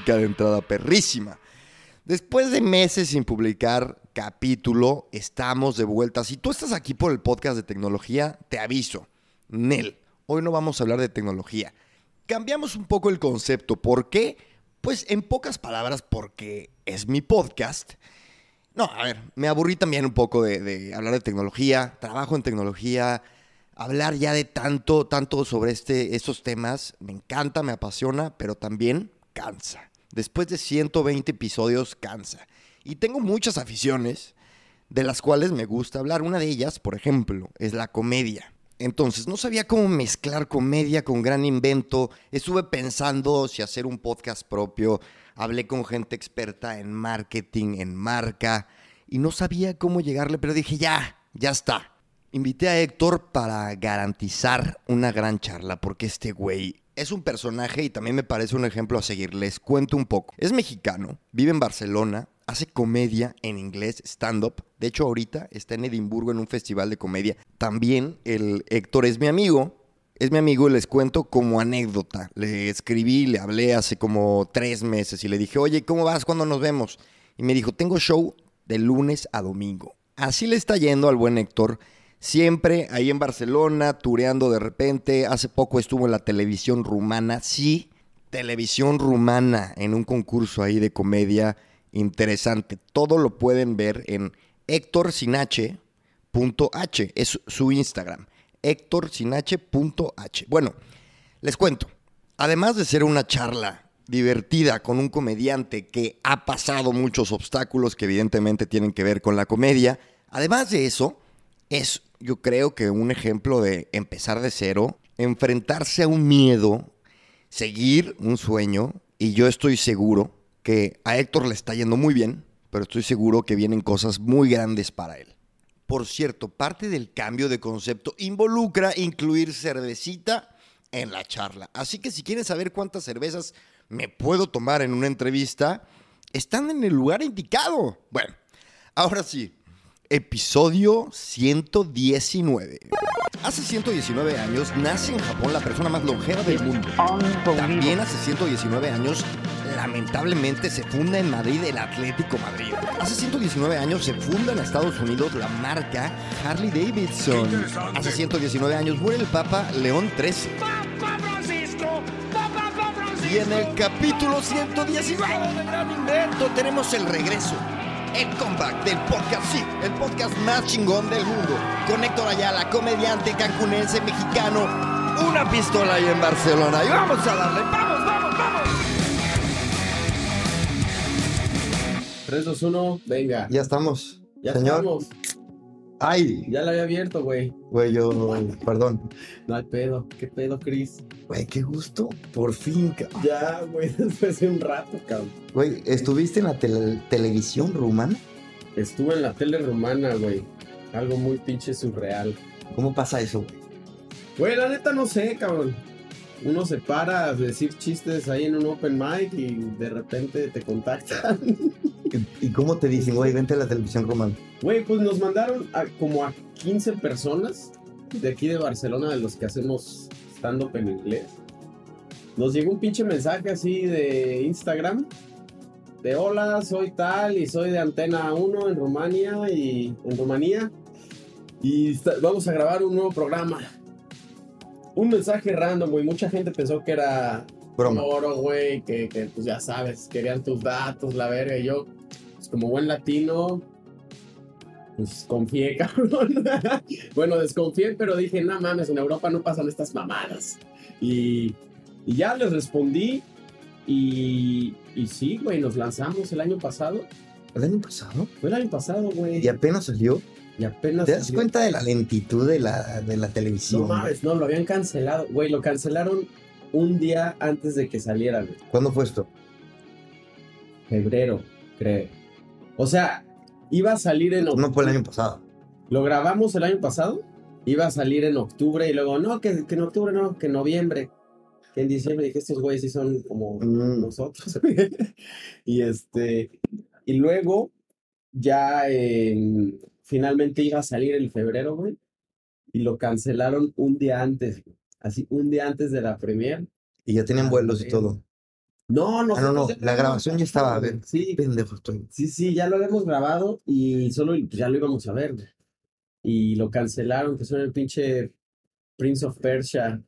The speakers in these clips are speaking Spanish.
de entrada perrísima. Después de meses sin publicar capítulo, estamos de vuelta. Si tú estás aquí por el podcast de tecnología, te aviso. Nel, hoy no vamos a hablar de tecnología. Cambiamos un poco el concepto. ¿Por qué? Pues en pocas palabras, porque es mi podcast. No, a ver, me aburrí también un poco de, de hablar de tecnología. Trabajo en tecnología. Hablar ya de tanto, tanto sobre este, estos temas me encanta, me apasiona, pero también cansa. Después de 120 episodios, cansa. Y tengo muchas aficiones de las cuales me gusta hablar. Una de ellas, por ejemplo, es la comedia. Entonces, no sabía cómo mezclar comedia con gran invento. Estuve pensando si hacer un podcast propio. Hablé con gente experta en marketing, en marca. Y no sabía cómo llegarle, pero dije, ya, ya está. Invité a Héctor para garantizar una gran charla, porque este güey es un personaje y también me parece un ejemplo a seguir. Les cuento un poco. Es mexicano, vive en Barcelona, hace comedia en inglés, stand-up. De hecho, ahorita está en Edimburgo en un festival de comedia. También el Héctor es mi amigo. Es mi amigo y les cuento como anécdota. Le escribí, le hablé hace como tres meses y le dije, oye, ¿cómo vas? ¿Cuándo nos vemos? Y me dijo, tengo show de lunes a domingo. Así le está yendo al buen Héctor. Siempre ahí en Barcelona, tureando de repente. Hace poco estuvo en la televisión rumana. Sí, televisión rumana en un concurso ahí de comedia interesante. Todo lo pueden ver en hectorsinache.h. Es su Instagram. hectorsinache.h. Bueno, les cuento. Además de ser una charla divertida con un comediante que ha pasado muchos obstáculos que evidentemente tienen que ver con la comedia, además de eso, es yo creo que un ejemplo de empezar de cero, enfrentarse a un miedo, seguir un sueño, y yo estoy seguro que a Héctor le está yendo muy bien, pero estoy seguro que vienen cosas muy grandes para él. Por cierto, parte del cambio de concepto involucra incluir cervecita en la charla. Así que si quieren saber cuántas cervezas me puedo tomar en una entrevista, están en el lugar indicado. Bueno, ahora sí, Episodio 119. Hace 119 años nace en Japón la persona más longeva del mundo. También hace 119 años, lamentablemente, se funda en Madrid el Atlético Madrid. Hace 119 años se funda en Estados Unidos la marca Harley Davidson. Hace 119 años muere el Papa León XIII. Y en el capítulo 119 de Gran Invento tenemos el regreso el comeback del podcast, sí, el podcast más chingón del mundo. Con Héctor Ayala, comediante cancunense mexicano, una pistola ahí en Barcelona. Y vamos a darle, vamos, vamos, vamos. 3, 2, 1, venga. Ya estamos. Ya señor. estamos. Ay, Ya la había abierto, güey. güey, yo, perdón. No hay pedo. ¿Qué pedo, Chris? Güey, qué gusto. Por fin, cabrón. Ya, güey, después de un rato, cabrón. Güey, ¿estuviste en la tele- televisión rumana? Estuve en la tele rumana, güey. Algo muy pinche surreal. ¿Cómo pasa eso, güey? Güey, la neta no sé, cabrón. Uno se para a decir chistes ahí en un open mic y de repente te contactan. ¿Y cómo te dicen, güey, vente a la televisión rumana? Güey, pues nos mandaron a- como a 15 personas de aquí de Barcelona, de los que hacemos stand-up en inglés. Nos llegó un pinche mensaje así de Instagram. De hola, soy tal y soy de Antena 1 en Rumania y en Rumanía. Y está- vamos a grabar un nuevo programa. Un mensaje random, güey. Mucha gente pensó que era Broma. oro, güey, que, que, pues ya sabes, querían tus datos, la verga. Y yo, pues como buen latino, pues confié, cabrón. bueno, desconfié, pero dije, no mames, en Europa no pasan estas mamadas. Y, y ya les respondí. Y, y sí, güey, nos lanzamos el año pasado. ¿El año pasado? Fue el año pasado, güey. Y apenas salió. Y apenas. ¿Te das salió. cuenta de la lentitud de la, de la televisión? No mames, no, lo habían cancelado. Güey, lo cancelaron un día antes de que saliera, güey. ¿Cuándo fue esto? Febrero, creo. O sea, iba a salir en No octubre. fue el año pasado. Lo grabamos el año pasado. Iba a salir en octubre y luego, no, que, que en octubre no, que en noviembre. Que en diciembre dije, estos güeyes sí son como Mm. nosotros. y este, y luego ya en- finalmente iba a salir en febrero, güey. Y lo cancelaron un día antes, güey. Así, un día antes de la premier. Y ya tenían Ah, vuelos y todo. No, Ah, no, no, la grabación ya estaba. A ver, Sí, pendejo estoy. sí, sí, ya lo habíamos grabado y solo pues, ya lo íbamos a ver. güey. Y lo cancelaron, que son el pinche Prince of Persia.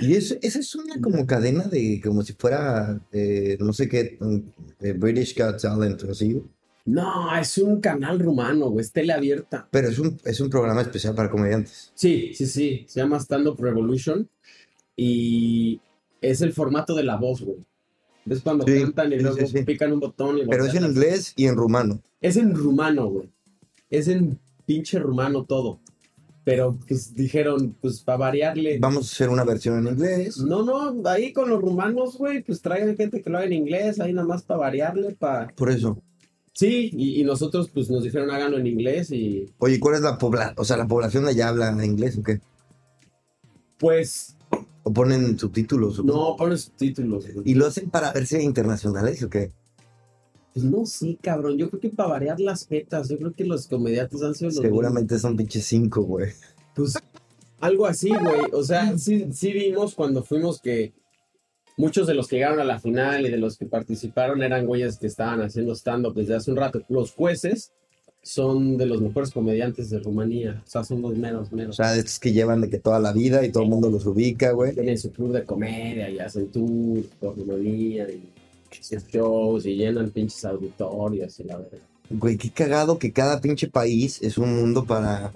Y eso, esa es una como cadena de, como si fuera, eh, no sé qué, mm, eh, British Got Talent o así. No, es un canal rumano, güey, es tele abierta. Pero es un, es un programa especial para comediantes. Sí, sí, sí, se llama Stand Up Revolution y es el formato de la voz, güey. ¿Ves cuando Sí, cantan y sí, luego sí, pican un botón y Pero es en inglés y en rumano. Es en rumano, güey. Es en pinche rumano todo. Pero pues dijeron, pues para variarle. Vamos a hacer una versión en inglés. No, no, ahí con los rumanos, güey, pues traigan gente que lo haga en inglés, ahí nada más para variarle, para... Por eso. Sí, y, y nosotros pues nos dijeron háganlo en inglés y Oye, ¿cuál es la población? O sea, ¿la población allá habla inglés o qué? pues ¿O ponen subtítulos? o no ponen subtítulos. ¿Y lo hacen para verse internacionales o qué? Pues no, sí, cabrón, yo creo que para variar las jetas, yo creo que los comediantes han sido los Seguramente son pinches cinco, güey. Pues algo así, güey. O sea, sí, sí vimos cuando fuimos que muchos de los que llegaron a la final y de los que participaron eran güeyes que estaban haciendo stand-up desde hace un rato. Los jueces son de los mejores comediantes de Rumanía. O sea, son los meros, O meros. sea, estos que llevan de que toda la vida y todo el mundo los ubica, güey. Tienen su club de comedia y hacen tours por Rumanía y shows y llenan pinches auditorios y la verdad. Güey, qué cagado que cada pinche país es un mundo para,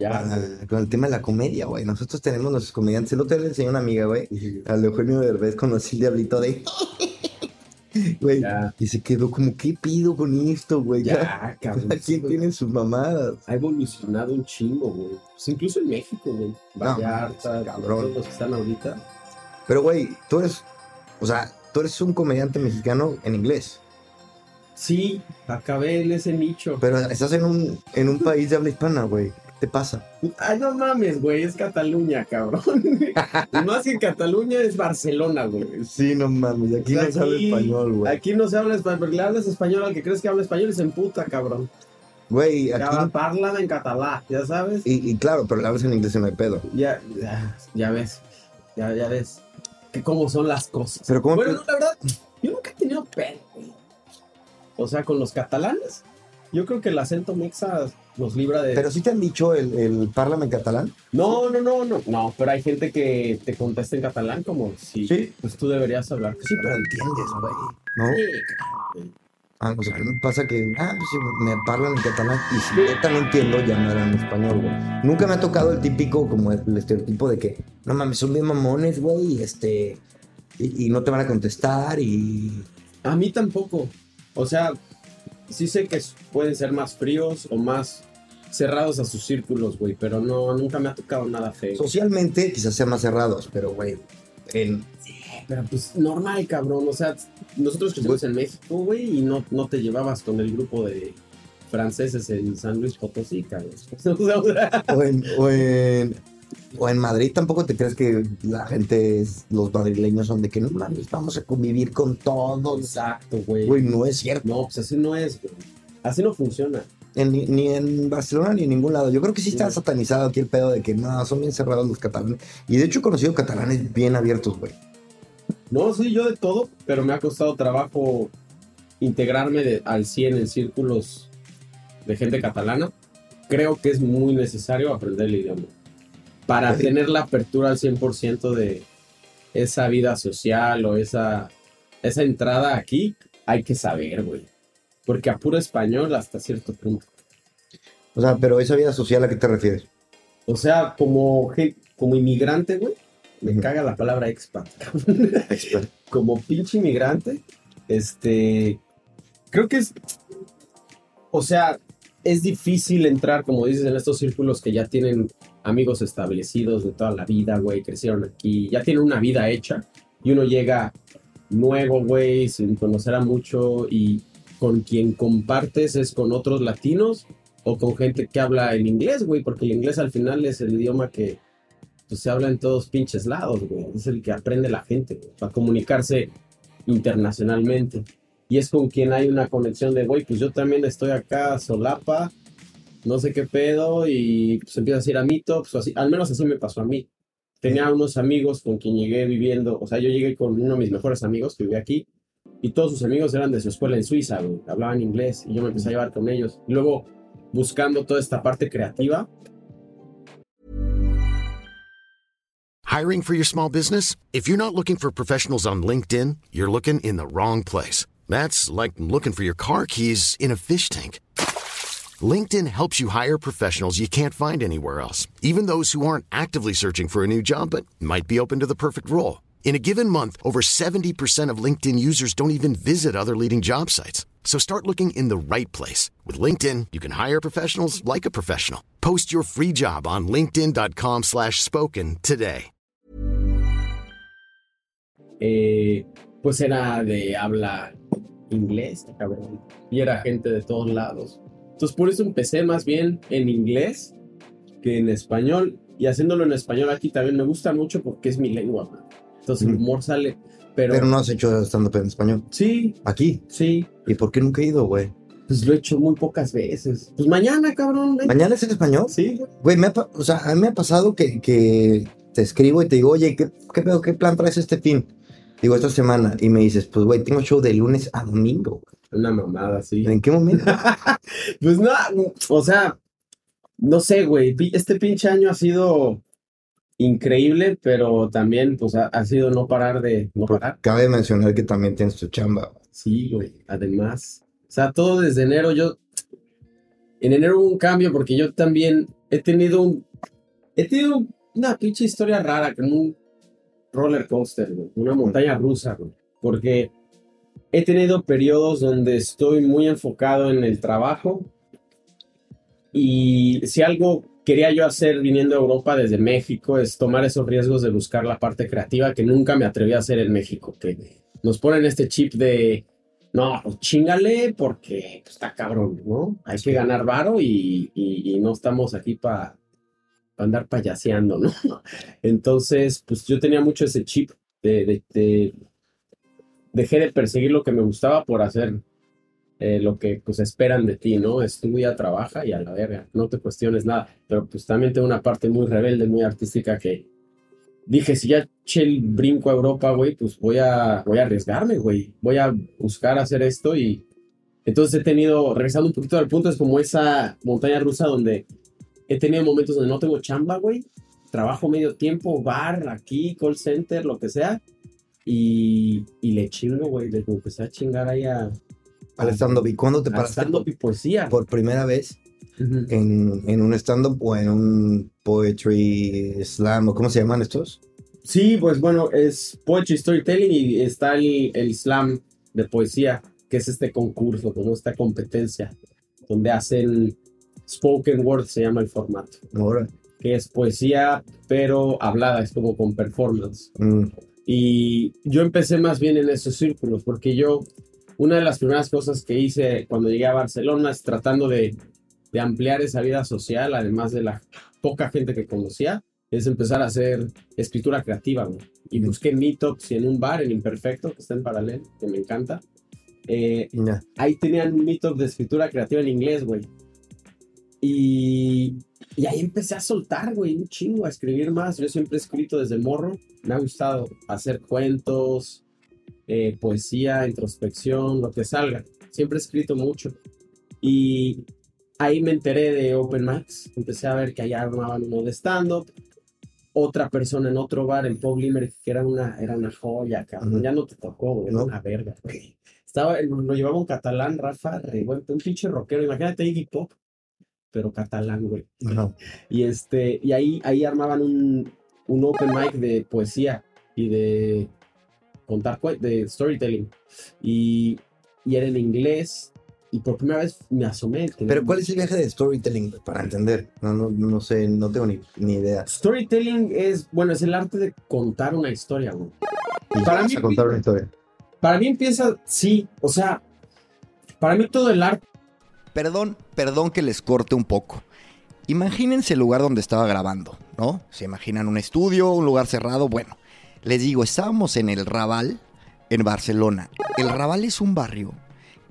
Ya, con el tema de la comedia, güey. Nosotros tenemos nuestros comediantes. El otro día le enseñé a una amiga, güey, al Eugenio Derbez conocí el diablito de... Güey, y se quedó como, ¿qué pido con esto, güey? ya, cabrón. Quien tiene sus mamadas. ha evolucionado un chingo, güey. Pues incluso en México, güey. Vallarta, cabrón. todos los que están ahorita. Pero, güey, tú eres, o sea, tú eres un comediante mexicano en inglés. Sí, acabé en ese nicho. Pero estás en un, en un país de habla hispana, güey. ¿Qué te pasa? Ay, no mames, güey, es Cataluña, cabrón. más que Cataluña es Barcelona, güey. Sí, no mames, aquí O sea, no se habla español, güey. Aquí no se habla español, porque le hablas español al que crees que habla español y se emputa, cabrón. Güey, Ya aquí... parla en catalán, ya sabes. Y, y claro, pero la hablas en inglés y no hay pedo. Ya, ya, ya ves, ya, ya ves. Que cómo son las cosas. Pero ¿cómo Bueno, no, la verdad, yo nunca he tenido pedo, güey. O sea, con los catalanes, yo creo que el acento mexa los libra de... Pero sí te han dicho el, el en catalán. No, no, no, no, no, pero hay gente que te contesta en catalán como si Sí. pues tú deberías hablar. Sí, pero entiendes, güey. ¿No? Sí. Ah, o sea, ¿qué pasa que, ah, pues sí, me hablan en catalán y si neta no entiendo, ya no eran español, güey. Nunca me ha tocado el típico, como el, el estereotipo de que, no mames, son bien mamones, güey, y este, y, y no te van a contestar y... A mí tampoco. O sea, sí sé que pueden ser más fríos o más cerrados a sus círculos, güey, pero no, nunca me ha tocado nada feo. Socialmente quizás sean más cerrados, pero, güey, en... Pero pues normal, cabrón. O sea, nosotros crecimos en México, güey, y no, no te llevabas con el grupo de franceses en San Luis Potosí, cabrón. O sea, O en, o en, o en Madrid tampoco te crees que la gente, es- los madrileños son de que no mames, vamos a convivir con todos. Exacto, güey. Güey, no es cierto. No, pues así no es, güey. Así no funciona. En- ni, ni en Barcelona ni en ningún lado. Yo creo que sí está satanizado aquí el pedo de que no, son bien cerrados los catalanes. Y de hecho he conocido catalanes bien abiertos, güey. No, sí, yo de todo, pero me ha costado trabajo integrarme de- al 100 en círculos de gente catalana. Creo que es muy necesario aprender el idioma para Sí. tener la apertura al 100% de esa vida social o esa, esa entrada aquí. Hay que saber, güey. Porque a puro español hasta cierto punto. O sea, pero esa vida social a qué te refieres? O sea, como, como inmigrante, güey, me caga la palabra expat. como pinche inmigrante, este, creo que es, o sea, es difícil entrar, como dices, en estos círculos que ya tienen amigos establecidos de toda la vida, güey, crecieron aquí, ya tienen una vida hecha, y uno llega nuevo, güey, sin conocer a mucho, y con quien compartes es con otros latinos o con gente que habla en inglés, güey, porque el inglés al final es el idioma que pues, se habla en todos pinches lados, güey. Es el que aprende la gente, güey, para comunicarse internacionalmente. Y es con quien hay una conexión de, güey, pues yo también estoy acá, solapa, no sé qué pedo, y pues empieza a decir a mí, pues así, al menos así me pasó a mí. tenía unos amigos con quien llegué viviendo, o sea, yo llegué con uno de mis mejores amigos que vivía aquí, y todos sus amigos eran de su escuela en Suiza, güey, hablaban inglés, y yo me empecé a llevar con ellos. Y luego, buscando toda esta parte creativa, Hiring for your small business? If you're not looking for professionals on LinkedIn, you're looking in the wrong place. That's like looking for your car keys in a fish tank. LinkedIn helps you hire professionals you can't find anywhere else, even those who aren't actively searching for a new job but might be open to the perfect role. In a given month, over 70% of LinkedIn users don't even visit other leading job sites. So start looking in the right place. With LinkedIn, you can hire professionals like a professional. Post your free job on linkedin.com slash spoken today. eh, pues era de habla inglés, cabrón. Y era gente de todos lados. Entonces por eso empecé más bien en inglés que en español. Y haciéndolo en español aquí también me gusta mucho porque es mi lengua, man. Entonces el humor sale. Pero, Pero no has hecho stand-up en español. sí, Aquí. sí. ¿Y por qué nunca he ido, güey? Pues lo he hecho muy pocas veces. Pues mañana, cabrón. ven. ¿Mañana es en español? Sí, güey. Güey, me ha o sea, a mí me ha pasado que, que te escribo y te digo, oye, ¿qué, qué, pedo, ¿qué plan traes este fin? Digo, esta semana. Y me dices, pues, güey, tengo show de lunes a domingo. Una mamada, sí. ¿En qué momento? Pues no, o sea, no sé, güey. Este pinche año ha sido increíble, pero también, pues, ha, ha sido no parar de no parar. Cabe mencionar que también tienes tu chamba. Sí, güey. Además, o sea, todo desde enero. Yo, en enero hubo un cambio porque yo también he tenido un, he tenido una pinche historia rara, como un roller coaster, güey, una montaña rusa, güey. Porque he tenido periodos donde estoy muy enfocado en el trabajo y si algo quería yo hacer viniendo a Europa desde México es tomar esos riesgos de buscar la parte creativa que nunca me atreví a hacer en México, que nos ponen este chip de, no, pues chingale porque pues, está cabrón, ¿no? Hay que ganar varo y, y- y no estamos aquí para andar payaseando, ¿no? Entonces, pues yo tenía mucho ese chip de, de- de- dejé de perseguir lo que me gustaba por hacer eh, lo que pues esperan de ti, ¿no? Estudia, trabaja y a la verga, no te cuestiones nada. Pero pues también tengo una parte muy rebelde, muy artística que dije, si ya eché el brinco a Europa, güey, pues voy a, voy a arriesgarme, güey. Voy a buscar hacer esto y entonces he tenido, regresando un poquito al punto, es como esa montaña rusa donde he tenido momentos donde no tengo chamba, güey. Trabajo medio tiempo, bar, aquí, call center, lo que sea. Y, y le chingo, güey. Le empecé a chingar ahí a, Al stand-up. ¿Y cuándo te paraste stand-up y poesía. por primera vez en, en un stand-up o en un poetry slam o cómo se llaman estos? Sí, pues bueno, es Poetry Storytelling y está el, el slam de poesía, que es este concurso, como esta competencia, donde hacen spoken word, se llama el formato, Ahora. que es poesía, pero hablada, es como con performance. Mm, Y yo empecé más bien en esos círculos, porque yo, una de las primeras cosas que hice cuando llegué a Barcelona es tratando de, de ampliar esa vida social, además de la poca gente que conocía, es empezar a hacer escritura creativa, güey. Y busqué meetups y en un bar, en Imperfecto, que está en paralelo, que me encanta. Eh, ya. ahí tenían un meetup de escritura creativa en inglés, güey. Y, y ahí empecé a soltar, güey, un chingo, a escribir más. Yo siempre he escrito desde morro. Me ha gustado hacer cuentos, eh, poesía, introspección, lo que salga. Siempre he escrito mucho. Y ahí me enteré de Open Mics. Empecé a ver que allá armaban uno de stand-up. Otra persona en otro bar, en Pop Limerick, que era una, era una joya, cabrón. Ujú. Ya no te tocó, güey. Era No. una verga, güey. Estaba, lo llevaba un catalán, Rafa, re un pinche rockero. Imagínate Iggy Pop, pero catalán, güey. Ajá. Y este, y ahí, ahí armaban un, un open mic de poesía y de contar de storytelling. Y, y era en inglés. Y por primera vez me asomé. Pero ¿cuál es el viaje de storytelling para entender? No, no, no sé, no tengo ni, ni idea. Storytelling es, bueno, es el arte de contar una historia, güey. Y Para mí- a contar una historia. Para mí empieza, sí, o sea, para mí todo el arte Perdón, perdón que les corte un poco. Imagínense el lugar donde estaba grabando, ¿no? Se imaginan un estudio, un lugar cerrado. Bueno, les digo, estábamos en el Raval, en Barcelona. El Raval es un barrio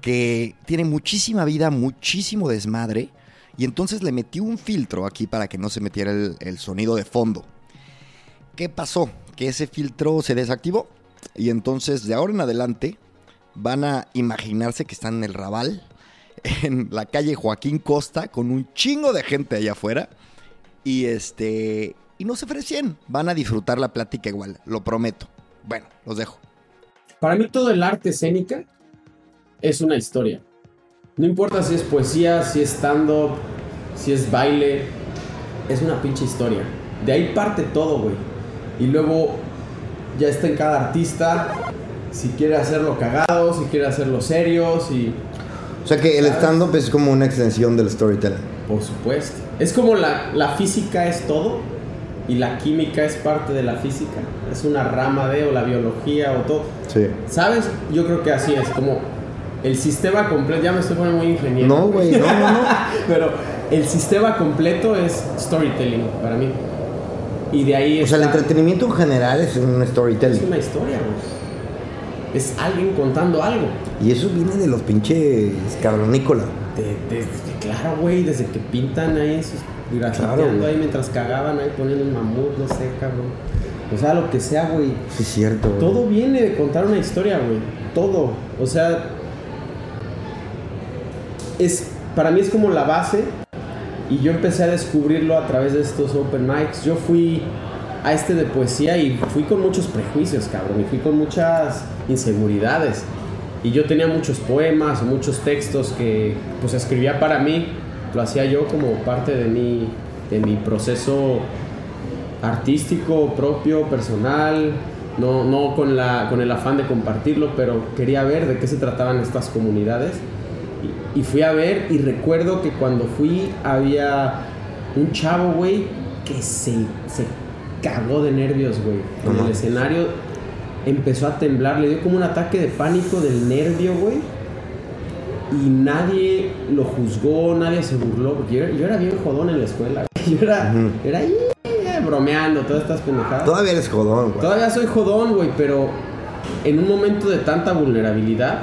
que tiene muchísima vida, muchísimo desmadre. Y entonces le metí un filtro aquí para que no se metiera el, sonido de fondo. ¿qué pasó? Que ese filtro se desactivó. Y entonces, de ahora en adelante, van a imaginarse que están en el Raval, en la calle Joaquín Costa, con un chingo de gente allá afuera. Y este. Y no se ofrecen. Van a disfrutar la plática igual, lo prometo. Bueno, los dejo. Para mí todo el arte escénica es una historia. No importa si es poesía, si es stand-up, si es baile, es una pinche historia. De ahí parte todo, güey. Y luego ya está en cada artista si quiere hacerlo cagado, si quiere hacerlo serio, si... O sea que el stand-up es como una extensión del storytelling. Por supuesto. Es como la, la física es todo y la química es parte de la física. Es una rama de o la biología o todo. Sí. ¿Sabes? Yo creo que así es, como el sistema completo, ya me estoy poniendo muy ingeniero. No, güey, no, no, no. Pero el sistema completo es storytelling para mí. Y de ahí O sea, el entretenimiento en general es un es storytelling. una historia, güey. Es alguien contando algo. Y eso viene de los pinches cavernícolas. De- claro, güey, desde que pintan ahí sus grafiteando Claro, ahí mientras cagaban ahí poniendo un mamut, no sé, cabrón. O sea, lo que sea, güey. Sí, es cierto. güey. Todo viene de contar una historia, güey. Todo. O sea, es para mí es como la base y yo empecé a descubrirlo a través de estos open mics. Yo fui a este de poesía y fui con muchos prejuicios, cabrón, y fui con muchas inseguridades. Y yo tenía muchos poemas, muchos textos que pues escribía para mí, lo hacía yo como parte de mi, de mi proceso artístico, propio, personal, no, no con, la, con el afán de compartirlo, pero quería ver de qué se trataban estas comunidades. Y, y fui a ver y recuerdo que cuando fui había un chavo, güey, que se, se cagó de nervios, güey. En Ajá. el escenario empezó a temblar, le dio como un ataque de pánico del nervio, güey. Y nadie lo juzgó, nadie se burló, porque yo, era- yo era bien jodón en la escuela. güey. Yo era, era ahí eh, bromeando, todas estas pendejadas. Todavía eres jodón, güey. Todavía soy jodón, güey, pero en un momento de tanta vulnerabilidad,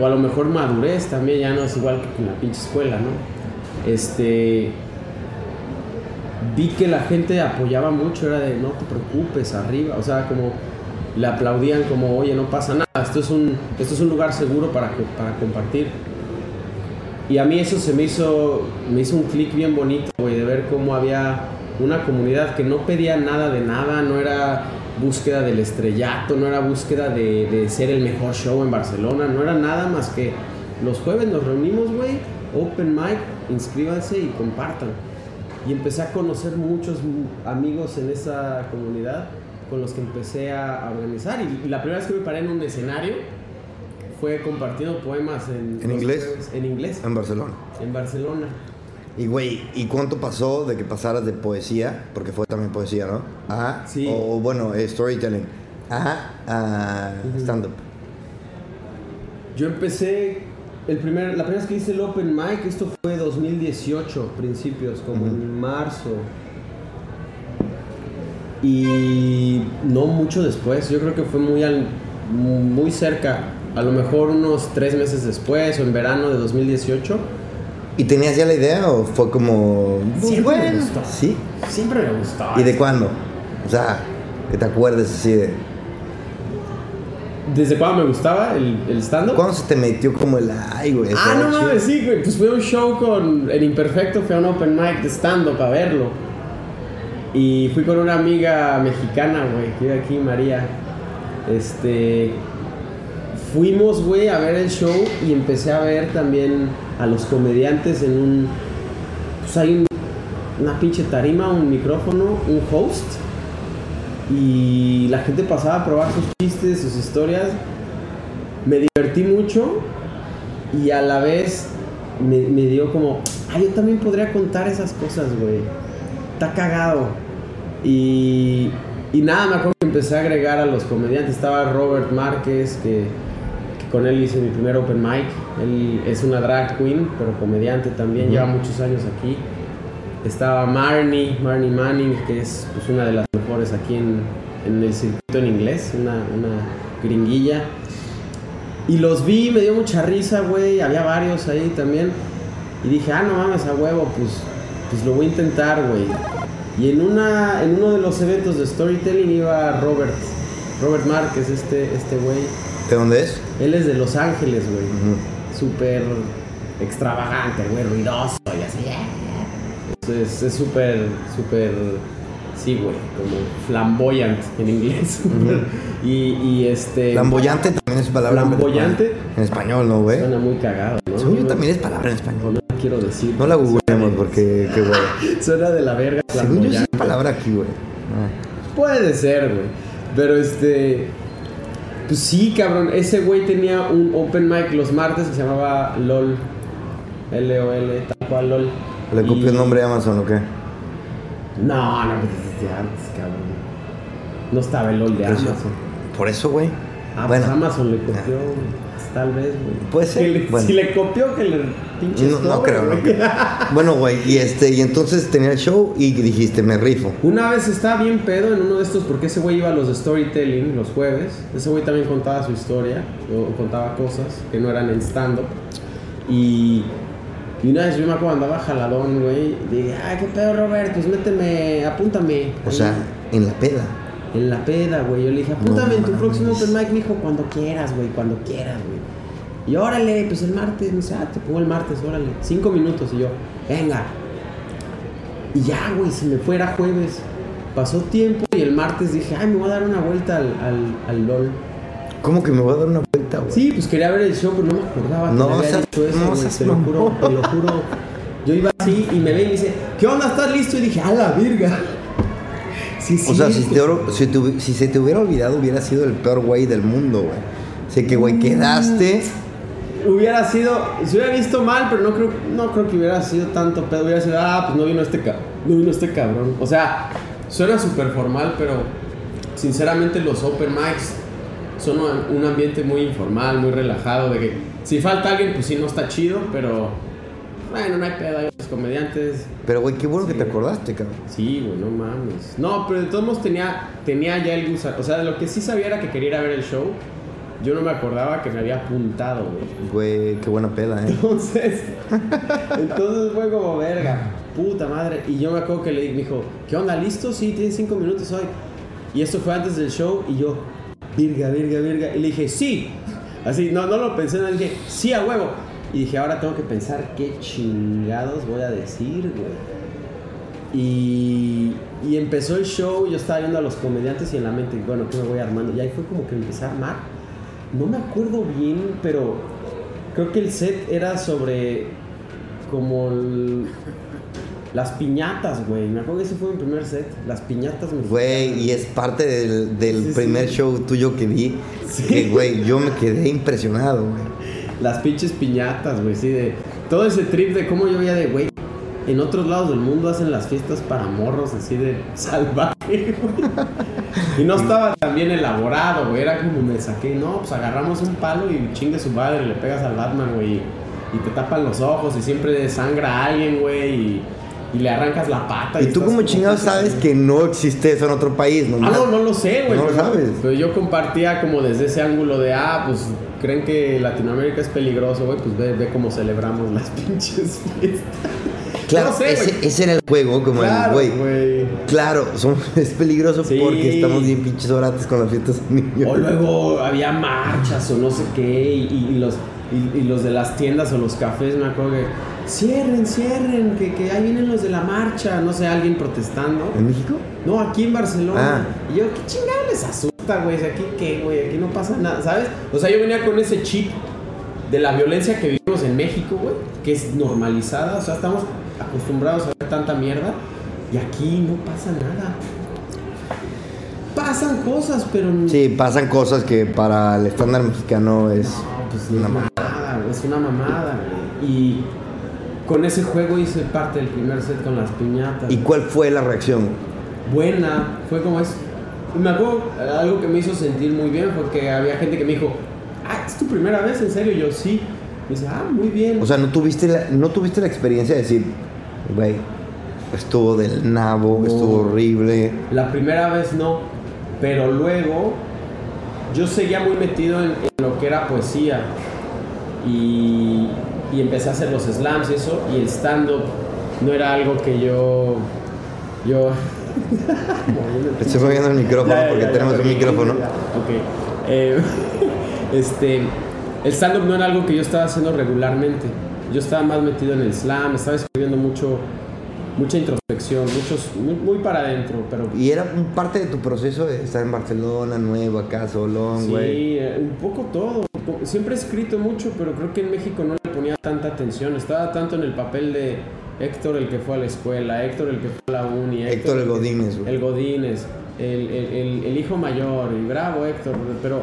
o a lo mejor madurez también, ya no es igual que en la pinche escuela, ¿no? Este. Vi que la gente apoyaba mucho, era de no te preocupes, arriba, o sea, como le aplaudían como, oye, no pasa nada, esto es un, esto es un lugar seguro para, para compartir. Y a mí eso se me hizo, me hizo un clic bien bonito, güey, de ver cómo había una comunidad que no pedía nada de nada, no era búsqueda del estrellato, no era búsqueda de, de ser el mejor show en Barcelona, no era nada más que los jueves nos reunimos, güey, open mic, inscríbanse y compartan. Y empecé a conocer muchos amigos en esa comunidad con los que empecé a, organizar. Y la primera vez que me paré en un escenario fue compartiendo poemas en, ¿En inglés? en inglés, En Barcelona. en Barcelona. Y, güey, ¿y cuánto pasó de que pasaras de poesía? Porque fue también poesía, ¿no? Ajá. Sí. O, bueno, eh, storytelling. Ajá. A stand-up. Yo empecé, el primer, la primera vez que hice el Open Mic, esto fue 2018, principios, como en marzo. Y no mucho después, yo creo que fue muy, al- muy cerca, a lo mejor unos tres meses después o en verano de 2018. ¿Y tenías ya la idea o fue como... pues, Siempre me gustó. Sí. Siempre me gustó. ¿Y de cuándo? O sea, que te acuerdes así de... ¿Desde cuándo me gustaba el, el stand-up? ¿Cuándo se te metió como el... Ay, güey. Ah, no no mames, sí, güey. Pues fui a un show con el Imperfecto, fui a un open mic de stand-up a verlo. Y fui con una amiga mexicana, güey, que vive aquí, María. Este. Fuimos, güey, a ver el show y empecé a ver también a los comediantes en un. Pues hay un- una pinche tarima, un micrófono, un host. Y la gente pasaba a probar sus chistes, sus historias. Me divertí mucho y a la vez me, me dio como, ah, yo también podría contar esas cosas, güey. Está cagado. Y, y nada, me acuerdo que empecé a agregar a los comediantes. Estaba Robert Márquez, que, que con él hice mi primer open mic. Él es una drag queen, pero comediante también, lleva muchos años aquí. Estaba Marnie, Marnie Manning, que es pues, una de las aquí en, en el circuito en inglés, una, una gringuilla. Y los vi, me dio mucha risa, güey. Había varios ahí también. Y dije, ah, no mames, a huevo, pues, pues lo voy a intentar, güey. Y en, una, en uno de los eventos de storytelling iba Robert. Robert Márquez, este este güey. ¿De dónde es? Él es de Los Ángeles, güey. Súper extravagante, güey, ruidoso y así. Es es súper, súper, sí, güey, como flamboyant en inglés. y, y este... Flamboyante también es palabra Flamboyante. en español, ¿no, güey? Suena muy cagado, ¿no? Según yo también es palabra en español. No quiero decir. No la googleemos porque qué güey. Suena de la verga. Según yo es palabra aquí, güey. Ah. Puede ser, güey. Pero este. Pues sí, cabrón. Ese güey tenía un open mic los martes que se llamaba LOL. L-O-L, tal cual LOL. ¿Le copió Y- el nombre a Amazon o qué? No, no, pues desde antes, cabrón. No estaba el LOL de Por eso- Amazon. Por eso, güey. Ah, bueno, pues Amazon le copió, güey. Tal vez, güey. Puede ser, le- bueno. Si le copió, que le pinches no, creo, no creo. Bueno, güey, y este, y entonces tenía el show y dijiste, me rifo. Una vez estaba bien pedo en uno de estos, porque ese güey iba a los de storytelling los jueves. Ese güey también contaba su historia, o contaba cosas que no eran en stand-up. Y, y una vez yo me acuerdo andaba jaladón, güey. Dije, ay, qué pedo, Robert, pues méteme, apúntame. O sea, en la peda. En la peda, güey. Yo le dije, apúntame No en tu próximo open mic, mijo, cuando quieras, güey, cuando quieras, güey. Y órale, pues el martes, me dice, ah, te pongo el martes, órale. Cinco minutos y yo, venga. Y ya, güey, se me fuera jueves. Pasó tiempo y el martes dije, ay, me voy a dar una vuelta al, al, al LOL. ¿Cómo que me voy a dar una vuelta, güey? Sí, pues quería ver el show, pero no me acordaba que No me había seas- dicho eso, no seas te lo juro, te lo juro. Yo iba así y me ve y me dice, ¿qué onda? ¿Estás listo? Y dije, a la virga. Sí, sí. O sea, si, te si, te si se te hubiera olvidado, hubiera sido el peor güey del mundo, güey. Sé que, güey, quedaste. Hubiera sido, se hubiera visto mal, pero no creo, no creo que hubiera sido tanto pedo. Hubiera sido, ah, pues no vino este cabrón. No vino este cabrón. O sea, suena súper formal, pero sinceramente los open mics son un ambiente muy informal, muy relajado. De que si falta alguien, pues sí, no está chido, pero bueno, no hay pedo. Hay otros comediantes. Pero, güey, qué bueno Sí. que te acordaste, cabrón. Sí, güey, no mames. No, pero de todos modos tenía, tenía ya el gusano. O sea, de lo que sí sabía era que quería ir a ver el show. Yo no me acordaba que me había apuntado, güey. Güey, qué buena peda, ¿eh? Entonces, entonces fue como verga, puta madre. Y yo me acuerdo que le dije, me dijo, ¿qué onda? ¿Listo? Sí, tienes cinco minutos hoy. Y esto fue antes del show y yo, virga, virga, virga. Y le dije, sí. Así, no, no lo pensé, no dije, sí, a huevo. Y dije, ahora tengo que pensar qué chingados voy a decir, güey. Y, y empezó el show, yo estaba viendo a los comediantes y en la mente, bueno, ¿qué me voy armando? Y ahí fue como que empecé a armar. No me acuerdo bien, pero creo que el set era sobre como el- las piñatas, güey. Me acuerdo que ese fue mi primer set, las piñatas mexicanas. Güey, y es parte del, del Sí, sí. primer show tuyo que vi. Sí. Que, güey, yo me quedé impresionado, güey. Las pinches piñatas, güey, sí, de todo ese trip de cómo yo veía de, güey, en otros lados del mundo hacen las fiestas para morros así de salvaje, güey. Y no estaba tan bien elaborado, güey, era como me saqué, no, pues agarramos un palo y chingue su madre, le pegas al Batman, güey, y, y te tapan los ojos y siempre sangra a alguien, güey, y, y le arrancas la pata. Y tú estás como chingado sabes que no existe eso en otro país, ¿no? Ah, no, no lo sé, güey. No lo sabes. Pero yo compartía como desde ese ángulo de, ah, pues creen que Latinoamérica es peligroso, güey, pues ve, ve cómo celebramos las pinches fiestas. Claro, No sé, ese, ese era el juego, como Claro, el, güey. Claro, son- es peligroso Sí. porque estamos bien pinches orates con las fiestas de niños. O luego había marchas o no sé qué, y, y los, y, y los de las tiendas o los cafés, me acuerdo que, cierren, cierren, que, que ahí vienen los de la marcha, no sé, alguien protestando. ¿En México? No, aquí en Barcelona. Ah. Y yo, ¿qué chingada les asusta, güey? ¿Aquí qué, güey? Aquí no pasa nada, ¿sabes? O sea, yo venía con ese chip de la violencia que vivimos en México, güey, que es normalizada. O sea, estamos acostumbrados a ver tanta mierda y aquí no pasa nada. Pasan cosas, pero. Sí, pasan cosas que para el estándar mexicano es No, pues una es mamada. mamada, güey, es una mamada, güey. Y con ese juego hice parte del primer set con las piñatas. ¿Y cuál fue la reacción? buena, fue como es. Me acuerdo, algo que me hizo sentir muy bien fue que había gente que me dijo, ah, ¿es tu primera vez en serio? Yo, sí. Me dice, ah, muy bien. O sea, ¿no tuviste la, no tuviste la experiencia de decir, güey, estuvo del nabo, No. estuvo horrible? La primera vez no, pero luego yo seguía muy metido en, en lo que era poesía y, y empecé a hacer los slams y eso, y el stand-up no era algo que yo Yo. Estoy moviendo el micrófono Ya, porque ya, tenemos ya, un micrófono. Ok. Eh, este. El stand-up no era algo que yo estaba haciendo regularmente. Yo estaba más metido en el slam, estaba escribiendo mucho. Mucha introspección, muchos, muy, muy para adentro, pero Y era parte de tu proceso de estar en Barcelona, nuevo, acá, solón, güey. Sí, eh, un poco todo. Siempre he escrito mucho, pero creo que en México no le ponía tanta atención. Estaba tanto en el papel de Héctor el que fue a la escuela, Héctor el que fue a la uni, Héctor el Godínez. El Godínez, el, el- el- hijo mayor, y bravo Héctor, pero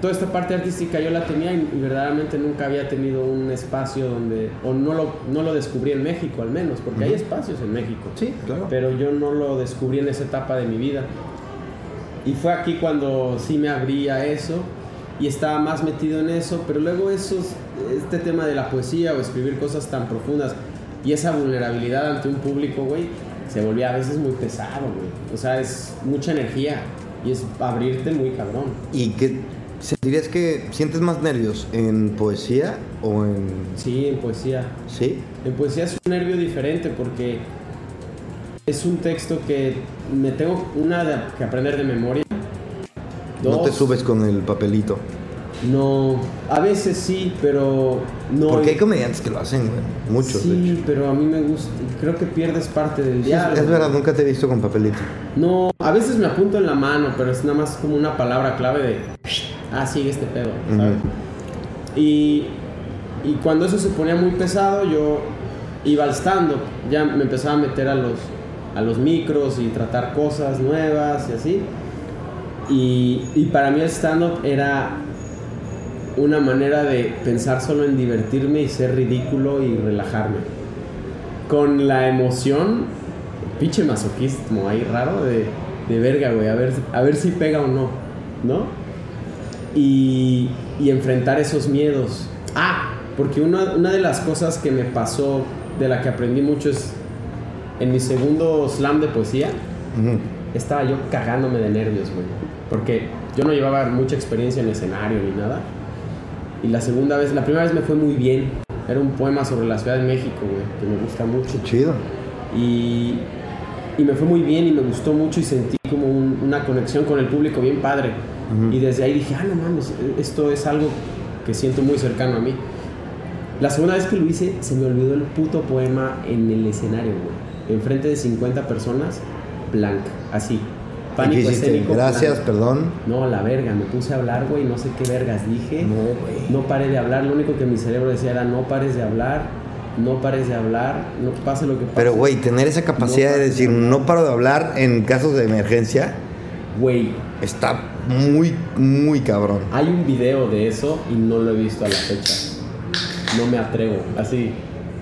toda esta parte artística yo la tenía y, verdaderamente nunca había tenido un espacio donde, o no lo, no lo descubrí en México al menos, porque hay espacios en México Sí, claro. pero yo no lo descubrí en esa etapa de mi vida. Y fue aquí cuando sí me abrí a eso y estaba más metido en eso, pero luego esos, este tema de la poesía o escribir cosas tan profundas y esa vulnerabilidad ante un público, güey, se volvía a veces muy pesado, güey. O sea, es mucha energía y es abrirte muy cabrón. ¿Y qué sentirías que sientes más nervios en poesía o en. Sí, en poesía. Sí? En poesía es un nervio diferente porque es un texto que me tengo una que aprender de memoria. No te subes con el papelito. No, a veces sí, pero no. Porque hay comediantes que lo hacen, güey. Muchos, de hecho. Sí, pero a mí me gusta. Creo que pierdes parte del Sí, es, diálogo. es verdad, nunca te he visto con papelito. No, a veces me apunto en la mano, pero es nada más como una palabra clave de. Ah, sigue este pedo, ¿sabes? Y, y cuando eso se ponía muy pesado, yo iba al stand-up. Ya me empezaba a meter a los, a los micros y tratar cosas nuevas y así. Y, y para mí el stand-up era una manera de pensar solo en divertirme y ser ridículo y relajarme. Con la emoción, pinche masoquismo ahí raro de, de verga, güey, a ver, a ver si pega o no, ¿no? Y, y enfrentar esos miedos. Ah, porque una, una de las cosas que me pasó, de la que aprendí mucho es en mi segundo slam de poesía. Estaba yo cagándome de nervios, güey. Porque yo no llevaba mucha experiencia en escenario ni nada. Y la segunda vez, la primera vez me fue muy bien. Era un poema sobre la Ciudad de México, güey, que me gusta mucho. Chido. Y, y me fue muy bien y me gustó mucho y sentí como un- una conexión con el público bien padre. Y desde ahí dije, ah, no mames, esto es algo que siento muy cercano a mí. La segunda vez que lo hice, se me olvidó el puto poema en el escenario, güey. Enfrente de 50 personas, blanca, así. ¿Y Pánico qué escénico. Gracias, perdón. No, la verga, me puse a hablar, güey, no sé qué vergas dije. No, güey. No paré de hablar, lo único que mi cerebro decía era no pares de hablar, no pares de hablar, no pase lo que pase. Pero, güey, tener esa capacidad No de decir no paro de hablar en casos de emergencia Güey, está muy, muy cabrón. hay un video de eso y no lo he visto a la fecha. No me atrevo, así.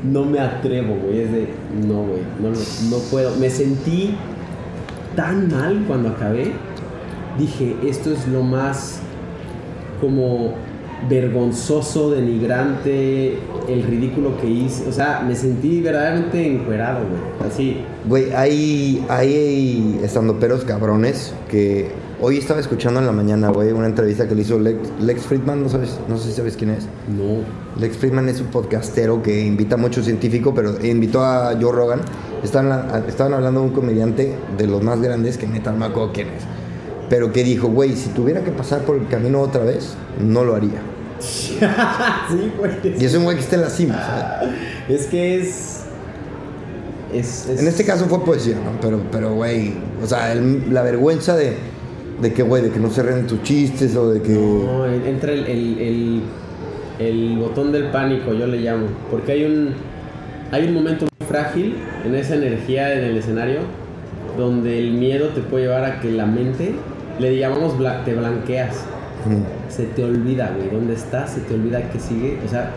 No me atrevo, güey. Es de, no, güey, no, no puedo. Me sentí tan mal cuando acabé. Dije, esto es lo más como vergonzoso, denigrante, el ridículo que hice. O sea, me sentí verdaderamente encuerado, güey. Así. Güey, hay, hay estandoperos cabrones que hoy estaba escuchando en la mañana, güey, una entrevista que le hizo Lex, Lex Friedman, no, sabes, no sé si sabes quién es. No. Lex Friedman es un podcastero que invita a muchos científicos, pero invitó a Joe Rogan. Estaban, estaban hablando de un comediante de los más grandes, que neta no me acuerdo quién es. Pero que dijo, güey, si tuviera que pasar por el camino otra vez, no lo haría. sí, güey. Y es un güey que está en la cima. ¿sabes? Es que es. Es, es- En este caso fue poesía, ¿no? Pero, pero güey, o sea, el- la vergüenza de, de que, güey, de que no se ríen tus chistes o de que... No, entra el, el, el, el botón del pánico, yo le llamo. Porque hay un, hay un momento muy frágil en esa energía en el escenario donde el miedo te puede llevar a que la mente, le llamamos, bla- te blanqueas. Mm, Se te olvida, güey, dónde estás, se te olvida que sigue. O sea,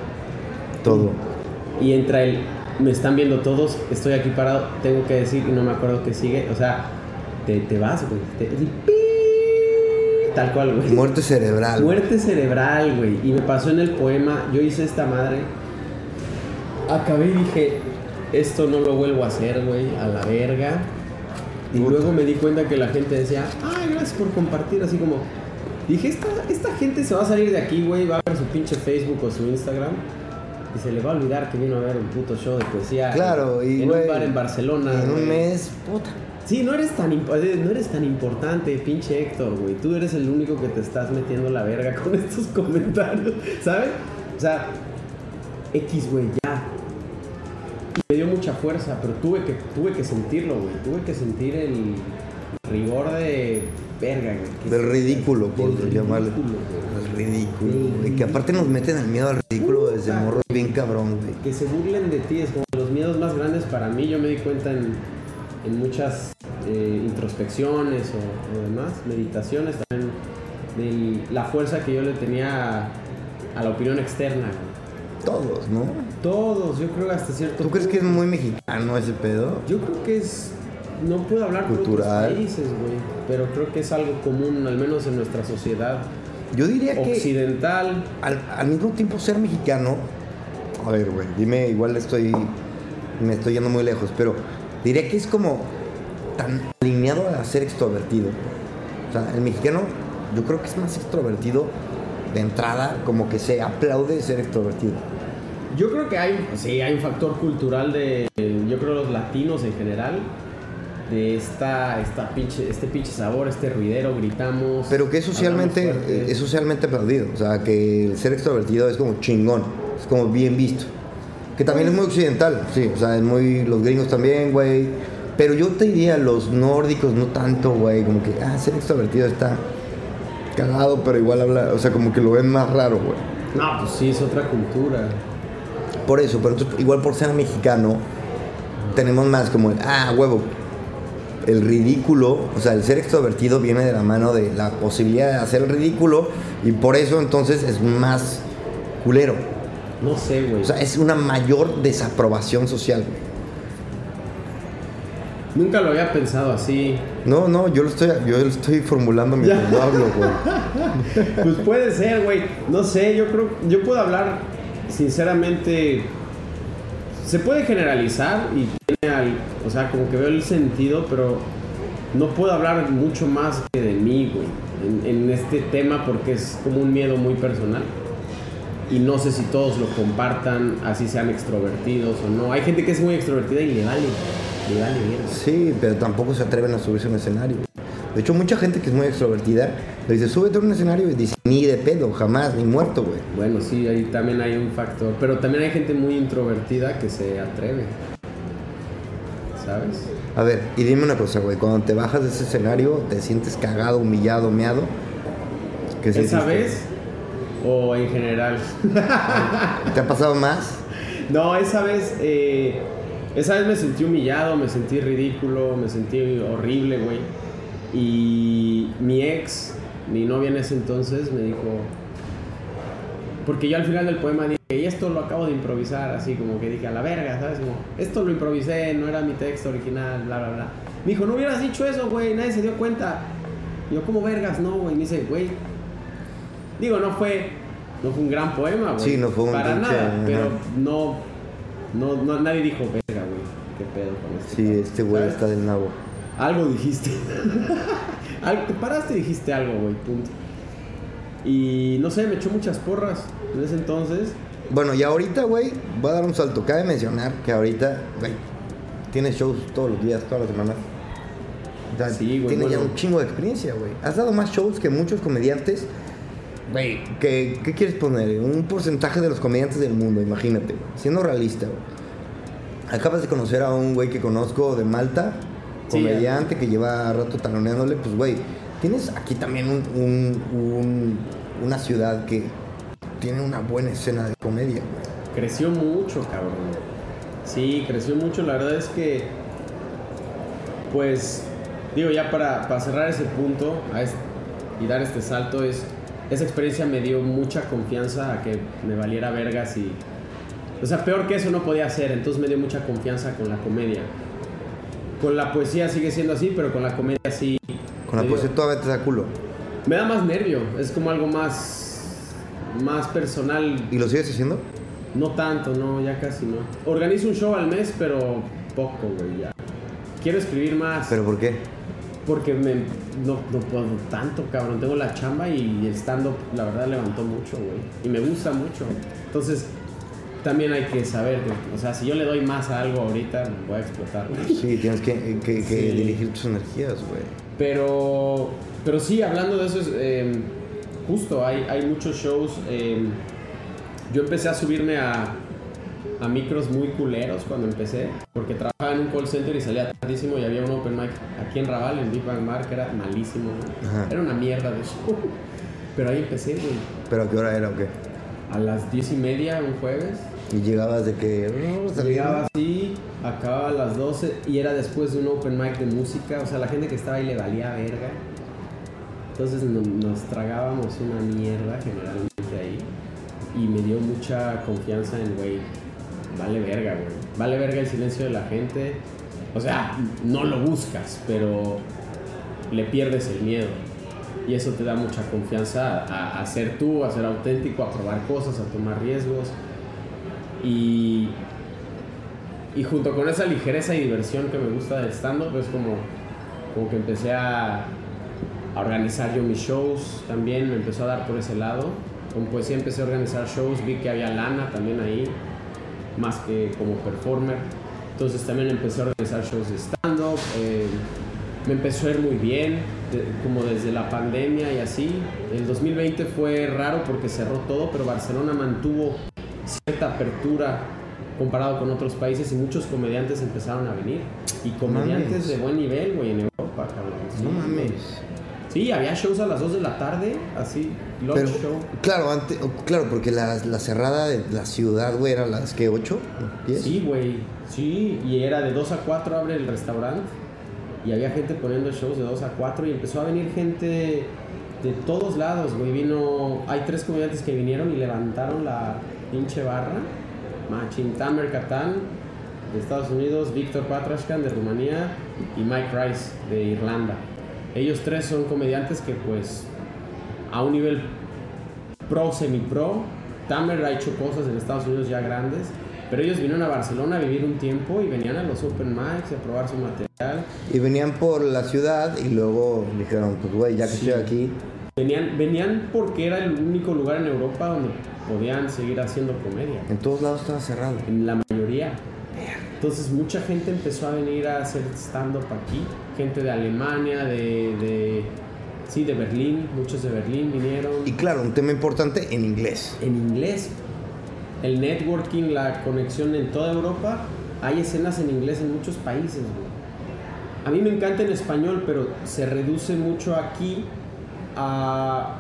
todo. y entra el, me están viendo todos, estoy aquí parado, tengo que decir y no me acuerdo que sigue. O sea, te, te vas, güey. te- tal cual, güey. Muerte cerebral. Muerte cerebral, güey. Y me pasó en el poema, yo hice esta madre. Acabé y dije, esto no lo vuelvo a hacer, güey, a la verga. Y Puta. luego me di cuenta que la gente decía, ay, gracias por compartir, así como... Dije, esta, esta gente se va a salir de aquí, güey, va a ver su pinche Facebook o su Instagram. Y se le va a olvidar que vino a ver un puto show de poesía. Claro, en, y en un bar en Barcelona. En un mes, puta. Sí, no eres tan eh, no eres tan importante, pinche Héctor, güey. Tú eres el único que te estás metiendo la verga con estos comentarios, ¿sabes? O sea, X, güey, ya. Y me dio mucha fuerza, pero tuve que, tuve que sentirlo, güey. Tuve que sentir el rigor de verga, güey. Del ridículo, por del llamarle. ridículo, güey. El ridículo, güey. Que aparte nos meten al miedo al ridículo desde morro bien cabrón, güey. que se burlen de ti es como los miedos más grandes para mí. Yo me di cuenta en, en muchas eh, introspecciones o, o demás, meditaciones también, de la fuerza que yo le tenía a, a la opinión externa. güey. Todos, ¿no? Todos, yo creo hasta cierto ¿Tú crees que es muy mexicano ese pedo? Yo creo que es... No puedo hablar por Cultural. otros países, güey, pero creo que es algo común, al menos en nuestra sociedad Yo diría que occidental. al, al mismo tiempo ser mexicano. A ver, güey, dime, igual estoy. Me estoy yendo muy lejos, pero diría que es como tan alineado a ser extrovertido. O sea, el mexicano, yo creo que es más extrovertido de entrada, como que se aplaude ser extrovertido. Yo creo que hay, sí, hay un factor cultural de, yo creo los latinos en general, de esta, esta pinche, este pinche sabor, este ruidero, gritamos. Pero que es socialmente, eh, es socialmente aplaudido. O sea, que el ser extrovertido es como chingón, es como bien visto. Que también es muy occidental, sí. O sea, es muy. Los gringos también, güey. Pero yo te diría, los nórdicos no tanto, güey. Como que, ah, ser extrovertido está cagado, pero igual habla. O sea, como que lo ven más raro, güey. No, pues sí, es otra cultura. Por eso, pero entonces, igual por ser mexicano, tenemos más como el, ah, huevo. El ridículo, o sea, el ser extrovertido viene de la mano de la posibilidad de hacer el ridículo y por eso entonces es más culero. No sé, güey. O sea, es una mayor desaprobación social. güey. Nunca lo había pensado así. No, no, yo lo estoy, yo lo estoy formulando mientras hablo, güey. Pues puede ser, güey. No sé, yo creo, yo puedo hablar sinceramente. Se puede generalizar y tiene al, o sea, como que veo el sentido, pero no puedo hablar mucho más que de mí, güey, en, en este tema porque es como un miedo muy personal. Y no sé si todos lo compartan, así sean extrovertidos o no. Hay gente que es muy extrovertida y le vale, vale. Sí, pero tampoco se atreven a subirse a un escenario. De hecho, mucha gente que es muy extrovertida le dice, súbete a un escenario y dice, ni de pedo, jamás, ni muerto, güey. Bueno, sí, ahí también hay un factor. Pero también hay gente muy introvertida que se atreve. ¿Sabes? A ver, y dime una cosa, güey. Cuando te bajas de ese escenario, ¿te sientes cagado, humillado, meado? ¿Qué ¿Esa vez? ¿O en general? ¿Te ha pasado más? no, esa vez. eh, esa vez me sentí humillado, me sentí ridículo, me sentí horrible, güey. Y mi ex, mi novia en ese entonces, me dijo. Porque yo al final del poema dije, y esto lo acabo de improvisar, así como que dije, a la verga, ¿sabes? Como, esto lo improvisé, no era mi texto original, bla, bla, bla. Me dijo, no hubieras dicho eso, güey, nadie se dio cuenta. Y yo, como vergas, no, güey. Me dice, güey. Digo, no fue, no fue un gran poema, güey. Sí, no fue un Para pinche, nada, ajá. pero no, no, no, nadie dijo, verga, güey. ¿Qué pedo con esto? Sí, este güey ¿Sabes? está del nabo. Algo dijiste. Te paraste y dijiste algo, güey, punto. Y no sé, me echó muchas porras en ese entonces. Bueno, y ahorita, güey, voy a dar un salto. Cabe mencionar que ahorita, güey, tienes shows todos los días, todas las semanas. O sea, Sí, güey, Tienes ya bueno. un chingo de experiencia, güey. Has dado más shows que muchos comediantes. Güey, ¿qué, ¿qué quieres poner? Un porcentaje de los comediantes del mundo, imagínate. Siendo realista, güey. Acabas de conocer a un güey que conozco de Malta, Sí, comediante que lleva rato taloneándole. Pues, güey, tienes aquí también un- un- un- una ciudad que tiene una buena escena de comedia, güey. Creció mucho, cabrón. Sí, creció mucho. La verdad es que, pues, digo, ya para, para cerrar ese punto y dar este salto, es esa experiencia me dio mucha confianza a que me valiera vergas y... O sea, peor que eso no podía hacer, entonces me dio mucha confianza con la comedia. Con la poesía sigue siendo así, pero con la comedia sí... Con la poesía todavía te da culo. Me da más nervio, es como algo más... Más personal, ¿Y lo sigues haciendo? no tanto, no, ya casi no. Organizo un show al mes, pero poco, güey, ya. Quiero escribir más. ¿Pero por qué? Porque me, no, no puedo tanto, cabrón. Tengo la chamba y el stand-up, la verdad, levantó mucho, güey. Y me gusta mucho. Entonces, también hay que saber, o sea, si yo le doy más a algo ahorita, voy a explotar. güey. Sí, tienes que, que- que Sí. dirigir tus energías, güey. Pero, pero sí, hablando de eso, es, eh, justo, hay, hay muchos shows. eh, yo empecé a subirme a, a micros muy culeros cuando empecé, porque trabajaba en un call center y salía tardísimo y había un open mic aquí en Raval, en Big Bang Bar, que era malísimo, güey. Era una mierda de show. Pero ahí empecé, güey. ¿Pero a qué hora era o qué? A las diez y media un jueves. Y llegabas de que... Salí- Llegaba así, acababa a las 12 y era después de un open mic de música. O sea, la gente que estaba ahí le valía verga. Entonces no- nos tragábamos una mierda generalmente ahí. Y me dio mucha confianza en, güey, vale verga, güey. Vale verga el silencio de la gente. O sea, no lo buscas, pero le pierdes el miedo. Y eso te da mucha confianza a, a ser tú, a ser auténtico, a probar cosas, a tomar riesgos. Y, y junto con esa ligereza y diversión que me gusta del stand-up, es como, como que empecé a, a organizar yo mis shows también, me empezó a dar por ese lado. Con poesía empecé a organizar shows, vi que había lana también ahí, más que como performer. Entonces también empecé a organizar shows de stand-up. eh, me empezó a ir muy bien, como desde la pandemia y así. El 2020 fue raro porque cerró todo, pero Barcelona mantuvo cierta apertura comparado con otros países y muchos comediantes empezaron a venir. Y comediantes mames. de buen nivel, güey, en Europa, cabrón. Sí, No mames. Sí, había shows a las 2 de la tarde, así, Pero, show. claro, ante- claro, porque la, la cerrada de la ciudad, güey, era las que, ¿8? ¿10? Sí, güey, sí, y era de 2 a 4 abre el restaurante y había gente poniendo shows de 2 a 4 y empezó a venir gente de todos lados, güey. Vino, hay tres comediantes que vinieron y levantaron la pinche barra. Machin Tamer Katan de Estados Unidos, Víctor Patrashkan de Rumanía y Mike Rice de Irlanda. Ellos tres son comediantes que pues a un nivel pro, semi-pro. Tamer ha hecho cosas en Estados Unidos ya grandes, pero ellos vinieron a Barcelona a vivir un tiempo y venían a los open mics a probar su material. Y venían por la ciudad y luego dijeron, pues, güey, ya que Sí. estoy aquí, Venían, venían porque era el único lugar en Europa donde podían seguir haciendo comedia. en todos lados estaba cerrado. En la mayoría. Entonces mucha gente empezó a venir a hacer stand-up aquí. Gente de Alemania, de, de... Sí, de Berlín. Muchos de Berlín vinieron. Y claro, un tema importante en inglés. en inglés. El networking, la conexión en toda Europa, hay escenas en inglés en muchos países, güey. A mí me encanta en español, pero se reduce mucho aquí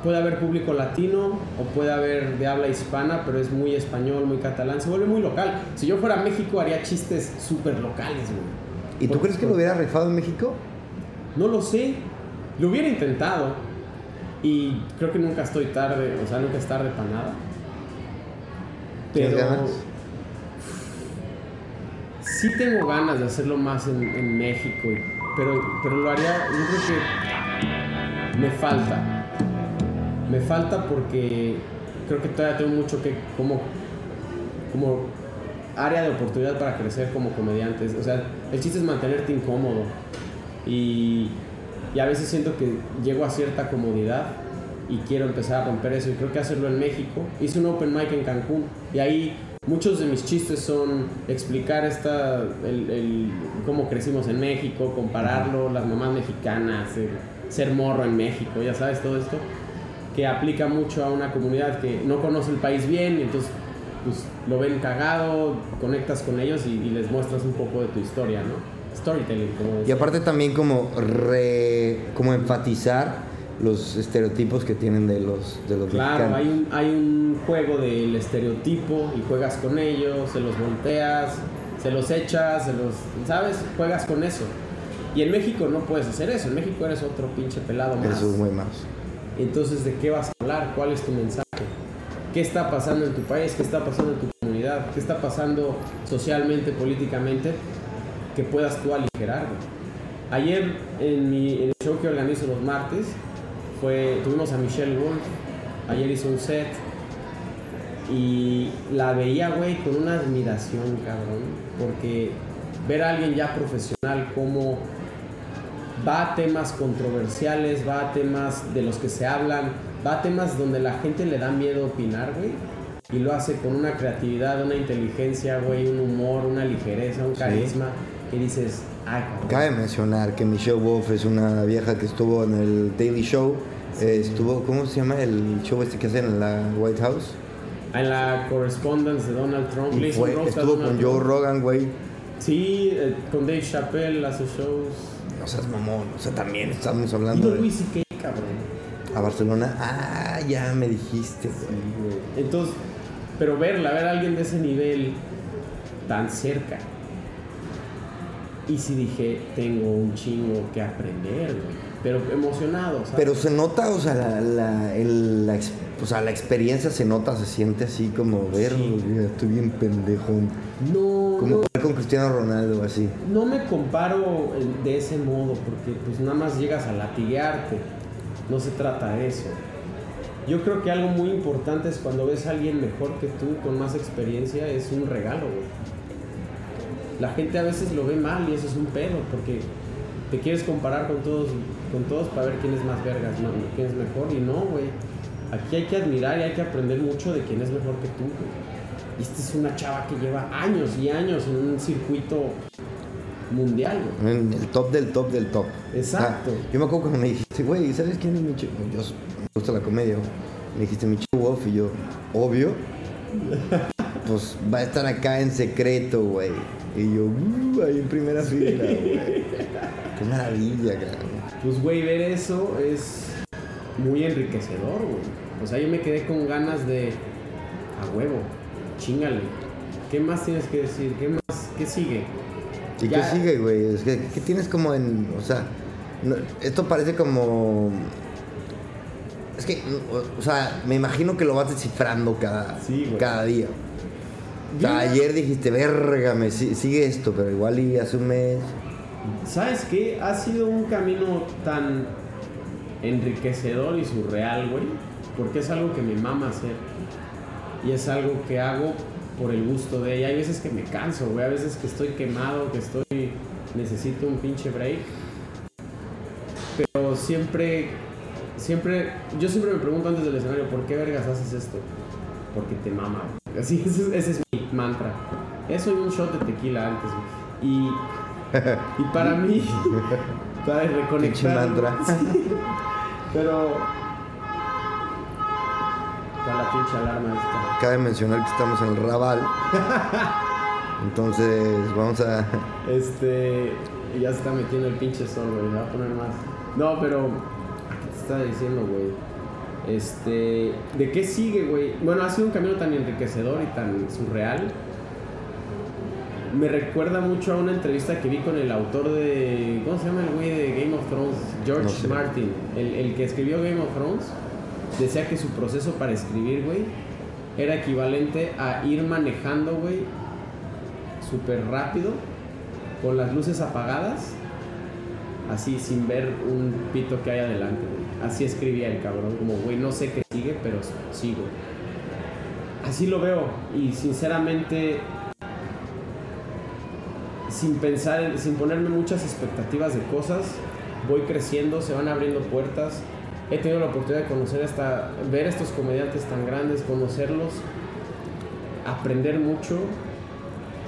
Puede haber público latino o puede haber de habla hispana, pero es muy español, muy catalán. Se vuelve muy local. Si yo fuera a México haría chistes súper locales, güey. ¿Y tú crees que lo hubiera rifado en México? No lo sé. Lo hubiera intentado. Y creo que nunca estoy tarde, o sea, nunca es tarde para nada. ¿Tienes Pero ganas? sí tengo ganas de hacerlo más en, en México, pero, pero lo haría, yo creo que me falta. Me falta porque creo que todavía tengo mucho que, como, como área de oportunidad para crecer como comediante. O sea, el chiste es mantenerte incómodo. Y, y a veces siento que llego a cierta comodidad y quiero empezar a romper eso. Y creo que hacerlo en México. Hice un open mic en Cancún y ahí muchos de mis chistes son explicar esta, el, el- cómo crecimos en México, compararlo, las mamás mexicanas, ser morro en México, ya sabes, todo esto. Que aplica mucho a una comunidad que no conoce el país bien y entonces pues, lo ven cagado, conectas con ellos y, y les muestras un poco de tu historia, ¿no? Storytelling, como Y decía. aparte también como re, como enfatizar los estereotipos que tienen de los de los Claro, mexicanos. hay un, hay un juego del estereotipo y juegas con ellos, se los volteas, se los echas, se los, ¿sabes? Juegas con eso. Y en México no puedes hacer eso, en México eres otro pinche pelado más. Eso es muy más. Entonces, ¿de qué vas a hablar? ¿Cuál es tu mensaje? ¿Qué está pasando en tu país? ¿Qué está pasando en tu comunidad? ¿Qué está pasando socialmente, políticamente? Que puedas tú aligerar. güey. Ayer en, mi, el show que organizo los martes, fue, tuvimos a Michelle Wolf. Ayer hizo un set. Y la veía, güey, con una admiración, cabrón. Porque ver a alguien ya profesional como va a temas controversiales, va a temas de los que se hablan, va a temas donde la gente le da miedo opinar, güey. y lo hace con una creatividad, una inteligencia, güey, un humor, una ligereza, un carisma. Y dices, ay, cabrón. Cabe mencionar que Michelle Wolf es una vieja que estuvo en el Daily Show. eh, estuvo, ¿cómo se llama el show este que hacen en la White House? En la correspondence de Donald Trump. Y fue, estuvo Donald con Joe. Rogan, güey. Sí, eh, con Dave Chappelle hace shows. O sea, es mamón. O sea, también estamos Y hablando no de... Y cabrón. A Barcelona. Ah, ya me dijiste, güey. Entonces, pero verla, ver a alguien de ese nivel tan cerca. Y si dije, tengo un chingo que aprender, güey. Pero emocionado, ¿sabes? Pero se nota, o sea, la, la, el- la ex- o sea, la experiencia se nota, se siente así como ver, güey, estoy bien pendejo. no, Como no, con Cristiano Ronaldo, así. no me comparo de ese modo, porque pues nada más llegas a latiguearte. No se trata de eso. Yo creo que algo muy importante es cuando ves a alguien mejor que tú, con más experiencia, es un regalo, güey. La gente a veces lo ve mal y eso es un pedo, porque te quieres comparar con todos, con todos para ver quién es más vergas, ¿no? quién es mejor, y no, güey. Aquí hay que admirar y hay que aprender mucho de quién es mejor que tú, güey. Y esta es una chava que lleva años y años en un circuito mundial, güey. En el top del top del top. Exacto. Sea, yo me acuerdo cuando me dijiste, güey, ¿sabes quién es Michelle? Yo me gusta la comedia, güey. Me dijiste Michelle Wolf y yo, obvio. Pues va a estar acá en secreto, güey. Y yo, uh, ahí en primera fila, güey. Qué maravilla, cabrón. Pues, güey, ver eso es muy enriquecedor, güey. O sea, yo me quedé con ganas de, a huevo, chingale. ¿Qué más tienes que decir? ¿Qué más? ¿Qué sigue? ¿Y Ya- qué sigue, güey? Es que, ¿qué tienes como en. O sea, no- esto parece como. Es que, o, o sea, me imagino que lo vas descifrando cada, Sí, cada día. O sea, ayer dijiste, verga, me si- sigue esto, pero igual y hace un mes. ¿Sabes qué? Ha sido un camino tan enriquecedor y surreal, güey. Porque es algo que me mama hacer. Y es algo que hago por el gusto de ella. Hay veces que me canso, güey. Hay veces que estoy quemado, que estoy... Necesito un pinche break. Pero siempre... Siempre... Yo siempre me pregunto antes del escenario, ¿por qué vergas haces esto? Porque te mama. güey. Así, ese, ese es mi mantra. Eso y un shot de tequila antes, güey. Y... Y para mí, para reconectar. mantra. Sí. Pero. Está la pinche alarma esta. Cabe mencionar que estamos en el Raval. Entonces, vamos a. Este. Ya se está metiendo el pinche sol, güey. Me va a poner más. No, pero. ¿Qué te estaba diciendo, güey? Este. ¿De qué sigue, güey? Bueno, ha sido un camino tan enriquecedor y tan surreal. Me recuerda mucho a una entrevista que vi con el autor de. ¿Cómo se llama el güey de Game of Thrones? George No sé. Martin. El, el que escribió Game of Thrones. Decía que su proceso para escribir, güey, era equivalente a ir manejando, güey, súper rápido, con las luces apagadas, así sin ver un pito que hay adelante, güey. Así escribía el cabrón, como, güey, no sé qué sigue, pero sigo. Así lo veo, y sinceramente, sin pensar, en- sin ponerme muchas expectativas de cosas, voy creciendo, se van abriendo puertas. He tenido la oportunidad de conocer hasta, ver a estos comediantes tan grandes, conocerlos, aprender mucho,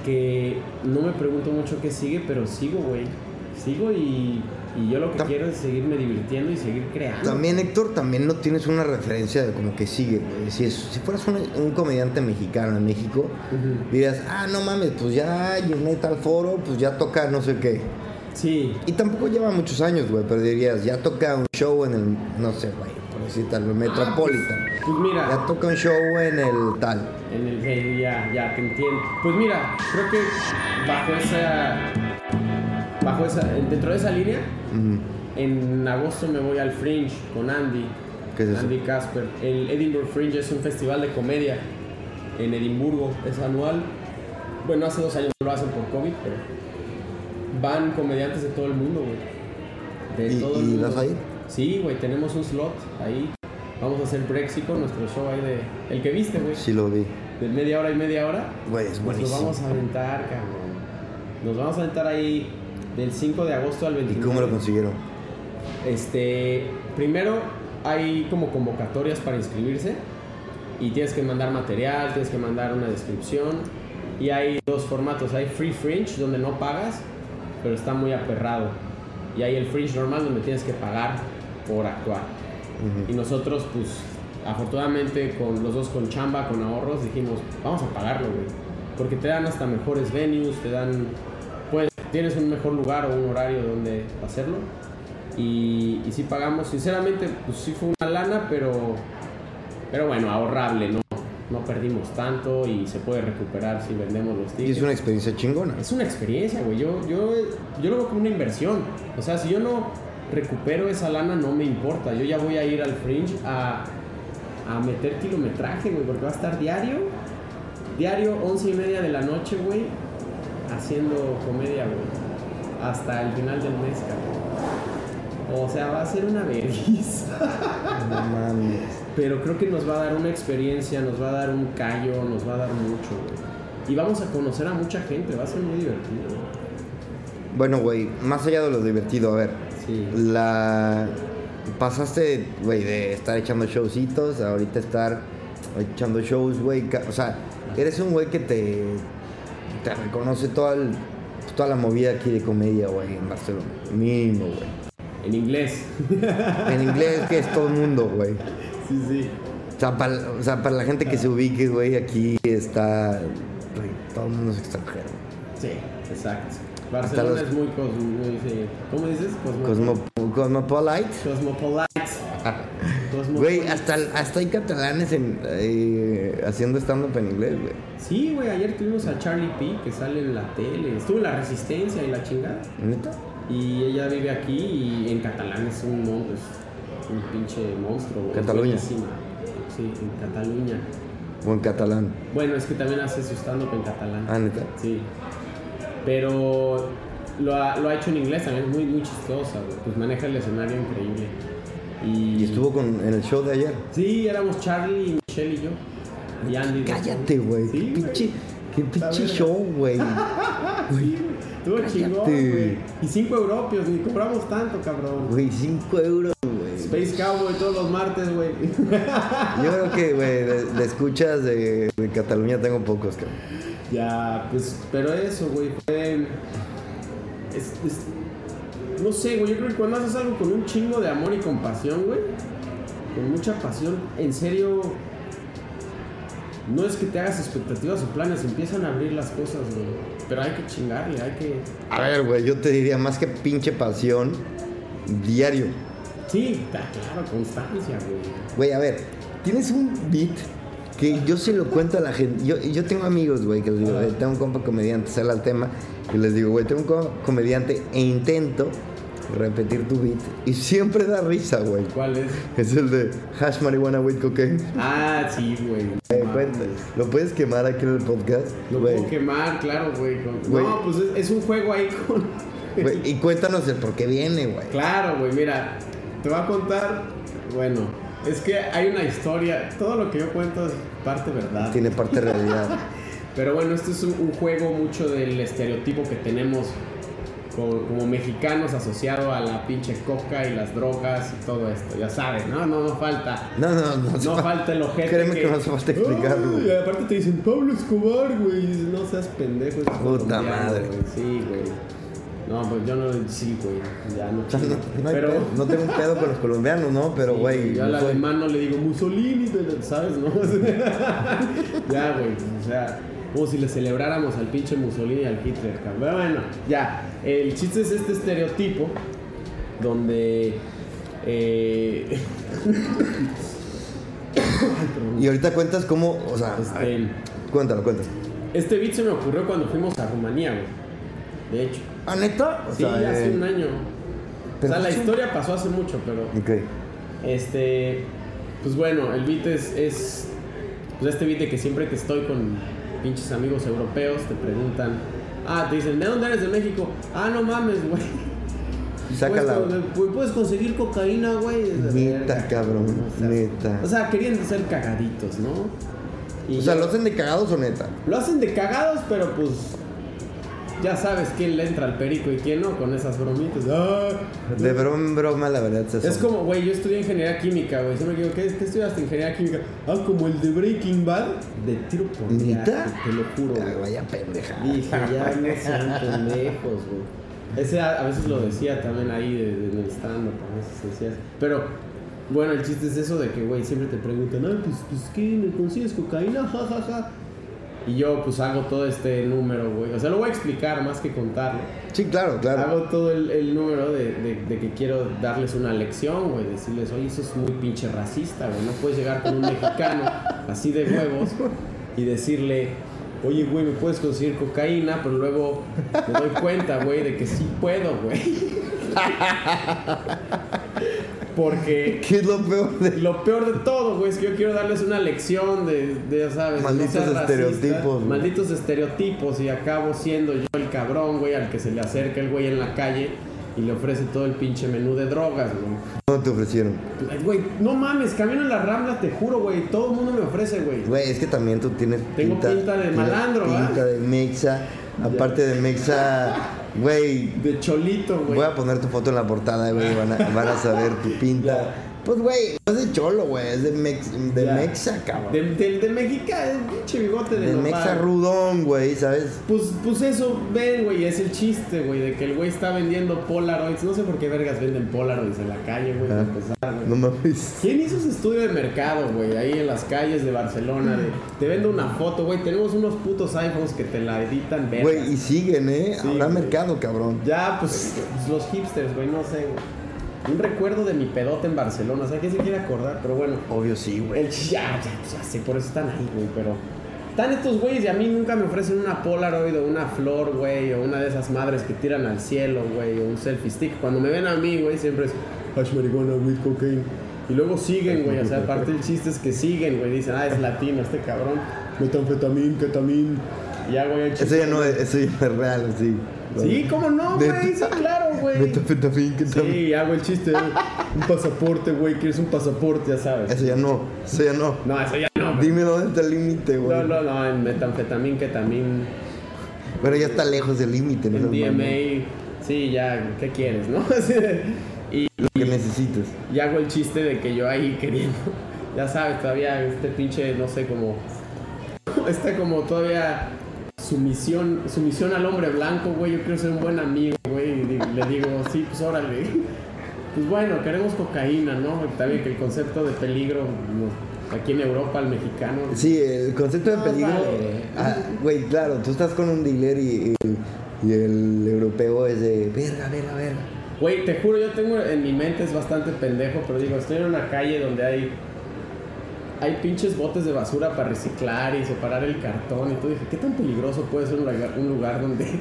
que no me pregunto mucho qué sigue, pero sigo, güey. Sigo y, y yo lo que quiero es seguirme divirtiendo y seguir creando. También, Héctor, también no tienes una referencia de como que sigue, güey. Si, es- si fueras un, un comediante mexicano en México, dirías, ah, no mames, pues ya llené tal foro, pues ya toca no sé qué. Sí, Y tampoco lleva muchos años, güey, pero dirías, ya toca un show en el, no sé, güey, por decir tal, el Metropolitan. pues mira. Ya toca un show en el tal. En el sí, ya, ya te entiendo. Pues mira, creo que bajo esa. Bajo esa. Dentro de esa línea, Mm, en agosto me voy al Fringe con Andy. ¿Qué es eso? Andy Casper. El Edinburgh Fringe es un festival de comedia en Edimburgo. Es anual. Bueno, hace dos años lo hacen por COVID, pero van comediantes de todo el mundo, güey. De ¿Y- todo el y mundo. vas a ir? Sí, güey, tenemos un slot ahí. Vamos a hacer Brexico, nuestro show ahí de. El que viste, güey. Sí lo vi. De media hora y media hora. Güey, es Nos lo buenísimo. vamos a aventar, cabrón. Nos vamos a aventar ahí del 5 de agosto al ¿Y 29. cómo lo consiguieron? Este, primero hay como convocatorias para inscribirse y tienes que mandar material, tienes que mandar una descripción. Y hay dos formatos, hay Free Fringe donde no pagas, pero está muy aperrado. Y hay el Fringe normal donde tienes que pagar por actuar. Y nosotros, pues, afortunadamente, con los dos con chamba, con ahorros, dijimos, vamos a pagarlo, güey. Porque te dan hasta mejores venues, te dan, pues, tienes un mejor lugar o un horario donde hacerlo. Y, y sí pagamos, sinceramente, pues sí fue una lana, pero, pero bueno, ahorrable, ¿no? No perdimos tanto y se puede recuperar si vendemos los Y tickets. es una experiencia chingona. Es una experiencia, güey. Yo, yo, yo lo veo como una inversión. O sea, si yo no recupero esa lana, no me importa. Yo ya voy a ir al Fringe a, a meter kilometraje, güey, porque va a estar diario, diario, once y media de la noche, güey, haciendo comedia, güey. Hasta el final del mes, cabrón. O sea, va a ser una vergüenza. No mames. Pero creo que nos va a dar una experiencia, nos va a dar un callo, nos va a dar mucho, güey. Y vamos a conocer a mucha gente, va a ser muy divertido. güey. Bueno, güey, más allá de lo divertido, a ver. Sí. La. Pasaste, güey, de estar echando showcitos a ahorita estar echando shows, güey. O sea, eres un güey que te. Te reconoce toda, el- toda la movida aquí de comedia, güey, en Barcelona. Mínimo, güey. En inglés. En inglés, que es todo el mundo, güey. Sí, sí. O sea, para, o sea, para la gente que se ubique, güey, aquí está. todo el mundo es extranjero. Sí, exacto. Barcelona los- es muy, cos- muy, sí. ¿Cómo dices? Cosmo- Cosmo, cosmopolite. Cosmopolite. Güey, hasta, hasta hay catalanes en, eh, haciendo stand-up en inglés, güey. Sí, güey, ayer tuvimos a Charlie P que sale en la tele. Estuvo en la Resistencia y la chingada. ¿Neta? Y ella vive aquí y en catalán es un monstruo, un pinche monstruo. Cataluña. Sí, en Cataluña. O en catalán. Bueno, es que también hace su stand-up en catalán. Ah, neta. Sí. Pero lo ha, lo ha hecho en inglés también, es muy, muy chistosa, güey. Pues maneja el escenario increíble. Y, Y estuvo con, en el show de ayer. Sí, éramos Charlie, Michelle y yo. Y Andy. Cállate, güey. Sí, qué pinche, qué pinche show, güey. Estuvo chingón, güey. Y cinco europeos, ni cobramos tanto, cabrón. Güey, 5 euros. Space Cowboy todos los martes, güey. Yo creo que, güey, de, de escuchas de, de Cataluña tengo pocos, cabrón. ya, pues, pero eso, güey, fue. es- es- no sé, güey, yo creo que cuando haces algo con un chingo de amor y compasión, güey, con mucha pasión, en serio, no es que te hagas expectativas o planes, empiezan a abrir las cosas, güey. Pero hay que chingarle, hay que. A ver, güey, yo te diría más que pinche pasión, diario. Sí, está claro, constancia, güey. Güey, a ver, tienes un beat que yo se lo cuento a la gente. Yo, yo tengo amigos, güey, que les digo. "Eh, tengo un compa comediante, sale al tema, y les digo, güey, tengo un compa comediante e intento repetir tu beat. Y siempre da risa, güey. ¿Cuál es? Es el de hash marihuana with cocaine. Ah, sí, güey. Eh. ¿Lo puedes quemar aquí en el podcast? Lo Güey, puedo quemar, claro, güey. No, pues es, es un juego ahí con. y cuéntanos el por qué viene, güey. Claro, güey, mira, te voy a contar. Bueno, es que hay una historia. Todo lo que yo cuento es parte verdad. Tiene parte realidad. Pero bueno, esto es un, un juego mucho del estereotipo que tenemos como, como mexicanos asociado a la pinche coca y las drogas y todo esto. Ya sabes, ¿no? No, no falta. No, no, no. No falta el ojete. Créeme que no hace falta explicarlo. Y aparte te dicen Pablo Escobar, güey. No seas pendejo. Puta madre. Sí, güey. No, pues yo no. Sí, güey. Ya no O sea, chingo. no, hay Pero. pedo, no tengo un pedo con los colombianos, ¿no? Pero, sí, güey. Yo al alemán no le digo Mussolini, ¿sabes? ¿No? ya, güey. O sea, como si le celebráramos al pinche Mussolini y al Hitler, cabrón. Pero bueno, ya. El chiste es este estereotipo donde. Eh, Y ahorita cuentas cómo, o sea, este, cuéntalo, cuéntalo. este beat se me ocurrió cuando fuimos a Rumanía, güey. De hecho. ¿Ah, neta? O Sí, sea, hace eh, un año. o sea, la historia pasó hace mucho, pero. Ok. Este. Pues bueno, el beat es. es pues este beat de que siempre que estoy con pinches amigos europeos te preguntan. Ah, te dicen, ¿de dónde eres de México? Ah, no mames, güey. Sácala. Puedes, puedes conseguir cocaína, güey. Neta, cabrón, O sea, neta. O sea, querían ser cagaditos, ¿no? Y O sea, ¿lo hacen de cagados o neta? lo hacen de cagados, pero pues. Ya sabes quién le entra al perico y quién no con esas bromitas. Ah, De broma broma, la verdad se Es como, güey, yo estudié ingeniería química, güey. Siempre digo, ¿qué, ¿qué estudiaste ingeniería química? Ah, como el de Breaking Bad. De tiro por viaje, te lo juro, Ah. Vaya pendeja. Dije, ya no sean pendejos, güey. Ese a, a veces lo decía también ahí de- de- en el stand a veces decía. Pero, bueno, el chiste es eso de que, güey, siempre te preguntan, ah, pues, pues, ¿qué? ¿Me consigues cocaína? Ja, ja, ja. Y yo, pues, hago todo este número, güey. O sea, lo voy a explicar más que contarlo. Sí, claro, claro. Hago todo el, el número de, de- de que quiero darles una lección, güey. Decirles, oye, eso es muy pinche racista, güey. No puedes llegar con un mexicano así de huevos y decirle, oye, güey, me puedes conseguir cocaína, pero luego me doy cuenta, güey, de que sí puedo, güey. Porque ¿Qué es lo peor de lo peor de todo, güey, es que yo quiero darles una lección de, de ya sabes, Malditos racista, estereotipos, güey. malditos estereotipos y acabo siendo yo el cabrón, güey, al que se le acerca el güey en la calle y le ofrece todo el pinche menú de drogas, güey. no te ofrecieron? Güey, no mames, camino en la rambla, te juro, güey, todo el mundo me ofrece, güey. Güey, es que también tú tienes Tengo pinta de malandro. Pinta de mexa. Aparte de mexa, güey, De cholito, güey. voy a poner tu foto en la portada, güey, van a, van a saber tu pinta. Pues, güey, no es de cholo, güey, es de, mex, de Ya. mexa, cabrón. De, de, de mexicano, el pinche bigote de, De mexa rudón, güey, ¿sabes? Pues, pues eso, ven, güey, es el chiste, güey, de que el güey está vendiendo Polaroids. No sé por qué vergas venden Polaroids en la calle, güey, Ah. empezar, güey. No mames. ¿Quién hizo ese estudio de mercado, güey? Ahí en las calles de Barcelona. De, te vendo una foto, güey. Tenemos unos putos iPhones que te la editan vergas. Güey, y siguen, ¿eh? Sí, Habrá mercado, cabrón. Ya, pues, pues, los hipsters, güey, no sé, güey. Un recuerdo de mi pedote en Barcelona. O sea, ¿quién se quiere acordar? Pero bueno. Obvio sí, güey. El, ya, ya, ya sé, por eso están ahí, güey, pero... Están estos güeyes y a mí nunca me ofrecen una Polaroid o una flor, güey, o una de esas madres que tiran al cielo, güey, o un selfie stick. Cuando me ven a mí, güey, siempre es hash marihuana with cocaine. Y luego siguen, güey, o sea, aparte el chiste es que siguen, güey, dicen, ah, es latino este cabrón, metanfetamín, ketamín. Y ya el chiste. Eso ya no es, eso ya no es real, sí. Sí, ¿cómo no, güey? Sí, claro, güey. Metafetamín, ¿qué tal? Sí, hago el chiste, un pasaporte, güey, quieres un pasaporte, ya sabes. Eso ya no, eso ya no. No, eso ya no. Dime dónde está el límite, güey. No, no, no, en metanfetamín, ketamín, Pero ya está lejos del límite, ¿no? en. DMA, sí, ya, ¿qué quieres, no? Y, Lo que necesites. y hago el chiste de que yo ahí queriendo, ya sabes, todavía este pinche, no sé, como, está como todavía sumisión, sumisión al hombre blanco, güey, yo quiero ser un buen amigo, güey, y le digo, sí, pues órale. Pues bueno, queremos cocaína, ¿no? Está bien que el concepto de peligro, aquí en Europa, el mexicano, Sí, el concepto de No, peligro. vale. ah, Güey, claro, tú estás con un dealer y, y- y el europeo es de verga, verga, verga. Güey, te juro, yo tengo en mi mente es bastante pendejo, pero digo, estoy en una calle donde hay hay pinches botes de basura para reciclar y separar el cartón y todo. Dije, ¿qué tan peligroso puede ser un lugar, un lugar donde,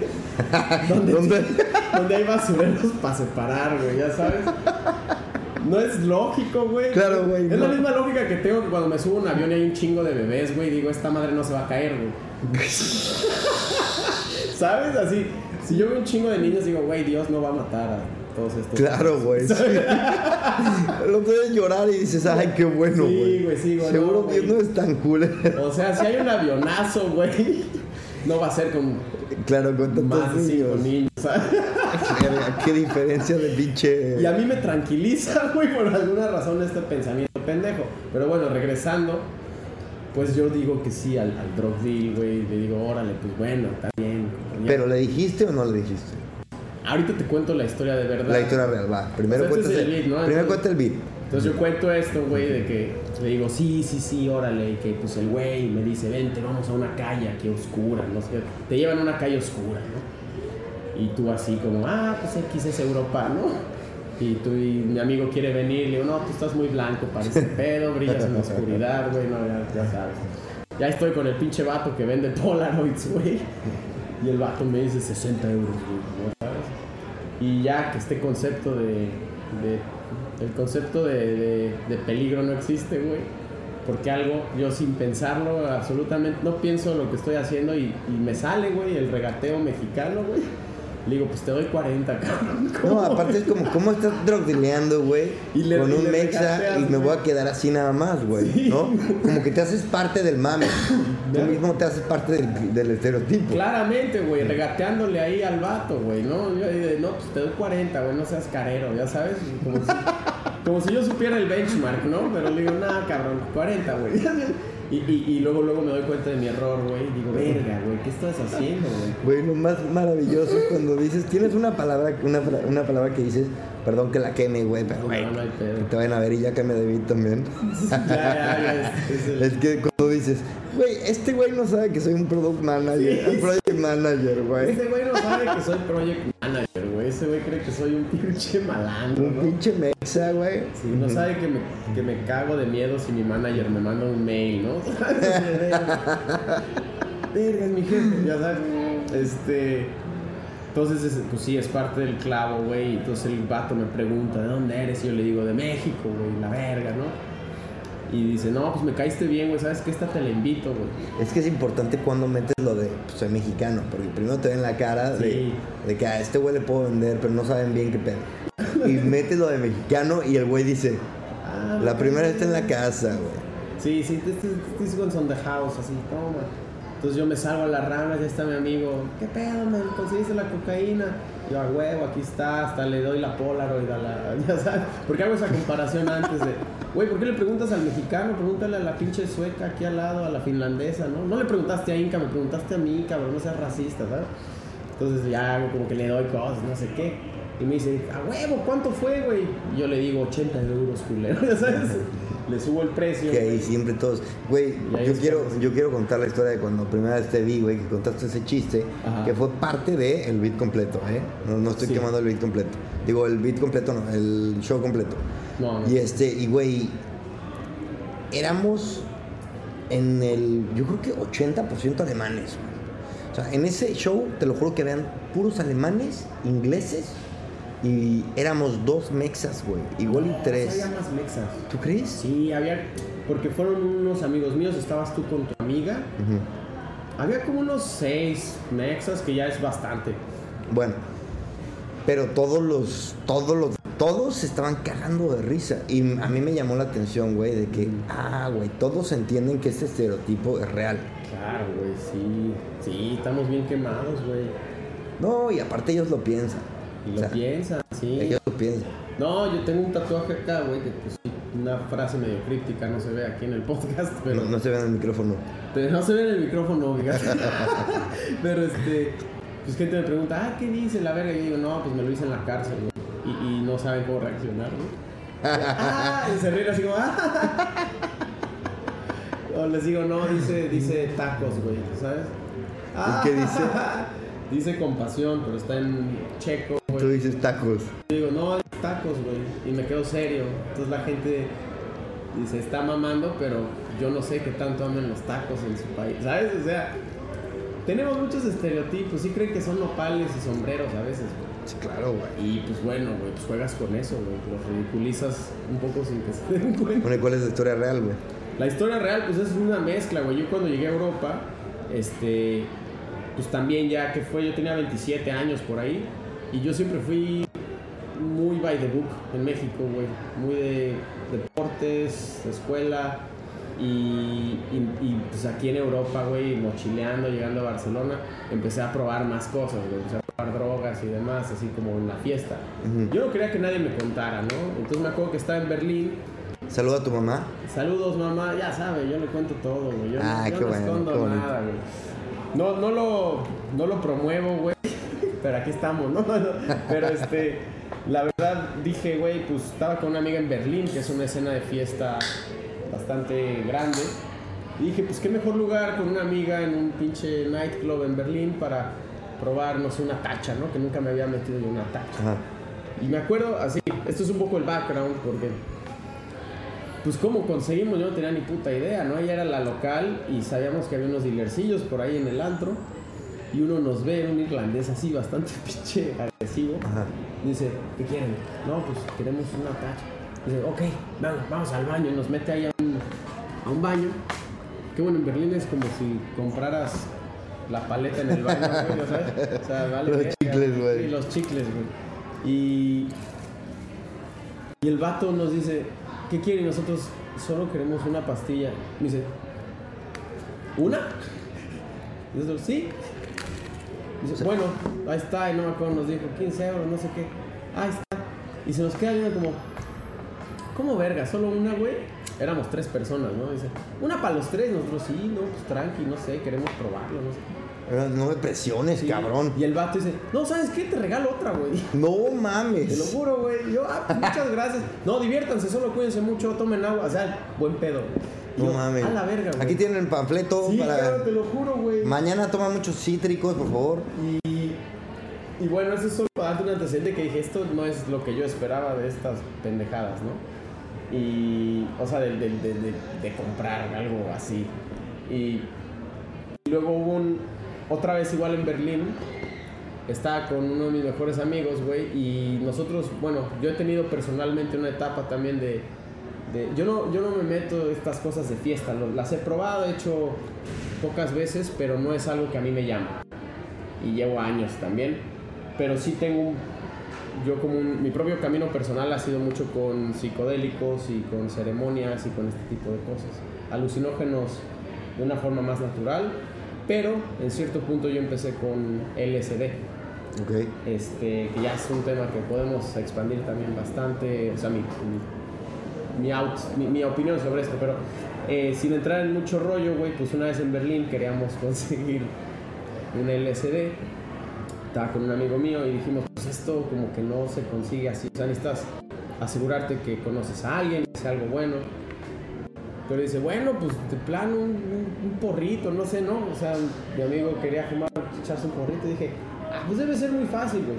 donde, hay basureros para separar, güey? Ya sabes. No es lógico, güey. Claro, güey, Es la misma lógica que tengo que cuando me subo a un avión y hay un chingo de bebés, güey. Digo, esta madre no se va a caer, güey. ¿Sabes? Así, si yo veo un chingo de niños, digo, güey, Dios no va a matar a todos estos. Claro, güey. sí. Lo puedes llorar y dices, ay, qué bueno, Sí, güey. güey, sí, güey, Seguro no, que güey. no es tan cool. O sea, si hay un avionazo, güey, no va a ser con claro, con tantos más niños. niños. ¿sabes? Verga, Qué diferencia de pinche. Y a mí me tranquiliza, güey, por alguna razón este pensamiento pendejo. Pero bueno, regresando, pues yo digo que sí al, al drug deal, güey. Le digo, órale, pues bueno, está bien. ¿Pero le dijiste o no le dijiste? Ahorita te cuento la historia de verdad. La historia real, va. Primero es el beat, ¿no? Primero cuenta el beat. Entonces yo cuento esto, güey, de que le digo, sí, sí, sí, órale, y que pues el güey me dice, vente, vamos a una calle aquí oscura, no sé, te llevan a una calle oscura, ¿no? Y tú así como, ah, pues X es Europa, ¿no? Y tú y mi amigo quiere venir, le digo, no, tú estás muy blanco para ese pedo, brillas en la oscuridad, güey, no, ya, ya sabes. Ya estoy con el pinche vato que vende Polaroids, güey. Y el vato me dice 60 euros, güey. Y ya que este concepto de. el concepto de peligro no existe, güey. Porque algo, yo sin pensarlo, absolutamente no pienso lo que estoy haciendo y, y me sale, güey, el regateo mexicano, güey. Le digo, pues te doy 40, cabrón. No, aparte es como, ¿cómo estás drogdileando, güey? Con un mexa y me voy a quedar así nada más, güey, Sí. ¿no? Como que te haces parte del mame. Tú mismo te haces parte del, del estereotipo. Claramente, güey, regateándole ahí al vato, güey, ¿no? Yo de, no, pues te doy 40, güey, no seas carero, ya sabes, como si, como si yo supiera el benchmark, ¿no? Pero le digo, nada, cabrón, 40, güey. Y, y, y luego, luego me doy cuenta de mi error, güey, y digo, verga, güey, ¿qué estás haciendo, güey? Güey, lo más maravilloso es cuando dices, tienes una palabra, una, una palabra que dices, perdón que la queme, güey, pero güey, No, no que te vayan a ver y ya que me debí también. Ya, ya, ya, es, es el- Es que cuando dices, güey, este güey no sabe que soy un product manager, un project manager, güey. Ese güey no sabe que soy project manager, güey. Ese güey cree que soy un pinche malandro, Un ¿no? pinche mexa, güey. Sí, no sabe que me, que me cago de miedo si mi manager me manda un mail, ¿no? Verga, es mi jefe, ya sabes. Este. Entonces, es- pues sí, es parte del clavo, güey. Entonces el vato me pregunta, ¿de dónde eres? Y yo le digo, de México, güey, la verga, ¿no? Y dice, no, pues me caíste bien, güey, ¿sabes qué? Esta te la invito, güey. Es que es importante cuando metes lo de pues, soy mexicano, porque primero te ven la cara de, Sí. de que a este güey le puedo vender, pero no saben bien qué pedo. Y metes lo de mexicano y el güey dice, Ah, la primera está en la casa, güey. Sí, sí, this, this, this one's on the house, así, toma. Entonces yo me salgo a las ramas, ya está mi amigo, ¿qué pedo, man? ¿Conseguiste la cocaína? Yo, a huevo, aquí está, hasta le doy la Polaroid a la... Ya sabes, porque hago esa comparación antes de... Güey, ¿por qué le preguntas al mexicano? Pregúntale a la pinche sueca aquí al lado, a la finlandesa, ¿no? No le preguntaste a Inca, me preguntaste a mí, cabrón, no seas racista, ¿sabes? Entonces ya hago como que le doy cosas, no sé qué. Y me dice, a huevo, ¿cuánto fue, güey? Y yo le digo, 80 euros, culero, ya sabes. Le subo el precio. Que ahí siempre todos, güey, yo quiero, yo quiero contar la historia de cuando primera vez te vi, güey, que contaste ese chiste, Ajá. que fue parte de el beat completo, ¿eh? No, no estoy Sí. quemando el beat completo. Digo, el beat completo no, el show completo. No, no. Y este, y güey, éramos en el, yo creo que 80% alemanes, güey. O sea, en ese show, te lo juro que vean puros alemanes, ingleses, y éramos dos mexas, güey. Igual No, y tres. Había más mexas. ¿Tú crees? Sí, había. Porque fueron unos amigos míos, estabas tú con tu amiga. Había como unos seis mexas, que ya es bastante. Bueno, pero todos los, todos los, todos se estaban cagando de risa. Y a mí me llamó la atención, güey, de que, ah, güey, todos entienden que este estereotipo es real. Claro, güey, sí. Sí, estamos bien quemados, güey. No, y aparte ellos lo piensan. Y O lo sea, piensan, sí. Ellos lo piensan. No, yo tengo un tatuaje acá, güey, que pues una frase medio críptica, no se ve aquí en el podcast, pero No, no se ve en el micrófono. Pero no se ve en el micrófono, fíjate. Pero este, pues gente me pregunta, ah, ¿qué dice la verga? Y yo digo, no, pues me lo hice en la cárcel, güey. Y, y no saben cómo reaccionar, ¿no? ah, y se ríen así como, ah. O les digo, no, dice, dice tacos, güey, ¿sabes? Ah, qué dice? Dice compasión, pero está en checo, Tú güey. dices tacos. Y digo, no, tacos, güey. Y me quedo serio. Entonces la gente dice, está mamando, pero yo no sé qué tanto aman los tacos en su país. ¿Sabes? O sea, tenemos muchos estereotipos. Sí creen que son nopales y sombreros a veces, güey. Sí, claro, güey. Y pues bueno, güey, pues juegas con eso, güey. Los ridiculizas un poco sin que se den cuenta. Bueno, ¿y cuál es la historia real, güey? La historia real, pues es una mezcla, güey. Yo cuando llegué a Europa, este, pues también ya que fue, yo tenía 27 años por ahí, y yo siempre fui muy by the book en México, güey. Muy de deportes, de escuela, y, y- y, pues aquí en Europa, güey, mochileando, llegando a Barcelona, empecé a probar más cosas, güey. Empecé a probar drogas y demás, así como en la fiesta. Yo no quería que nadie me contara, ¿no? Entonces me acuerdo que estaba en Berlín Saluda a tu mamá. Saludos, mamá. Ya sabe, yo le cuento todo, güey. Yo, no- Ah, yo qué no bueno, escondo qué nada, güey. No, no lo, no lo promuevo, güey. Pero aquí estamos, ¿no? Pero este, la verdad dije, güey, pues estaba con una amiga en Berlín, que es una escena de fiesta bastante grande. Y dije, pues qué mejor lugar con una amiga en un pinche nightclub en Berlín para probar, no sé, una tacha, ¿no? Que nunca me había metido yo una tacha. Ajá. Y me acuerdo, así, esto es un poco el background, porque, pues, ¿cómo conseguimos? Yo no tenía ni puta idea, ¿no? Ella era la local y sabíamos que había unos dealercillos por ahí en el antro. Y uno nos ve, un irlandés así, bastante pinche agresivo. Ajá. Dice, ¿qué quieren? No, pues queremos una tacha. Dice, ok, vamos, vamos al baño. Y nos mete ahí a un, a un baño. Que bueno, en Berlín es como si compraras la paleta en el baño, güey, ¿no ¿sabes? O sea, vale. Los chicles, güey. Sí, los chicles, güey. Y, y el vato nos dice, ¿qué quiere? Y nosotros solo queremos una pastilla. Me dice, ¿una? Nosotros, sí. Dice, bueno, ahí está, y no me acuerdo, nos dijo 15 euros, no sé qué. Ahí está. Y se nos queda viendo como, ¿cómo verga? ¿Solo una, güey? Éramos tres personas, ¿no? Dice, una para los tres, nosotros sí, no, pues tranqui, no sé, queremos probarlo, no sé. No me presiones, Sí. cabrón. Y el vato dice, no, ¿sabes qué? Te regalo otra, güey. No Te lo mames. juro, güey. Yo, ah, pues, muchas gracias. No, diviértanse, solo cuídense mucho, tomen agua. O sea, buen pedo. No mames. A la verga, güey. Aquí tienen el panfleto Sí, para. claro, te lo juro, güey. Mañana toma muchos cítricos, por favor. Y, y bueno, eso es solo para darte un antecedente que dije, esto no es lo que yo esperaba de estas pendejadas, ¿no? Y, o sea, de, de, de, de- de comprar algo así. Y, y luego hubo un, otra vez igual en Berlín, estaba con uno de mis mejores amigos, güey, y nosotros, bueno, yo he tenido personalmente una etapa también de... de- yo, no, yo no me meto estas cosas de fiesta, lo- las he probado, he hecho pocas veces, pero no es algo que a mí me llama y llevo años también, pero sí tengo un, yo como un- mi propio camino personal ha sido mucho con psicodélicos y con ceremonias y con este tipo de cosas, alucinógenos de una forma más natural, pero en cierto punto yo empecé con LSD, Ok. este, que ya es un tema que podemos expandir también bastante, o sea, mi, mi, mi out- mi- mi opinión sobre esto, pero eh, sin entrar en mucho rollo, güey, pues una vez en Berlín queríamos conseguir un LSD, estaba con un amigo mío y dijimos, pues esto como que no se consigue así, o sea, necesitas asegurarte que conoces a alguien, que sea algo bueno. Pero dice, bueno, pues de plano un, un- un porrito, no sé, ¿no? O sea, mi amigo quería fumar, echarse un porrito y dije, ah, pues debe ser muy fácil, güey.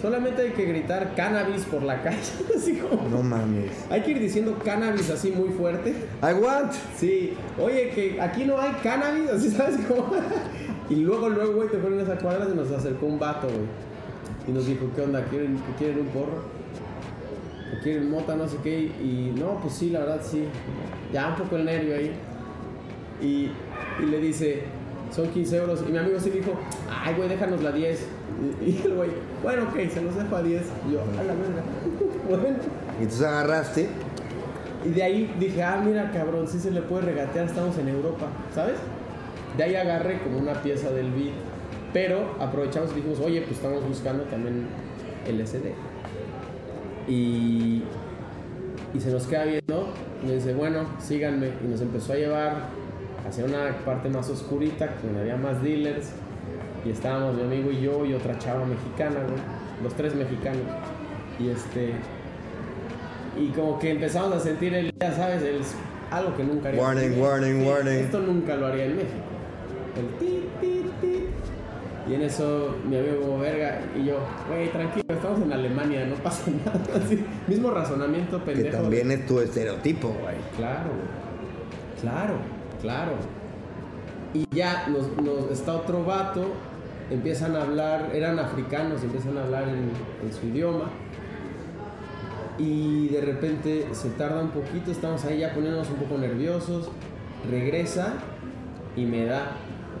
Solamente hay que gritar cannabis por la calle, así como... No mames. Hay que ir diciendo cannabis así muy fuerte. I want. Sí, oye, que aquí no hay cannabis, así sabes cómo. y luego, luego, güey, te ponen esa cuadra y nos acercó un vato, güey. Y nos dijo, ¿qué onda? ¿Quieren, ¿quieren un porro? ¿O quieren mota? No sé qué. Y no, pues sí, la verdad sí. Ya un poco el nervio ahí. Y, y le dice, son 15 euros. Y mi amigo sí dijo, ay, güey, déjanos la 10. Y, y el güey, bueno, ok, se los dejo a 10. Y yo, a la verga. bueno. Y entonces agarraste. Y de ahí dije, ah, mira, cabrón, sí se le puede regatear, estamos en Europa, ¿sabes? De ahí agarré como una pieza del beat. Pero aprovechamos y dijimos, oye, pues estamos buscando también LSD. Y, y se nos queda viendo. Y dice, bueno, síganme. Y nos empezó a llevar hacia una parte más oscurita, donde había más dealers. Y estábamos mi amigo y yo y otra chava mexicana, güey. Los tres mexicanos. Y este. Y como que empezamos a sentir el, ya sabes, el, algo que nunca haría. Warning, warning, warning. Esto nunca lo haría en México. El ti, ti. Y en eso mi amigo como verga y yo, güey, tranquilo, estamos en Alemania, no pasa nada. Así, mismo razonamiento Que pendejo. también de- es tu estereotipo, güey. Claro, güey. Claro, claro. Y ya nos, nos- está otro vato, empiezan a hablar, eran africanos, empiezan a hablar en, en su idioma. Y de repente se tarda un poquito, estamos ahí ya poniéndonos un poco nerviosos. Regresa y me da,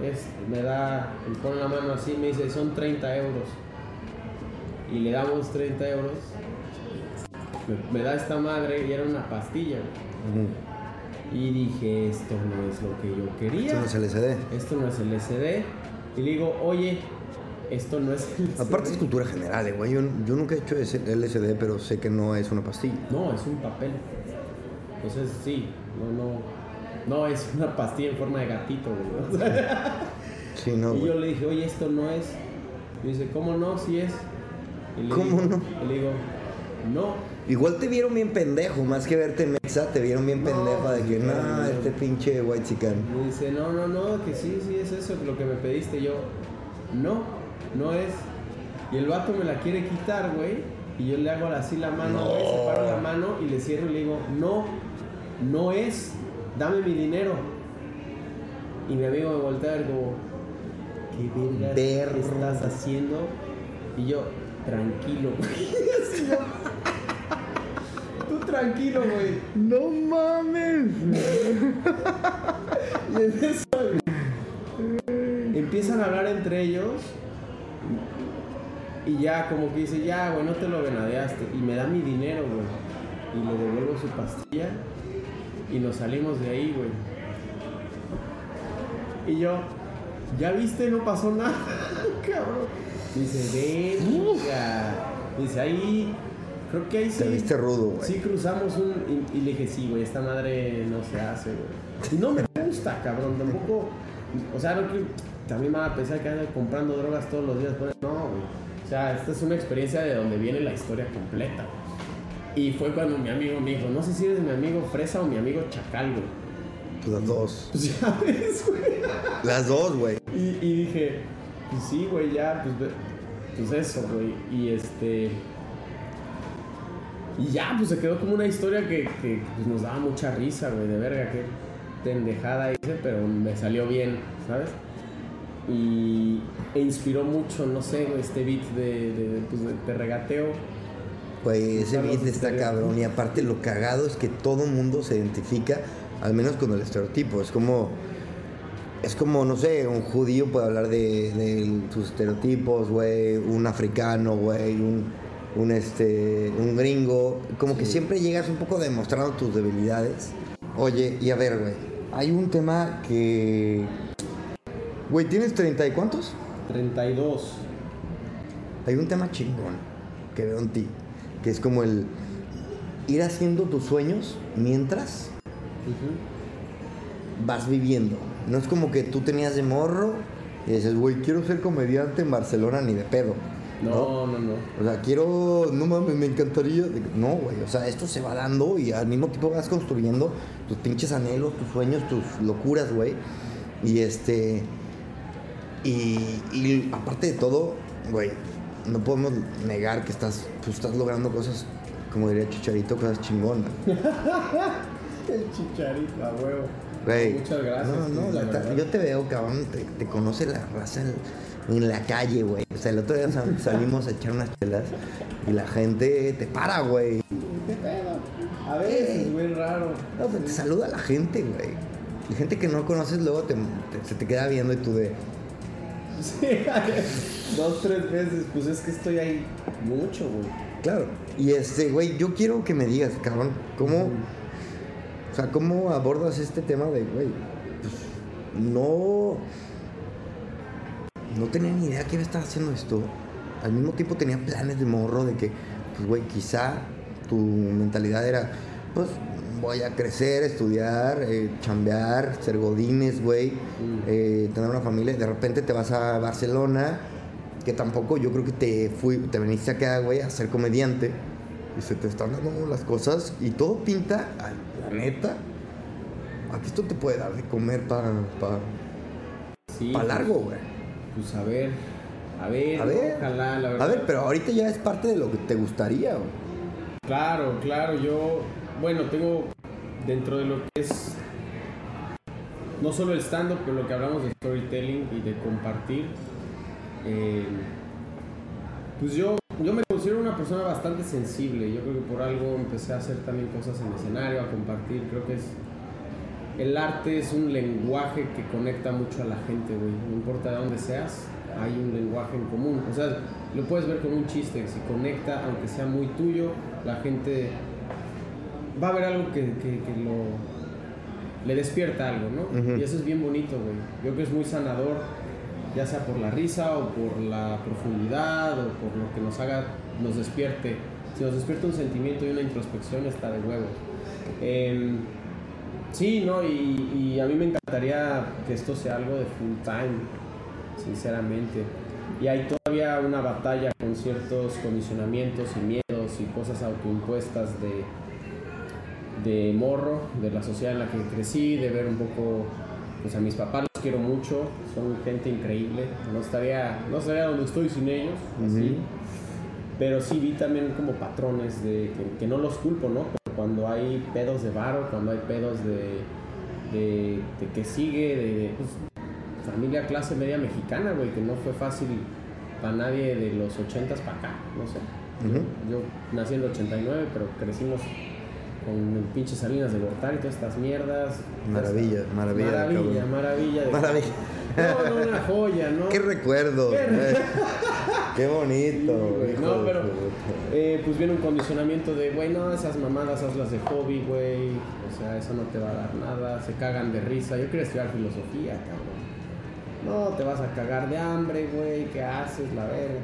es, me da, me pone la mano así, me dice, son 30 euros. Y le damos 30 euros. Me, me da esta madre y era una pastilla. Y dije, esto no es lo que yo quería. Esto no es LSD. Esto no es el SD. Y le digo, oye, esto no es el Aparte es cultura general, güey. Yo, yo nunca he hecho LSD, pero sé que no es una pastilla. No, es un papel. Entonces, sí, no, no. No es una pastilla en forma de gatito, güey. O sea, Sí, no, y yo le dije, oye, esto no es. Y dice, ¿cómo no? Sí es. Y le ¿Cómo digo- no? Y le digo, no. Igual te vieron bien pendejo, más que verte en Mexa, te vieron bien No, pendejo de que, no, este pinche white chican. Me dice, no, no, no, que sí, sí es eso, lo que me pediste. Y yo, no, no es. Y el vato me la quiere quitar, güey. Y yo le hago así la mano, No. güey, separo la mano y le cierro y le digo, no, no es, dame mi dinero. Y mi amigo me voltea a ver como, ¿qué vergas estás haciendo? Y yo, tranquilo, güey. Tú tranquilo, güey. No mames. Y en eso empiezan a hablar entre ellos. Y ya, como que dice, ya, güey, no te lo venadeaste. Y me da mi dinero, güey. Y le devuelvo su pastilla. Y nos salimos de ahí, güey. Y yo, ¿ya viste? No pasó nada, cabrón. Dice, venga. Dice, ahí. Creo que ahí sí. Te viste rudo, güey. Sí, cruzamos un. Y, y le dije, sí, güey, esta madre no se hace, güey. Y no me gusta, cabrón. Tampoco. O sea, no que. También me va a pensar que ando comprando drogas todos los días. No, güey. O sea, esta es una experiencia de donde viene la historia completa, güey. Y fue cuando mi amigo me dijo, no sé si eres mi amigo Fresa o mi amigo Chacal, güey. Pues las dos. Pues ya ves, güey. Las dos, güey. Y, y dije, pues sí, güey, ya, pues, pues eso, güey. Y este. Y ya, pues se quedó como una historia que, que, pues, nos daba mucha risa, güey, de verga, qué pendejada hice, pero me salió bien, ¿sabes? Y e inspiró mucho, no sé, güey, este beat de, de, pues, de, de regateo. Güey, ese beat está cabrón. Y aparte, lo cagado es que todo mundo se identifica, al menos con el estereotipo. Es como. Es como, no sé, un judío puede hablar de, de sus estereotipos, güey. Un africano, güey. Un, un, este, un gringo. Como que siempre llegas un poco demostrando tus debilidades. Oye, y a ver, güey. Hay un tema que. Güey, ¿tienes 30 y cuántos? 32. Hay un tema chingón que veo en ti, que es como el ir haciendo tus sueños mientras vas viviendo. No es como que tú tenías de morro y dices, güey, quiero ser comediante en Barcelona ni de pedo. No, no, no. O sea, quiero, no mames, me encantaría. No, güey, o sea, esto se va dando y al mismo tiempo vas construyendo tus pinches anhelos, tus sueños, tus locuras, güey. Y este. Y, y aparte de todo, güey, no podemos negar que estás, pues, estás logrando cosas, como diría Chicharito, cosas chingonas. El chicharito, a huevo. Güey. Muchas gracias. No, no, la la ta- yo te veo, cabrón, te, te conoce la raza en, en la calle, güey. O sea, el otro día sal- salimos a echar unas chelas y la gente te para, güey. ¿Qué pedo? A veces, güey, raro. No, pues te saluda la gente, güey. Y gente que no conoces luego te, te- se te queda viendo y tú de... Sí, dos, tres veces. Pues es que estoy ahí mucho, güey. Claro. Y este, güey, yo quiero que me digas, cabrón, ¿cómo... O sea, ¿cómo abordas este tema de, güey? Pues no... No tenía ni idea que iba a estar haciendo esto. Al mismo tiempo tenía planes de morro de que, pues, güey, quizá tu mentalidad era, pues, voy a crecer, estudiar, eh, chambear, ser godines, güey, eh, tener una familia. De repente te vas a Barcelona, que tampoco yo creo que te fui, te viniste acá, güey, a ser comediante. Y se te están dando las cosas y todo pinta, ay, la neta, aquí esto te puede dar de comer para pa, Sí. pa largo, güey. Pues a ver. A ver, A ver. ojalá, la verdad. A ver, pero ahorita ya es parte de lo que te gustaría, güey. Claro, claro, yo, bueno, tengo dentro de lo que es no solo el stand-up, pero lo que hablamos de storytelling y de compartir, eh, pues yo, yo me considero una persona bastante sensible, yo creo que por algo empecé a hacer también cosas en escenario, a compartir, creo que es... El arte es un lenguaje que conecta mucho a la gente, güey. No importa de dónde seas, hay un lenguaje en común. O sea, lo puedes ver como un chiste. Si conecta, aunque sea muy tuyo, la gente va a ver algo que, que- que lo le despierta algo, ¿no? Y eso es bien bonito, güey. Yo creo que es muy sanador, ya sea por la risa o por la profundidad o por lo que nos haga, nos despierte. Si nos despierta un sentimiento y una introspección, está de huevos. Em, Sí, ¿no? Y, y a mí me encantaría que esto sea algo de full time, sinceramente. Y hay todavía una batalla con ciertos condicionamientos y miedos y cosas autoimpuestas de, de morro, de la sociedad en la que crecí, de ver un poco, pues a mis papás los quiero mucho, son gente increíble, no estaría, no estaría donde estoy sin ellos, así. Pero sí vi también como patrones de que, que no los culpo, ¿no? Pero cuando hay pedos de varo, cuando hay pedos de, de, de que sigue, de, pues, familia clase media mexicana, güey, que no fue fácil para nadie de los 80s para acá, no sé. Yo nací en el 89, pero crecimos con el pinche Salinas de Gortari y todas estas mierdas. Maravilla, maravilla de Maravilla, maravilla. de- Maravilla. No, no, una joya, ¿no? Qué recuerdo. Qué-. Qué bonito. hijo No, de pero eh, pues viene un condicionamiento de, güey, no, esas mamadas hazlas de hobby, güey. O sea, eso no te va a dar nada. Se cagan de risa. Yo quería estudiar filosofía, cabrón. No, te vas a cagar de hambre, güey. ¿Qué haces? La verga.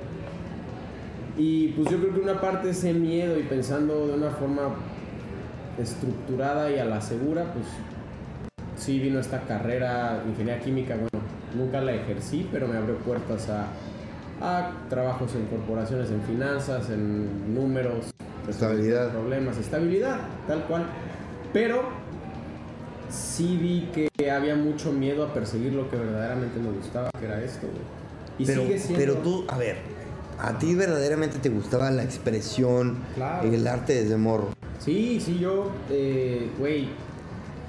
Y pues yo creo que una parte ese miedo y pensando de una forma estructurada y a la segura, pues sí vino esta carrera, ingeniería química, bueno, nunca la ejercí, pero me abrió puertas a, a trabajos en corporaciones, en finanzas, en números, Estabilidad. problemas, estabilidad, tal cual. Pero sí vi que había mucho miedo a perseguir lo que verdaderamente me gustaba, que era esto, güey. Y pero, sigue siendo... pero tú, a ver, a ti verdaderamente te gustaba la expresión, Claro. el arte desde morro. Sí, sí, yo, eh, güey,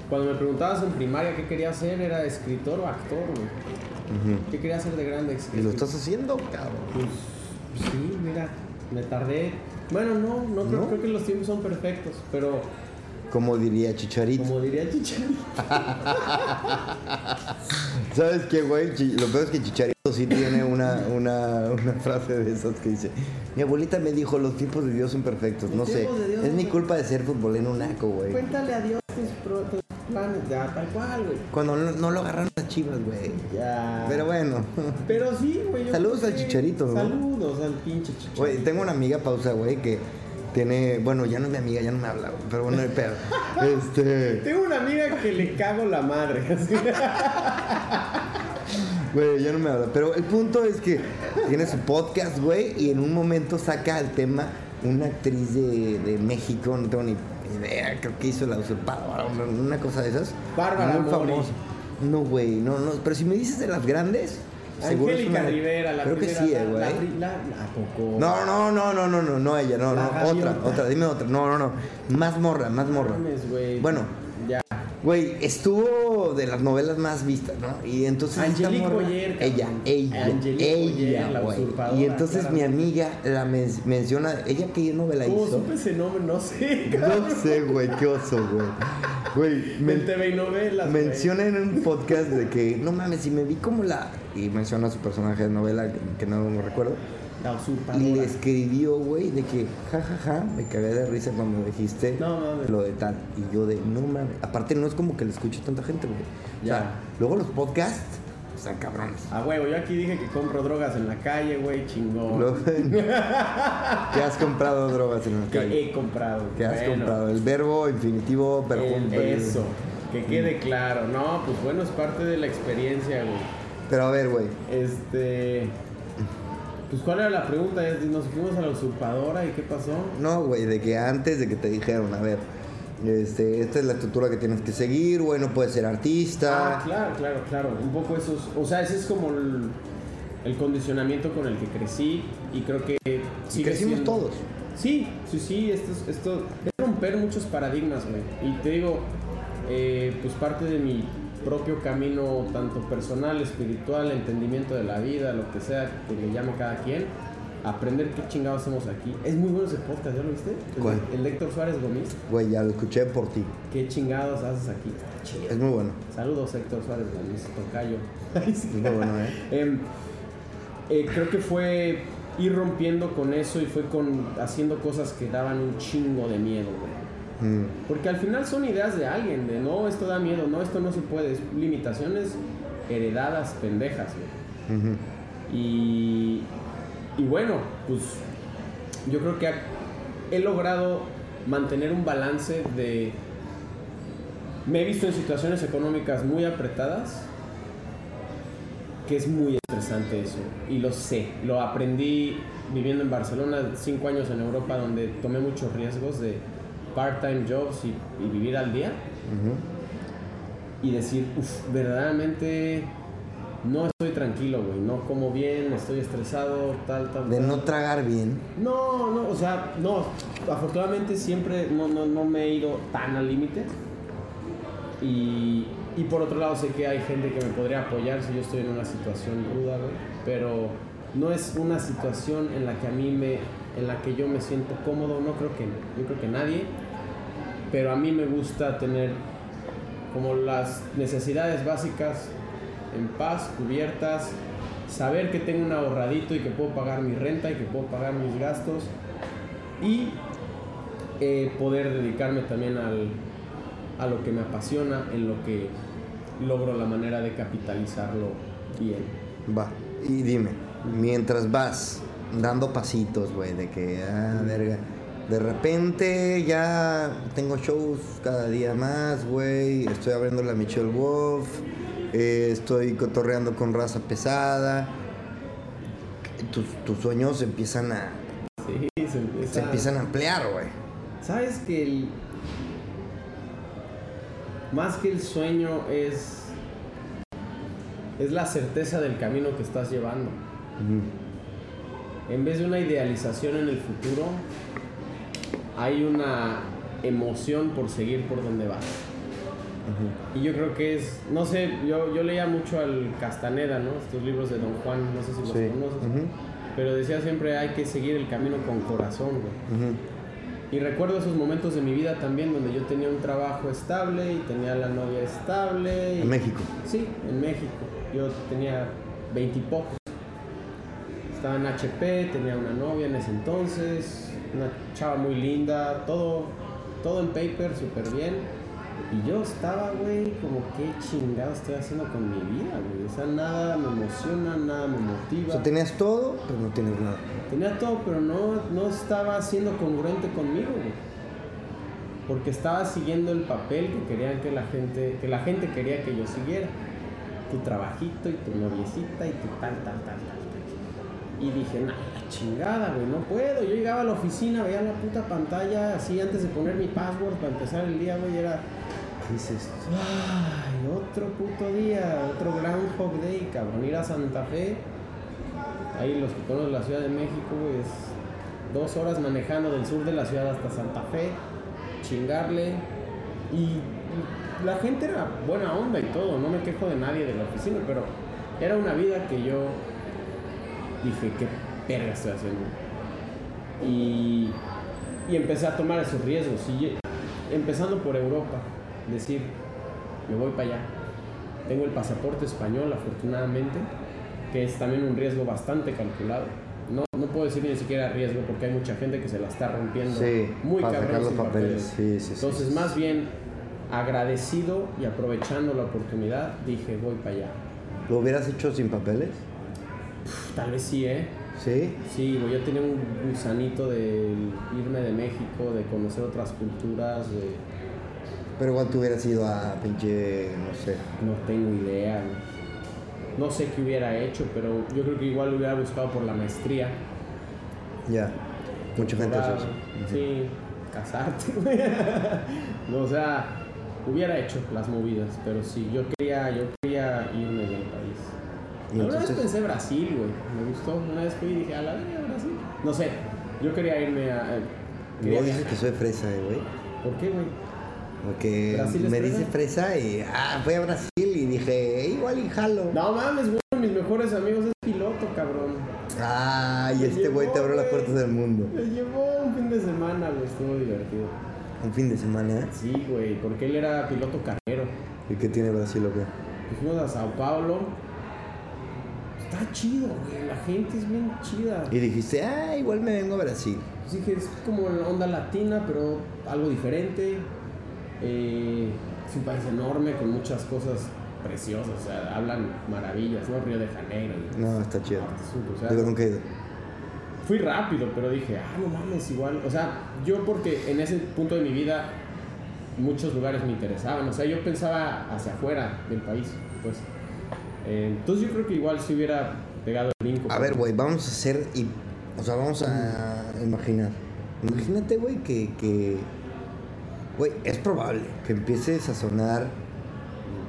cuando me preguntabas en primaria qué quería hacer, era escritor o actor, güey. ¿Qué quería hacer de grande? Y lo estás haciendo, cabrón. Pues, pues sí, mira, me tardé. Bueno, no, no creo, ¿No? creo que los tiempos son perfectos, pero Como diría Chicharito. como diría Chicharito. ¿Sabes qué, güey? Lo peor es que Chicharito sí tiene una, una, una frase de esas que dice: Mi abuelita me dijo, los tiempos de Dios son perfectos. Los No sé, Dios es mi culpa de ser futbolero naco, güey. Cuéntale a Dios tus, pro- tus planes, ya, tal cual, güey. Cuando no, no lo agarraron las chivas, güey. Ya. Pero bueno. Pero sí, güey. Saludos al Chicharito, ¿no? Saludos al pinche Chicharito. Güey, tengo una amiga, pausa, güey, que tiene. Bueno, ya no es mi amiga, ya no me habla, güey, pero bueno, el pedo. Este. Tengo una amiga que le cago la madre. así. Güey, ya no me habla. Pero el punto es que tiene su podcast, güey, y en un momento saca al tema una actriz de, de México, no tengo ni idea, creo que hizo la usurpadora, una, una cosa de esas. Bárbara Muy famosa. No, güey, no, no. Pero si me dices de las grandes, seguro es Angélica una- Rivera, la Creo que sí, la- güey. la pri- la- ¿A poco? No, no, no, no, no, no, no ella, no, no, otra, otra, dime otra, no, no, no, más morra, más morra. Bueno, Ya. Güey, estuvo de las novelas más vistas, ¿no? Y entonces Angelique morra- Boyer, ella, ella, Angelique Boyer, ella, la güey. Y entonces mi amiga la men- menciona, ella qué novela ¿Cómo hizo? supe ese nombre? No sé, cabrón. No sé, güey, qué oso, güey. Güey, En men- TV y novelas, menciona en un podcast de que, no mames, si me vi como la... Y menciona a su personaje de novela, que, que no me recuerdo. La usurpadora. Y le escribió, güey, de que, jajaja, ja, ja, me cagué de risa cuando dijiste No mames. lo de tal. Y yo de, no mames. Aparte, no es como que le escuche tanta gente, güey. O sea, Ya. luego los podcasts están cabrones. A huevo, yo aquí dije que compro drogas en la calle, güey, chingón. Que has comprado drogas en la que calle. he comprado. Que has comprado. El verbo infinitivo, el- perjunto. eso, que quede claro. No, pues bueno, es parte de la experiencia, güey. Pero a ver, güey. Este. Pues, ¿cuál era la pregunta? Nos fuimos a la usurpadora y ¿qué pasó? No, güey, de que antes de que te dijeron, a ver, este, esta es la estructura que tienes que seguir, güey, no puedes ser artista. Ah, claro, claro, claro. Un poco eso. es- O sea, ese es como el, el condicionamiento con el que crecí y creo que Y crecimos siendo- todos. Sí, sí, sí. Esto es, esto es romper muchos paradigmas, güey. Y te digo, eh, pues parte de mi propio camino, tanto personal, espiritual, entendimiento de la vida, lo que sea que le llame cada quien, aprender qué chingados hacemos aquí. Es muy bueno ese podcast, ¿ya lo viste? El- ¿Cuál? El, de Héctor Suárez Gómez. Güey, ya lo escuché por ti. ¿Qué chingados haces aquí? Chido. Es muy bueno. Saludos Héctor Suárez Gómez, tocayo. Es muy bueno, ¿eh? Em, eh, creo que fue ir rompiendo con eso y fue con haciendo cosas que daban un chingo de miedo, güey. Mm. Porque al final son ideas de alguien, de no, esto da miedo, no, esto no se puede, es limitaciones heredadas pendejas, güey. Y, y bueno, pues yo creo que he logrado mantener un balance de... Me he visto en situaciones económicas muy apretadas, que es muy estresante eso, y lo sé, lo aprendí viviendo en Barcelona, cinco años en Europa, donde tomé muchos riesgos de part-time jobs y, y vivir al día, Ujú. y decir, uff, verdaderamente no estoy tranquilo, güey, no como bien, estoy estresado, tal, tal, De tal. no tragar bien. No, no, o sea, no, afortunadamente siempre no, no, no me he ido tan al límite. Y, y por otro lado sé que hay gente que me podría apoyar si yo estoy en una situación ruda, güey. Pero no es una situación en la que a mí me, en la que yo me siento cómodo, no creo que, yo creo que nadie. Pero a mí me gusta tener como las necesidades básicas en paz, cubiertas, saber que tengo un ahorradito y que puedo pagar mi renta y que puedo pagar mis gastos y eh, poder dedicarme también al, a lo que me apasiona, en lo que logro la manera de capitalizarlo bien. Va. Y dime, mientras vas dando pasitos, güey, de que, ah, verga. De repente ya tengo shows cada día más, güey. Estoy abriendo la Michelle Wolf. eh, estoy cotorreando con raza pesada. Tus, tus sueños empiezan a, Sí, se empieza... se empiezan a ampliar, güey. ¿Sabes que el... Más que el sueño es... Es la certeza del camino que estás llevando. En vez de una idealización en el futuro, hay una emoción por seguir por donde vas. Y yo creo que es, no sé, yo, yo leía mucho al Castaneda, ¿no? Estos libros de Don Juan, no sé si los Sí. conoces. Pero decía siempre hay que seguir el camino con corazón, güey. Y recuerdo esos momentos de mi vida también donde yo tenía un trabajo estable y tenía la novia estable. y- En México. Sí, en México. Yo tenía veintipocos. Estaba en HP, tenía una novia en ese entonces, una chava muy linda, todo, todo en paper, súper bien. Y yo estaba, güey, como qué chingado estoy haciendo con mi vida, güey. O sea, nada me emociona, nada me O motiva. sea, tenías todo, pero no tienes nada. Tenía todo, pero no, no estaba siendo congruente conmigo, güey. Porque estaba siguiendo el papel que querían que la gente, que la gente quería que yo siguiera. Tu trabajito y tu noviecita y tu tal, tal, tal, tal. tal. Y dije, nah, la chingada, güey, no puedo. Yo llegaba a la oficina, veía la puta pantalla así antes de poner mi password para empezar el día, güey, era... Dices, Ay, otro puto día, otro Groundhog Day, cabrón. Ir a Santa Fe. Ahí los que conocen la Ciudad de México, güey, es dos horas manejando del sur de la ciudad hasta Santa Fe, chingarle. Y, la gente era buena onda y todo, no me quejo de nadie de la oficina, pero era una vida que yo dije, ¿qué verga estoy haciendo? Y, y empecé a tomar esos riesgos. Y empezando por Europa, decir, me voy para allá. Tengo el pasaporte español, afortunadamente, que es también un riesgo bastante calculado. No, no puedo decir ni siquiera riesgo porque hay mucha gente que se la está rompiendo Sí, muy para sacar los papeles. Sí, sí, Entonces, más bien agradecido y aprovechando la oportunidad, dije, voy para allá. ¿Lo hubieras hecho sin papeles? Tal vez sí, ¿eh? Sí. Sí, güey, yo tenía un gusanito de irme de México, de conocer otras culturas, de... Pero igual tú hubieras ido a pinche, no sé. No tengo idea. No sé qué hubiera hecho, pero yo creo que igual hubiera buscado por la maestría. Ya. Mucha gente hace eso. Sí, casarte, güey. No, o sea, hubiera hecho las movidas, pero sí, yo quería, yo quería irme del país. Y Alguna vez pensé Brasil, güey. Me gustó. Una vez fui y dije, a la verga, Brasil. No sé, yo quería irme a. eh, quería dices que soy fresa, eh, güey. ¿Por qué, güey? Porque ¿Brasil es me dice fresa y ah, fui a Brasil y dije, "Eh, igual y jalo. No mames, güey. Mis mejores amigos es piloto, cabrón. Ay, Me este güey te abrió las puertas del mundo. Me llevó un fin de semana, güey. Estuvo divertido. Un fin de semana, ¿eh? Sí, güey, porque él era piloto carrero. ¿Y qué tiene Brasil o qué? Y Fuimos a Sao Paulo. Está chido, güey. La gente es bien chida. Y dijiste, ah, igual me vengo a Brasil. Pues dije, es como la onda latina, pero algo diferente. Eh, es un país enorme con muchas cosas preciosas. O sea, hablan maravillas, ¿no? Río de Janeiro. y- No, está chido. O sea, Digo, nunca he ido. fui rápido, pero dije, ah, no mames, igual. O sea, yo porque en ese punto de mi vida muchos lugares me interesaban. O sea, yo pensaba hacia afuera del país, pues. Eh, entonces yo creo que igual si hubiera pegado el brinco. A ver, güey, vamos a hacer. Y, o sea, vamos a imaginar. Imagínate, güey, que. que güey, es probable que empieces a sonar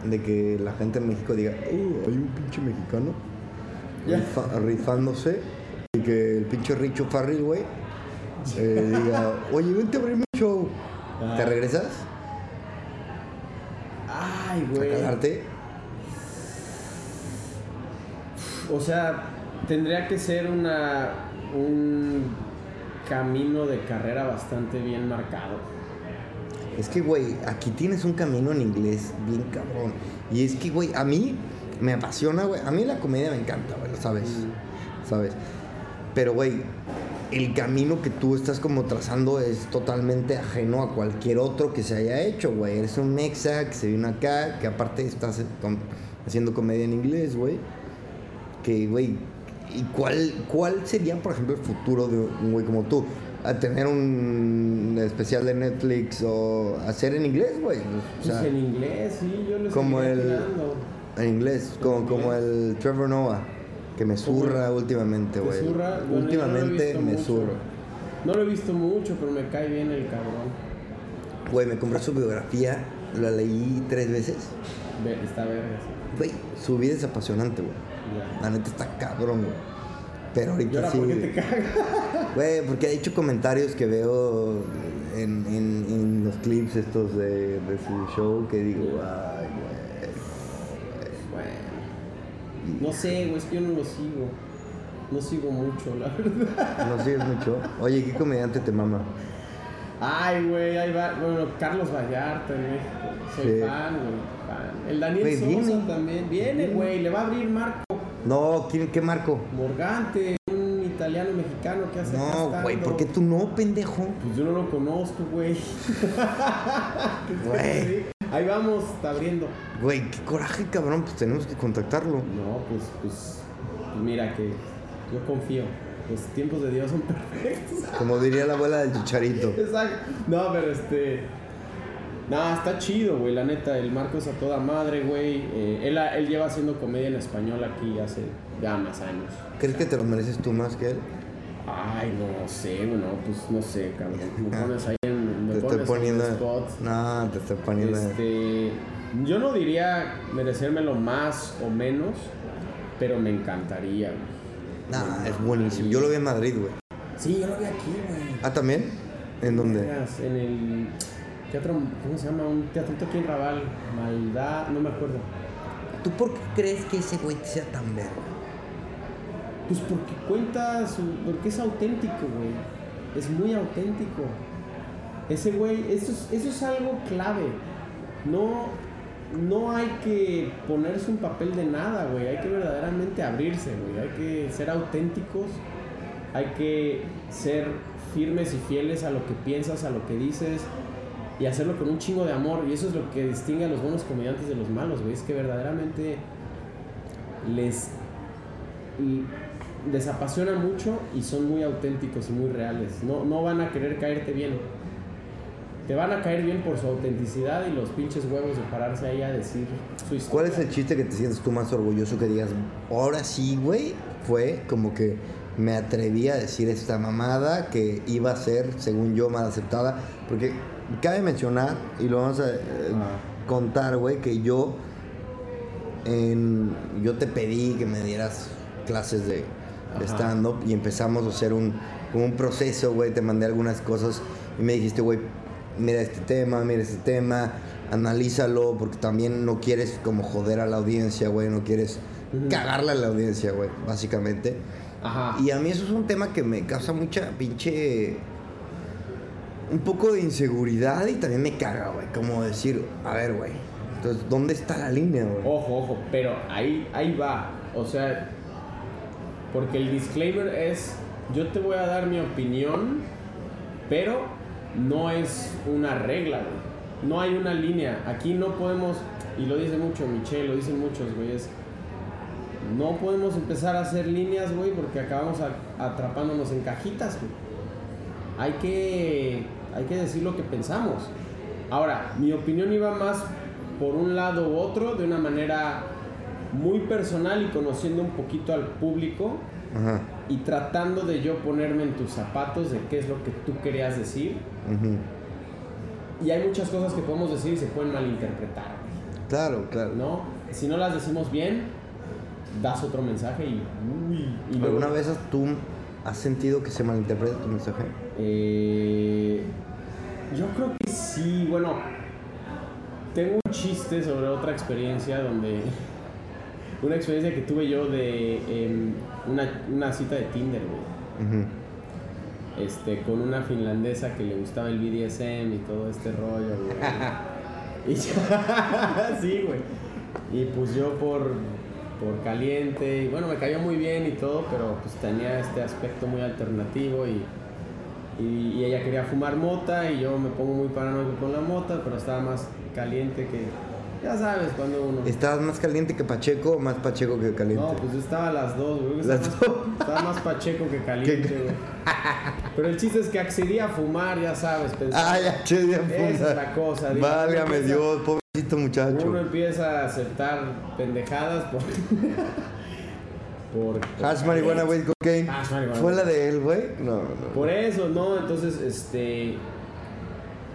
de que la gente en México diga, uh, hay un pinche mexicano rifa- rifándose. Y que el pinche Richo Farrell, güey, eh, diga, oye, vente a abrir mi show. Ah. ¿Te regresas? Ay, A güey. cagarte. O sea, tendría que ser una un camino de carrera bastante bien marcado. Es que, güey, aquí tienes un camino en inglés bien cabrón. Y es que, güey, a mí me apasiona, güey. A mí la comedia me encanta, güey, lo sabes. ¿Sabes? Pero, güey, el camino que tú estás como trazando es totalmente ajeno a cualquier otro que se haya hecho, güey. Eres un mexa que se vino acá, que aparte estás haciendo comedia en inglés, güey. Que, güey, ¿y cuál, cuál sería, por ejemplo, el futuro de un güey como tú? A tener un especial de Netflix o hacer en inglés, güey. O sea, Pues en inglés, sí, yo lo como seguiré el- en inglés, como, como el Trevor Noah, que me zurra últimamente, ¿Te güey. zurra? Bueno, no últimamente me mucho. zurra. No lo he visto mucho, pero me cae bien el cabrón. Güey, me compré su biografía, la leí tres veces. Ve- Está verga. Güey, su vida es apasionante, güey. La neta está cabrón, güey. Pero ¿Y ahorita ahora sí. por qué te cagas? Güey, porque ha hecho comentarios que veo en, en- en los clips estos de, de su show que digo, ay, Bueno. No sé, güey, es que yo no lo sigo. No sigo mucho, la verdad. güey. No sigues mucho. Oye, ¿qué comediante te mama? Ay, güey, ahí va. Bueno, Carlos Vallarta México. Soy Sí. fan, güey. Fan. El Daniel Güey, Sosa también. Viene, güey. Le va a abrir Marco No, ¿quién, ¿qué marco? Morgante, un italiano mexicano que hace No, güey. ¿por qué tú no, pendejo? Pues yo no lo conozco, güey. Güey. Ahí vamos, está abriendo. Güey, qué coraje, cabrón, pues tenemos que contactarlo. No, pues, pues, pues mira que yo confío. Los tiempos de Dios son perfectos. Como diría la abuela del chicharito. Exacto. No, pero este. No, está chido, güey, la neta. El Marcos a toda madre, güey. Eh, él, él lleva haciendo comedia en español aquí hace ya más años. ¿Crees que te lo mereces tú más que él? Ay, no sé, bueno, pues no sé, cabrón. Me pones ahí en. Me Te estoy pones poniendo. en el spot. No, te estoy poniendo. Este, yo no diría merecérmelo más o menos, pero me encantaría. güey. No, es buenísimo. Yo lo vi en Madrid, güey. Sí, yo lo vi aquí, güey. Ah, ¿también? ¿En dónde? En el teatro, ¿cómo se llama? Un teatrito aquí en Raval, Maldad, no me acuerdo. ¿Tú por qué crees que ese güey sea tan verga? Pues porque cuenta su, porque es auténtico, güey. Es muy auténtico. Ese güey, eso es, eso es algo clave. No, no hay que ponerse un papel de nada, güey. Hay que verdaderamente abrirse, güey. Hay que ser auténticos. Hay que ser firmes y fieles a lo que piensas, a lo que dices. Y hacerlo con un chingo de amor. Y eso es lo que distingue a los buenos comediantes de los malos, güey. Es que verdaderamente les les apasiona mucho y son muy auténticos y muy reales. No, no van a querer caerte bien. Te van a caer bien por su autenticidad y los pinches huevos de pararse ahí a decir su historia. ¿Cuál es el chiste que te sientes tú más orgulloso que digas, ahora sí, güey? Fue como que me atreví a decir esta mamada que iba a ser, según yo, mal aceptada. Porque cabe mencionar, y lo vamos a eh, Ah. contar, güey, que yo, en, yo te pedí que me dieras clases de, de stand-up y empezamos a hacer un, como un proceso, güey. Te mandé algunas cosas y me dijiste, güey, mira este tema, mira este tema, analízalo, porque también no quieres como joder a la audiencia, güey, no quieres Ujú. cagarle a la audiencia, güey, básicamente. Ajá. Y a mí eso es un tema que me causa mucha pinche. Un poco de inseguridad y también me caga, güey. Como decir, a ver, güey. Entonces, ¿dónde está la línea, güey? Ojo, ojo, pero ahí, ahí va. O sea, porque el disclaimer es, yo te voy a dar mi opinión, pero no es una regla, güey. No hay una línea. Aquí no podemos, y lo dice mucho Michelle, lo dicen muchos, güey, es, no podemos empezar a hacer líneas, güey, porque acabamos a- atrapándonos en cajitas, güey. Hay que, hay que decir lo que pensamos. Ahora, mi opinión iba más por un lado u otro, de una manera muy personal y conociendo un poquito al público Ajá. y tratando de yo ponerme en tus zapatos de qué es lo que tú querías decir. Y hay muchas cosas que podemos decir y se pueden malinterpretar, Claro, claro. ¿no? Si no las decimos bien, das otro mensaje y... uy, y luego- ¿Alguna vez tú has sentido que se malinterpreta tu mensaje? Eh, yo creo que sí, bueno, tengo un chiste sobre otra experiencia donde, una experiencia que tuve yo de em, una, una cita de Tinder, güey. Este, con una finlandesa que le gustaba el BDSM y todo este rollo, güey. y ya- sí, güey. Y pues yo por, por caliente. Y bueno, me cayó muy bien y todo, pero pues tenía este aspecto muy alternativo y, y, y ella quería fumar mota y yo me pongo muy paranoico con la mota, pero estaba más caliente que... Ya sabes, cuando uno... ¿Estabas más caliente que Pacheco o más Pacheco que caliente? No, pues yo estaba a las dos, güey. Estaba, Las más, dos. estaba más pacheco que caliente, güey. Pero el chiste es que accedí a fumar, ya sabes, pensando. Ah, ya, che, ya Esa es la cosa. Válgame Dios, pobrecito muchacho. Uno empieza a aceptar pendejadas por. por, por Hash marihuana, güey, cocaine. Hash marihuana. ¿Fue la de él, güey? No, no. Por eso, ¿no? Entonces, este.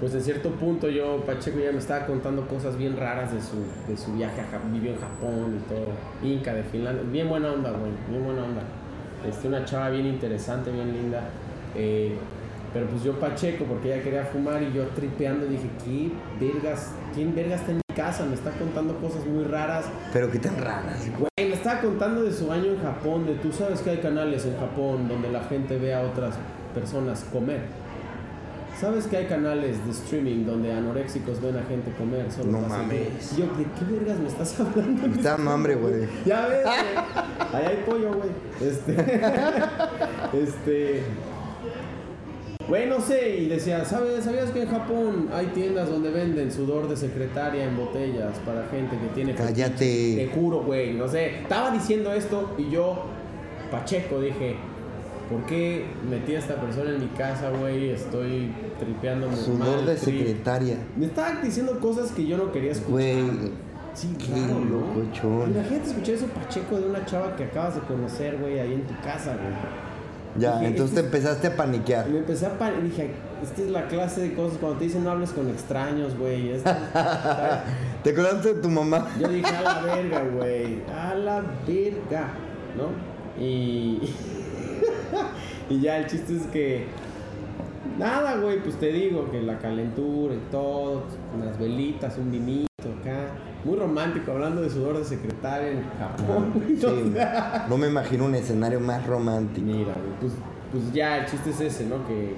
Pues en cierto punto yo, Pacheco ya me estaba contando cosas bien raras de su, de su viaje a Japón, vivió en Japón y todo, Inca de Finlandia, bien buena onda, güey, bien buena onda. Este, una chava bien interesante, bien linda. eh, pero pues yo Pacheco, porque ella quería fumar y yo tripeando dije, ¿qué vergas? ¿Quién vergas está en mi casa? Me está contando cosas muy raras. Pero qué tan raras. Güey, me estaba contando de su año en Japón, de tú sabes que hay canales en Japón donde la gente ve a otras personas comer. ¿Sabes que hay canales de streaming donde anoréxicos ven a gente comer? Solo No mames. Yo, ¿de qué vergas me estás hablando? Está hambre, güey. Ya ves, güey. Ahí hay pollo, güey. Este. este. Güey, no sé, y decía, ¿sabes, ¿sabías que en Japón hay tiendas donde venden sudor de secretaria en botellas para gente que tiene... Cállate. fetiches? Te juro, güey, no sé. Estaba diciendo esto y yo, Pacheco, dije, ¿por qué metí a esta persona en mi casa, güey? Estoy tripeando Sudor mal de trip". secretaria. Me estaba diciendo cosas que yo no quería escuchar. Güey. Sí, Qué claro, ¿no? Imagínate escuchar eso Pacheco de una chava que acabas de conocer, güey, ahí en tu casa, güey. Ya, Dije, entonces te este- empezaste a paniquear. Y me empecé a pan... y dije, esta es la clase de cosas cuando te dicen no hables con extraños, güey. ¿Te acordaste de tu mamá? Yo dije, a la verga, güey. A la verga, ¿no? Y. y ya el chiste es que. Nada, güey, pues te digo que la calentura y todo, unas velitas, un vinito acá. Muy romántico, hablando de sudor de secretaria en Japón. güey, Sí, o sea. no me imagino un escenario más romántico. Mira, pues, pues ya el chiste es ese, ¿no? Que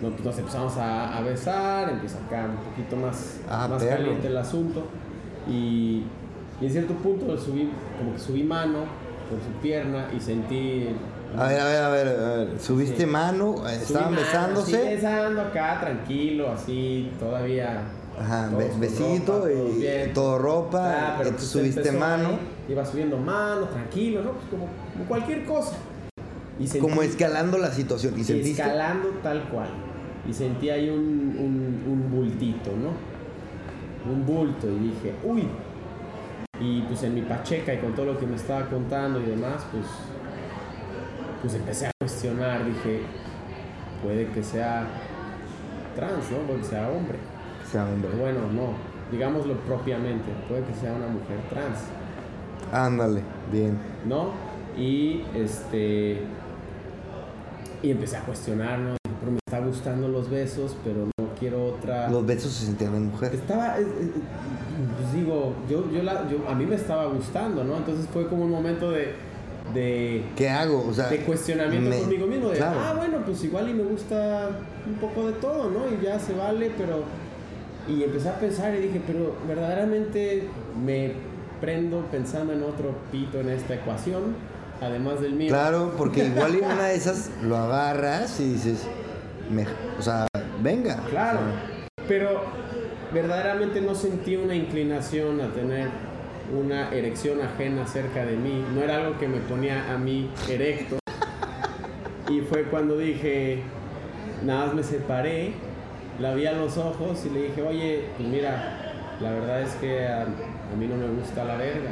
pues nos empezamos a, a besar, empieza acá un poquito más, Ah, más perro. caliente el asunto. Y, y en cierto punto subí, como que subí mano por su pierna y sentí. A ver, a ver, a ver, a ver. ¿Subiste Sí. mano? subí ¿Estaban mano, besándose? Besando acá, tranquilo, así, todavía. Ajá, besito ropa, y bien. todo ropa. Ah, pero entonces pues subiste mano. ahí, iba subiendo mano, tranquilo, ¿no? Pues como, como cualquier cosa. Y sentí- Como escalando la situación. ¿Y sentiste? escalando tal cual. Y sentí ahí un, un, un bultito, ¿no? Un bulto. Y dije, uy. Y pues en mi pacheca y con todo lo que me estaba contando y demás, pues, pues empecé a cuestionar. Dije, puede que sea trans, ¿no? Puede que sea hombre. Sea, hombre. Bueno, no. Digámoslo propiamente. Puede que sea una mujer trans. Ándale, bien. ¿no? Y este. Y empecé a cuestionar, ¿no? Dije, Pero me está gustando los besos, pero no quiero otra. Los besos se sentían de mujer. Estaba. eh, eh, Pues digo, yo, yo, la, yo- a mí me estaba gustando, ¿no? Entonces fue como un momento de. de ¿Qué hago? O sea, de cuestionamiento me- conmigo mismo, de, claro. ah, bueno, pues igual y me gusta un poco de todo, ¿no? Y ya se vale, pero... Y empecé a pensar y dije, pero verdaderamente me prendo pensando en otro pito en esta ecuación, además del mío. Claro, porque igual en una de esas lo agarras y dices, me- o sea, venga. Claro, O sea, pero verdaderamente no sentí una inclinación a tener una erección ajena cerca de mí. No era algo que me ponía a mí erecto. Y fue cuando dije, nada más me separé, la vi a los ojos y le dije, oye, pues mira, la verdad es que a, a mí no me gusta la verga.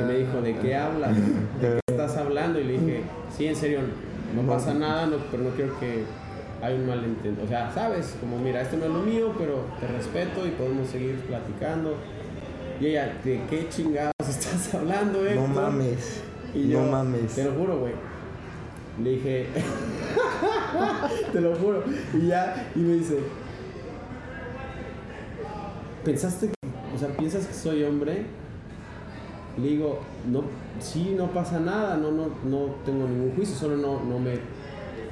Y me dijo, ¿de qué hablas? ¿De qué estás hablando? Y le dije, sí, en serio, no pasa nada, no- pero no quiero que haya un malentendido. O sea, sabes, como mira, esto no es lo mío, pero te respeto y podemos seguir platicando. Y ella, ¿de qué chingados estás hablando, no Héctor? mames. Y no yo, mames. Te lo juro, güey. Le dije, te lo juro. Y ya, y me dice, ¿pensaste que, o sea, piensas que soy hombre? Le digo, no, sí, no pasa nada, no, no, no tengo ningún juicio, solo no, no me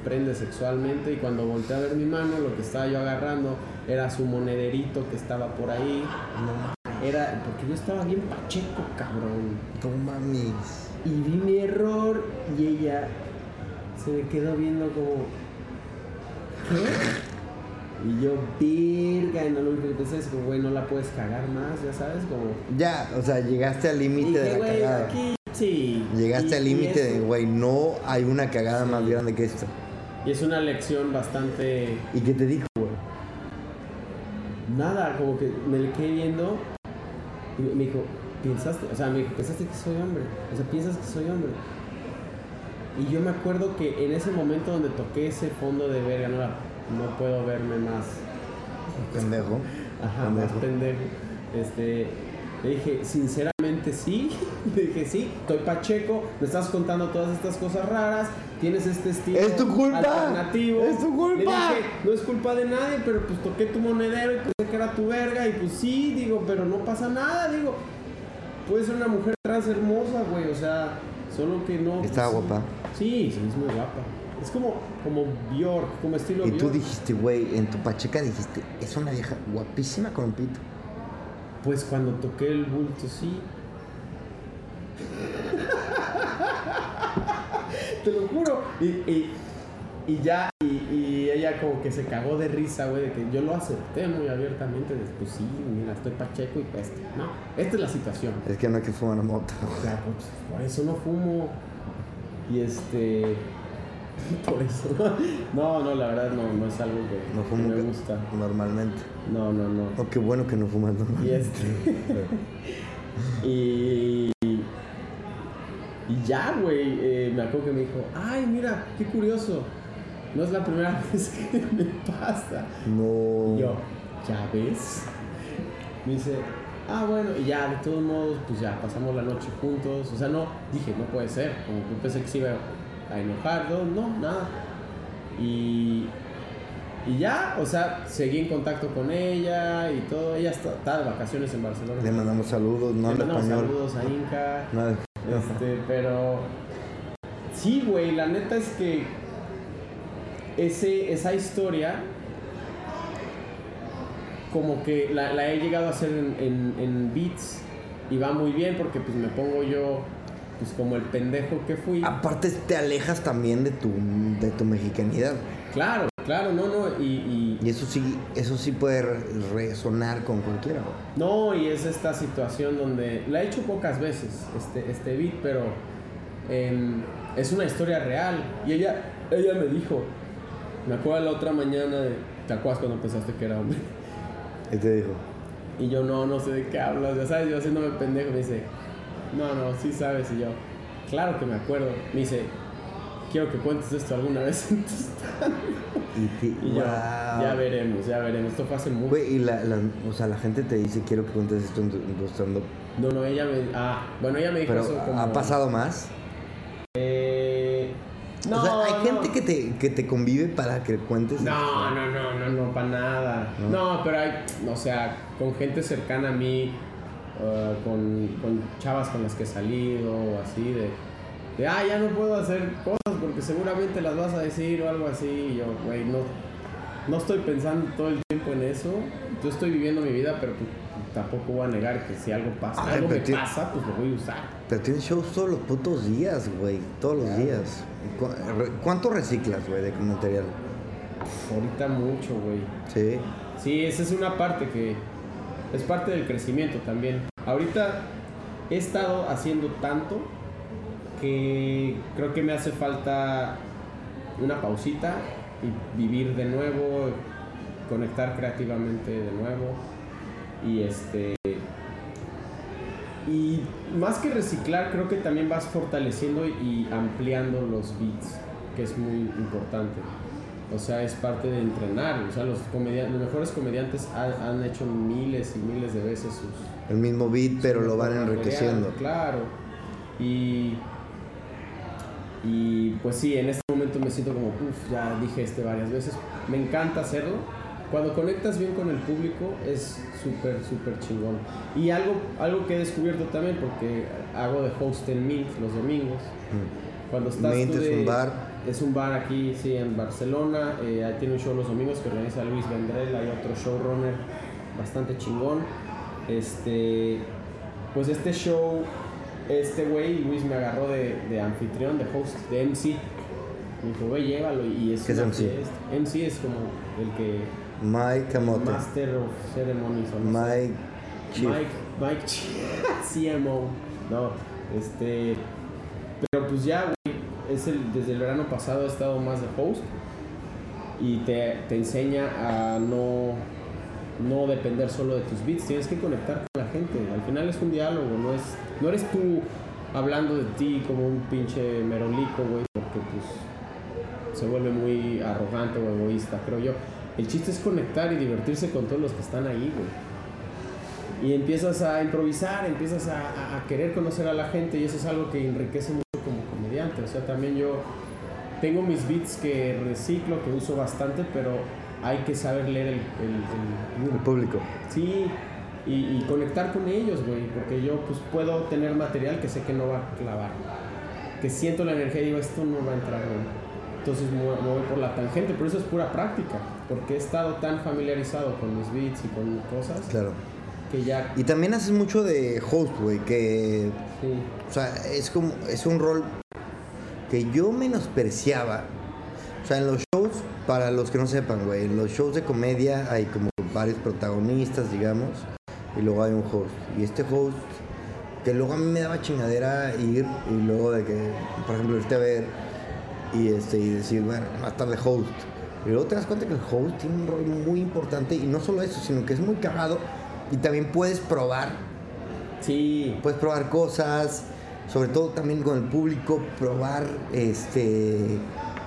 prende sexualmente. Y cuando volteé a ver mi mano, lo que estaba yo agarrando era su monederito que estaba por ahí. No era porque yo estaba bien pacheco, cabrón. No mames. Y vi mi error y ella se me quedó viendo como. ¿Qué? Y yo, virga, y no lo único que pensé es como, güey, no la puedes cagar más, ya sabes, como. Ya, o sea, llegaste al límite de la güey, cagada. aquí sí. Llegaste Y- al límite de, güey, no hay una cagada más grande que esta. Y es una lección bastante. ¿Y qué te dijo, güey? Nada, como que me le quedé viendo y me dijo, ¿pensaste? O sea, me dijo, ¿pensaste que soy hombre? O sea, ¿piensas que soy hombre? Y yo me acuerdo que en ese momento donde toqué ese fondo de verga, no, no puedo verme más. Pendejo. Ajá, Pendejo. más pendejo. Este, le dije, sinceramente sí. Le dije, sí, estoy pacheco, me estás contando todas estas cosas raras, tienes este estilo ¡Es tu culpa! alternativo. ¡Es tu culpa! Le dije, no es culpa de nadie, pero pues toqué tu monedero y pensé que era tu verga y pues sí, digo, pero no pasa nada, digo. Puede ser una mujer trans hermosa, güey, o sea, solo que no. Estaba pues, guapa. Sí, sí, es muy guapa. Es como, como Bjork, como estilo Y tú dijiste, güey, en tu pacheca dijiste, es una vieja guapísima con un pito. Pues cuando toqué el bulto, sí. Te lo juro. Y, y, y ya, y, y ella como que se cagó de risa, güey, de que yo lo acepté muy abiertamente. de, Pues sí, mira, estoy pacheco y peste. No, esta es la situación. Es que no hay que fumar mota. O sea, pues, por eso no fumo. Y este. Por eso. No, no, la verdad no, no es algo que, No que me gusta. normalmente. No, no, no. Oh, qué bueno que no fumas Y normalmente. este. y. Y ya, güey. eh, me acuerdo que me dijo: Ay, mira, qué curioso. No es la primera vez que me pasa. No. Y yo, ¿ya ves? Me dice: Ah, bueno, y ya, de todos modos, pues ya pasamos la noche juntos. O sea, no, dije, no puede ser. Como que pensé que se iba a enojar. No, no, nada. Y. Y ya, o sea, seguí en contacto con ella y todo. Ella está, está de vacaciones en Barcelona. Le mandamos saludos, no Le mandamos español. saludos a Inca. Nada. Este, pero. Sí, güey, la neta es que. Ese, esa historia. Como que la, la he llegado a hacer en, en, en beats. Y va muy bien porque pues me pongo yo. Pues como el pendejo que fui. Aparte te alejas también de tu, de tu mexicanidad. Claro, claro, no, no. Y, y- Y eso sí, eso sí puede re- resonar con cualquiera. No, y es esta situación donde la he hecho pocas veces, este, este beat, pero em, es una historia real. Y ella, ella me dijo, me acuerdo la otra mañana de, ¿te acuerdas cuando pensaste que era hombre? Y te dijo, Y yo, no, no sé de qué hablas, ya sabes, yo haciéndome pendejo, me dice, no, no, sí sabes, y yo, claro que me acuerdo. Me dice, quiero que cuentes esto alguna vez en tu stand". y, Y yo, ya veremos, ya veremos, esto fue hace mucho. Güey, y la, la- o sea, la gente te dice, quiero que cuentes esto en tu, en tu stand-up". No, no, ella me, ah, bueno, ella me dijo Pero eso como... ¿ha pasado más? No, o sea, hay no. gente que te, que te convive para que cuentes. No, no, no, no, no, para nada. ¿No? ¿No? pero hay, o sea, con gente cercana a mí, uh, con, con chavas con las que he salido, o así, de, de, ah, ya no puedo hacer cosas porque seguramente las vas a decir o algo así. Y yo, güey, no, no estoy pensando todo el tiempo en eso. Yo estoy viviendo mi vida, pero pues, tampoco voy a negar que si algo pasa, Ay, algo me pasa, pues lo voy a usar. Pero tienes shows todos los putos días, güey. Todos los Claro. días. ¿Cu- re- ¿Cuánto reciclas, güey, de material? Ahorita mucho, güey. Sí. Sí, esa es una parte que es parte del crecimiento también. Ahorita he estado haciendo tanto que creo que me hace falta una pausita y vivir de nuevo, conectar creativamente de nuevo y este y más que reciclar creo que también vas fortaleciendo y ampliando los beats que es muy importante. O sea es parte de entrenar. O sea los comediantes los mejores comediantes han, han hecho miles y miles de veces sus El mismo beat, pero lo van enriqueciendo. claro. Y y pues sí en este momento me siento como uff ya dije este varias veces me encanta hacerlo cuando conectas bien con el público es súper súper chingón y algo algo que he descubierto también porque hago de host en Mint los domingos cuando estás Mint tú es de- un bar. es un bar aquí sí en Barcelona eh, ahí tiene un show los domingos que organiza Luis Vendrell hay otro showrunner bastante chingón Este, pues este show, este güey, Luis me agarró de, de anfitrión, de host, de MC. Me dijo, güey, llévalo. Y es ¿Qué es MC? MC es como el que. Mike Camote. Master of Ceremonies no. Mike Chief. Mike, Mike CMO. No, este. Pero pues ya, güey, es el, desde el verano pasado he estado más de host y te, te enseña a no, no depender solo de tus beats, tienes que conectar con la gente. Al final es un diálogo, no, es, no eres tú hablando de ti como un pinche merolico, güey, porque pues se vuelve muy arrogante o egoísta, creo yo. El chiste es conectar y divertirse con todos los que están ahí, güey. Y empiezas a improvisar, empiezas a, a- querer conocer a la gente y eso es algo que enriquece mucho como comediante. O sea, también yo tengo mis beats que reciclo, que uso bastante, pero hay que saber leer el, el- el- El público. Sí, y, y conectar con ellos, güey, porque yo pues puedo tener material que sé que no va a clavar, que siento la energía y digo, esto no va a entrar, güey. Entonces me voy por la tangente, pero eso es pura práctica, porque he estado tan familiarizado con mis beats y con cosas Claro. que ya... Y también haces mucho de host, güey, que Sí, O sea, es como es un rol que yo menospreciaba. O sea, en los shows, para los que no sepan, güey, en los shows de comedia hay como varios protagonistas, digamos, y luego hay un host. Y este host, que luego a mí me daba chingadera ir y luego de que, por ejemplo, irte a ver y, este, y decir, bueno, va a estar de host. Y luego te das cuenta que el host tiene un rol muy importante y no solo eso, sino que es muy cagado y también puedes probar sí, puedes probar cosas, sobre todo también con el público, probar, este,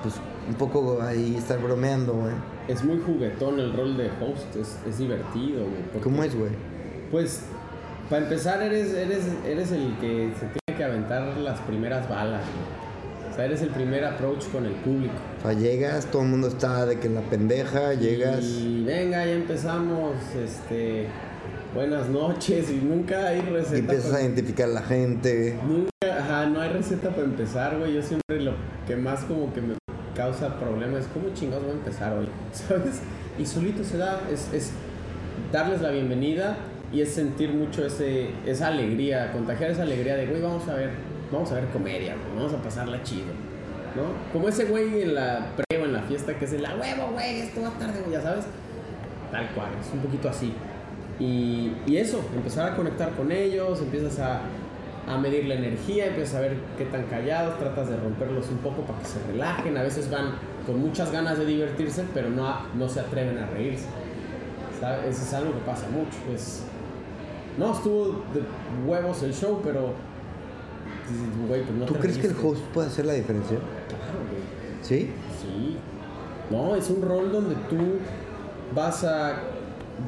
pues un poco ahí estar bromeando, güey. es muy juguetón el rol de host, es, es divertido, güey. ¿Cómo es, güey? Pues, para empezar, eres, eres, eres el que se tiene que aventar las primeras balas, güey. O sea, eres el primer approach con el público. O sea, llegas, todo el mundo está de que en la pendeja, llegas. Y venga, ya empezamos, este, buenas noches y nunca hay receta. Y empiezas para- a identificar a la gente. Nunca, ajá, no hay receta para empezar, güey. Yo siempre lo que más como que me causa problemas es cómo chingados voy a empezar hoy, ¿sabes? Y solito se da, es, es darles la bienvenida y es sentir mucho ese, esa alegría, contagiar esa alegría de, güey, vamos a ver, vamos a ver comedia, vamos a pasarla chido, ¿no? Como ese güey en la pre en la fiesta que es el, huevo, güey, esto va tarde, güey, ya sabes. Tal cual, es un poquito así. Y, y eso, empezar a conectar con ellos, empiezas a, a medir la energía, empiezas a ver qué tan callados, tratas de romperlos un poco para que se relajen. A veces van con muchas ganas de divertirse, pero no, no se atreven a reírse. ¿Sabes? Eso es algo que pasa mucho. Es, no, estuvo de huevos el show, pero. Dices, güey, pues no ¿Tú te crees que el host puede hacer la diferencia? Claro, güey. ¿Sí? Sí. No, es un rol donde tú vas a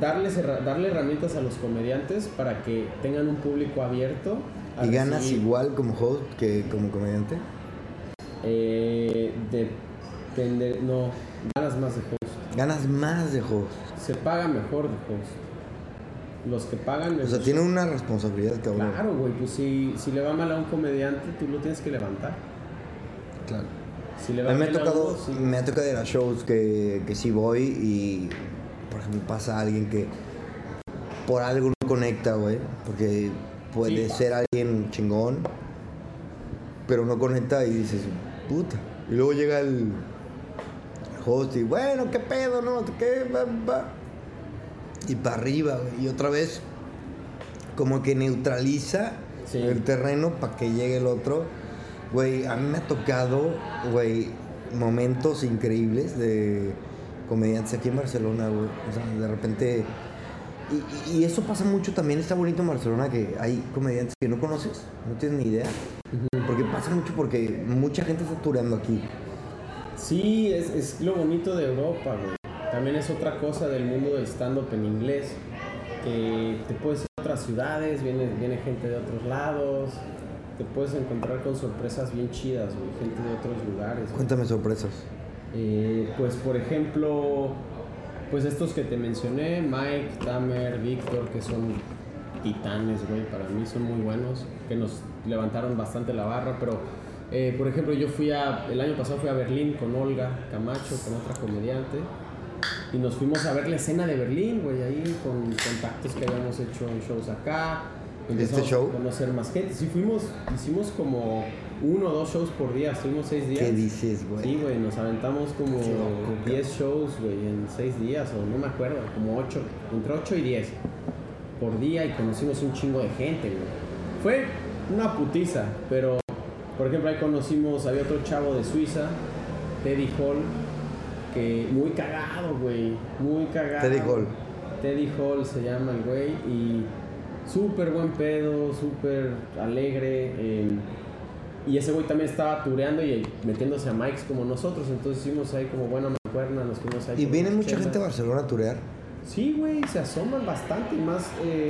darles darle herramientas a los comediantes para que tengan un público abierto. ¿Y ganas recibir. igual como host que como comediante? Eh, depende, no, ganas más de host. Ganas más de host. Se paga mejor de host. Los que pagan. O sea, tiene una responsabilidad, cabrón. Claro, güey, pues si, si le va mal a un comediante, tú lo tienes que levantar. Claro. Si le A mí me ha tocado, sí. me ha tocado ir a shows que, que sí voy y, por ejemplo, pasa alguien que por algo no conecta, güey. Porque puede Sí. ser alguien chingón, pero no conecta y dices, puta. Y luego llega el host y, bueno, qué pedo, ¿no? ¿Qué? Va, va. Y para arriba, güey. Y otra vez, como que neutraliza Sí. el terreno para que llegue el otro. Güey, a mí me ha tocado, güey, momentos increíbles de comediantes aquí en Barcelona, güey. O sea, de repente... Y, eso pasa mucho también, está bonito en Barcelona que hay comediantes que no conoces, no tienes ni idea. Porque pasa mucho porque mucha gente está tureando aquí. Sí, es, es lo bonito de Europa, güey. También es otra cosa del mundo del stand-up en inglés. Que te puedes ir a otras ciudades, viene, viene gente de otros lados. Te puedes encontrar con sorpresas bien chidas, güey. Gente de otros lugares. güey. Cuéntame sorpresas. Eh, pues, por ejemplo, pues estos que te mencioné, Mike, Tamer, Víctor, que son titanes, güey, para mí son muy buenos, que nos levantaron bastante la barra, pero, eh, por ejemplo, yo fui a, el año pasado fui a Berlín con Olga Camacho, con otra comediante, Y nos fuimos a ver la escena de Berlín, güey, ahí con contactos que habíamos hecho en shows acá. Empezamos ¿Este show? A conocer más gente. Sí, fuimos, hicimos como uno o dos shows por día, estuvimos seis días. ¿Qué dices, güey? Sí, güey, nos aventamos como Qué loco, 10 shows, güey, en 6 días, o no me acuerdo, como 8, entre 8 y 10 por día y conocimos un chingo de gente, güey. Fue una putiza, pero, por ejemplo, ahí conocimos, había otro chavo de Suiza, Teddy Hall, que muy cagado, güey, muy cagado. Teddy Hall. Teddy Hall se llama el güey y súper buen pedo, súper alegre. eh, y ese güey también estaba tureando y metiéndose a mics como nosotros. Entonces hicimos ahí como buena mancuerna, nos fuimos ahí. ¿Y viene mucha gente a. Barcelona a turear? Sí, güey, se asoman bastante y más, eh,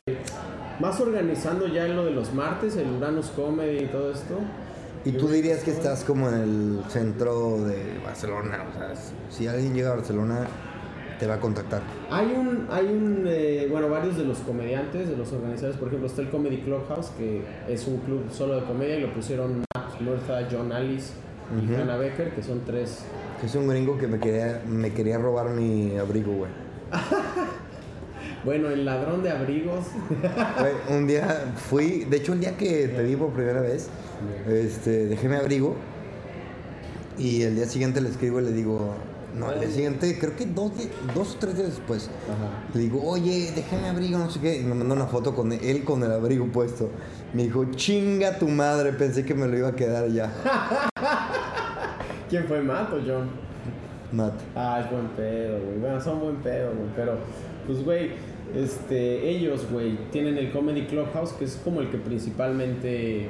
más organizando ya lo de los martes, el Uranus Comedy y todo esto. ¿Y tú dirías que está estás como en el centro de Barcelona? O sea, si alguien llega a Barcelona, te va a contactar. Hay un, hay un, eh, bueno, varios de los comediantes, de los organizadores, por ejemplo, está el Comedy Clubhouse, que es un club solo de comedia y lo pusieron Matt Murtha, John Alice y Ujú. Hannah Becker, que son tres. Que es un gringo que me quería, me quería robar mi abrigo, güey. Bueno, el ladrón de abrigos. Un día fui, de hecho el día que te vi por primera vez, este, dejé mi abrigo y el día siguiente le escribo y le digo, no, el día siguiente, creo que dos, dos o tres días después, Ajá. le digo, oye, dejé mi abrigo, no sé qué, y me mandó una foto con él con el abrigo puesto. Me dijo, chinga tu madre, pensé que me lo iba a quedar ya. ¿Quién fue Matt o John? Matt. Ah, es buen pedo, güey. Bueno, son buen pedo, güey. Pero, pues, güey, este, ellos, güey, tienen el Comedy Clubhouse, que es como el que principalmente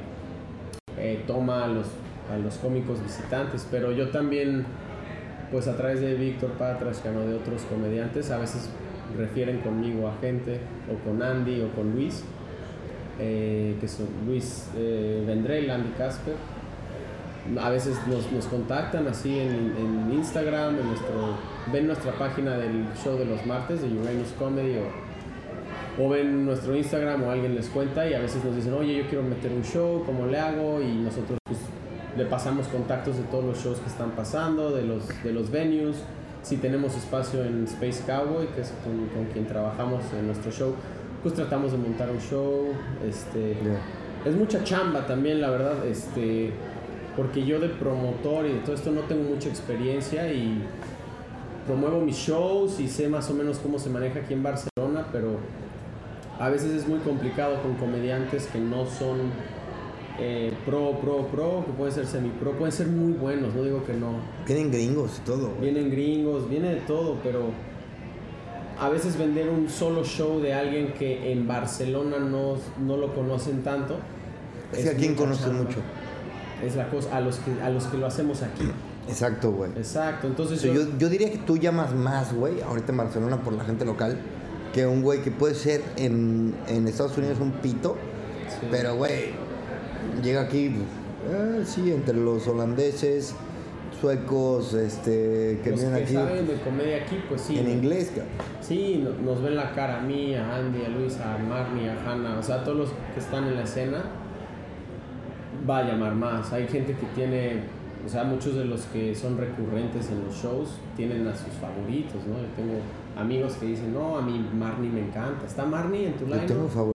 eh, toma a los, a los cómicos visitantes. Pero yo también, pues, a través de Víctor Patrascano, de otros comediantes, a veces refieren conmigo a gente, o con Andy, o con Luis, eh, que son Luis eh, Vendrell, Andy Casper a veces nos, nos contactan así en, en Instagram, en nuestro, ven nuestra página del show de los martes de Uranus Comedy o, o ven nuestro Instagram o alguien les cuenta y a veces nos dicen, oye, yo quiero meter un show, ¿cómo le hago? Y nosotros pues, le pasamos contactos de todos los shows que están pasando, de los, de los venues. Si tenemos espacio en Space Cowboy, que es con, con quien trabajamos en nuestro show, pues tratamos de montar un show. Este, es mucha chamba también, la verdad, este, porque yo de promotor y de todo esto no tengo mucha experiencia y promuevo mis shows y sé más o menos cómo se maneja aquí en Barcelona, pero a veces es muy complicado con comediantes que no son eh, pro, pro, pro, que pueden ser semi-pro, pueden ser muy buenos, no digo que no. Vienen gringos y todo, güey. Vienen gringos, viene de todo, pero a veces vender un solo show de alguien que en Barcelona no, no lo conocen tanto. Es que aquí mucha conoce mucho. Es la cosa, a los que, a los que lo hacemos aquí. Exacto, güey. Exacto, entonces yo, yo, yo diría que tú llamas más, güey, ahorita en Barcelona por la gente local, que un güey que puede ser en, en Estados Unidos un pito, Sí. pero, güey, llega aquí, ah, sí, entre los holandeses, suecos, este, que los vienen que aquí saben de comedia aquí, pues sí. en inglés, cabrón. Sí, no- nos ven la cara a mí, a Andy, a Luis, a Marnie, a Hannah, o sea, todos los que están en la escena, va a llamar más. Hay gente que tiene, o sea, muchos de los que son recurrentes en los shows tienen a sus favoritos, ¿no? Yo tengo amigos que dicen, no, a mí Marnie me encanta. ¿Está Marnie en tu Yo line? tengo favor.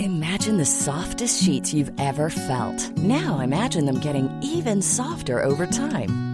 Imagine the softest sheets you've ever felt. Now imagine them getting even softer over time.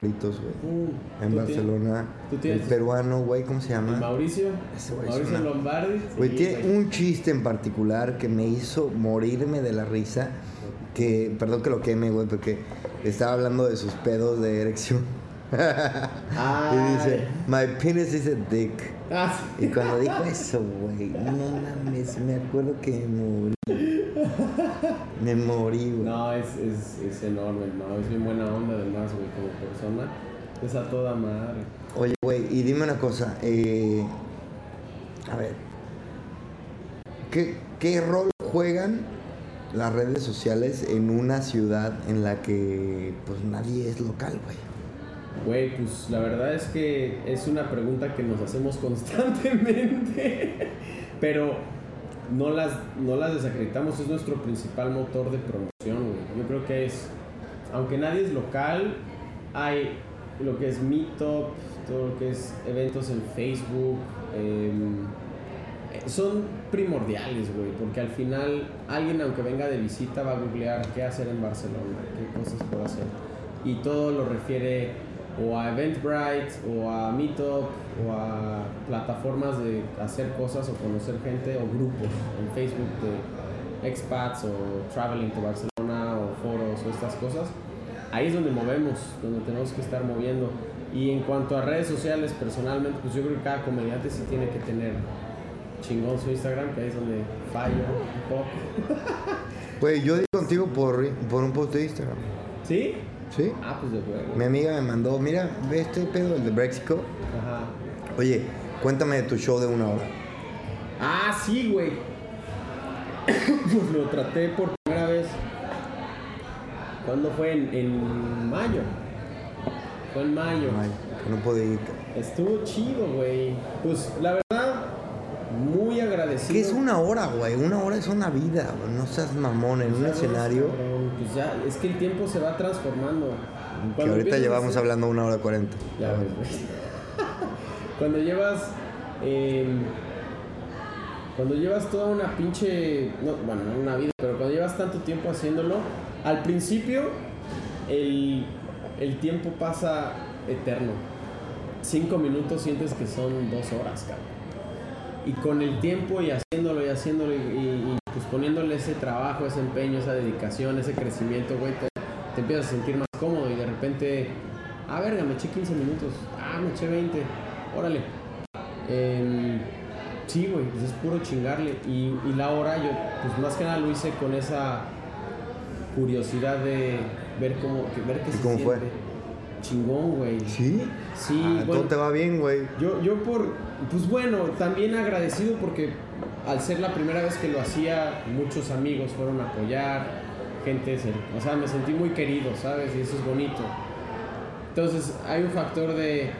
Favoritos, güey. Mm, En ¿tú Barcelona, tú el peruano, güey, ¿cómo se llama? Mauricio, Ese güey es Mauricio una- Lombardi. Güey, Sí, tiene un chiste en particular que me hizo morirme de la risa. Que, perdón que lo queme, güey, porque estaba hablando de sus pedos de erección. Y dice, my penis is a dick. Ah, sí. Y cuando dijo eso, güey, no mames, me acuerdo que me morí. Me morí, güey. No, es, es, es enorme, no, es bien buena onda además, güey, como persona. Es a toda madre. Oye, güey, y dime una cosa. eh, a ver. ¿qué, ¿Qué rol juegan las redes sociales en una ciudad en la que pues nadie es local, güey? Güey, pues la verdad es que es una pregunta que nos hacemos constantemente, pero no las, no las desacreditamos, es nuestro principal motor de promoción, güey. Yo creo que es, aunque nadie es local, hay lo que es Meetup, todo lo que es eventos en Facebook, em, son primordiales, güey, porque al final alguien aunque venga de visita va a googlear qué hacer en Barcelona, qué cosas puedo hacer. Y todo lo refiere o a Eventbrite o a Meetup o a plataformas de hacer cosas o conocer gente o grupos en Facebook de expats o traveling to Barcelona o foros o estas cosas. Ahí es donde movemos, donde tenemos que estar moviendo. Y en cuanto a redes sociales, personalmente, pues yo creo que cada comediante sí tiene que tener chingón su Instagram, que ahí es donde fallo un poco. Güey, yo di contigo por, por un post de Instagram. ¿Sí? ¿Sí? Ah, pues de juego. Mi amiga me mandó, mira, ve este pedo, el de Brexico. Ajá. Oye, cuéntame de tu show de una hora. Ah, sí, güey. pues lo traté por primera vez. ¿Cuándo fue? En, en mayo. Fue en mayo. Ay, que no pude ir. Estuvo chido, güey. Pues la verdad, agradecido. ¿Qué es una hora, güey? Una hora es una vida, güey. No seas mamón en un ¿Sabes, escenario? Pues ya, es que el tiempo se va transformando. que Cuando ahorita a llevamos hablando una hora cuarenta. Ya ves, güey. Cuando llevas. eh, cuando llevas toda una pinche. No, bueno, no una vida, pero cuando llevas tanto tiempo haciéndolo, al principio el, el tiempo pasa eterno. Cinco minutos sientes que son dos horas, cabrón. Y con el tiempo y haciéndolo y haciéndolo y, y- y, pues poniéndole ese trabajo, ese empeño, esa dedicación, ese crecimiento, güey, te, te empiezas a sentir más cómodo y de repente, ah, verga, me eché 15 minutos, ah, me eché 20, órale. Em, sí, güey, pues es puro chingarle. Y, y la hora, yo, pues más que nada lo hice con esa curiosidad de ver cómo, que- ver qué ¿Y se cómo fue? Chingón, güey. ¿Sí? Sí, Ah, bueno. todo te va bien, güey. Yo, yo por, pues bueno, también agradecido porque al ser la primera vez que lo hacía, muchos amigos fueron a apoyar, gente, o sea, me sentí muy querido, ¿sabes? Y eso es bonito. Entonces hay un factor de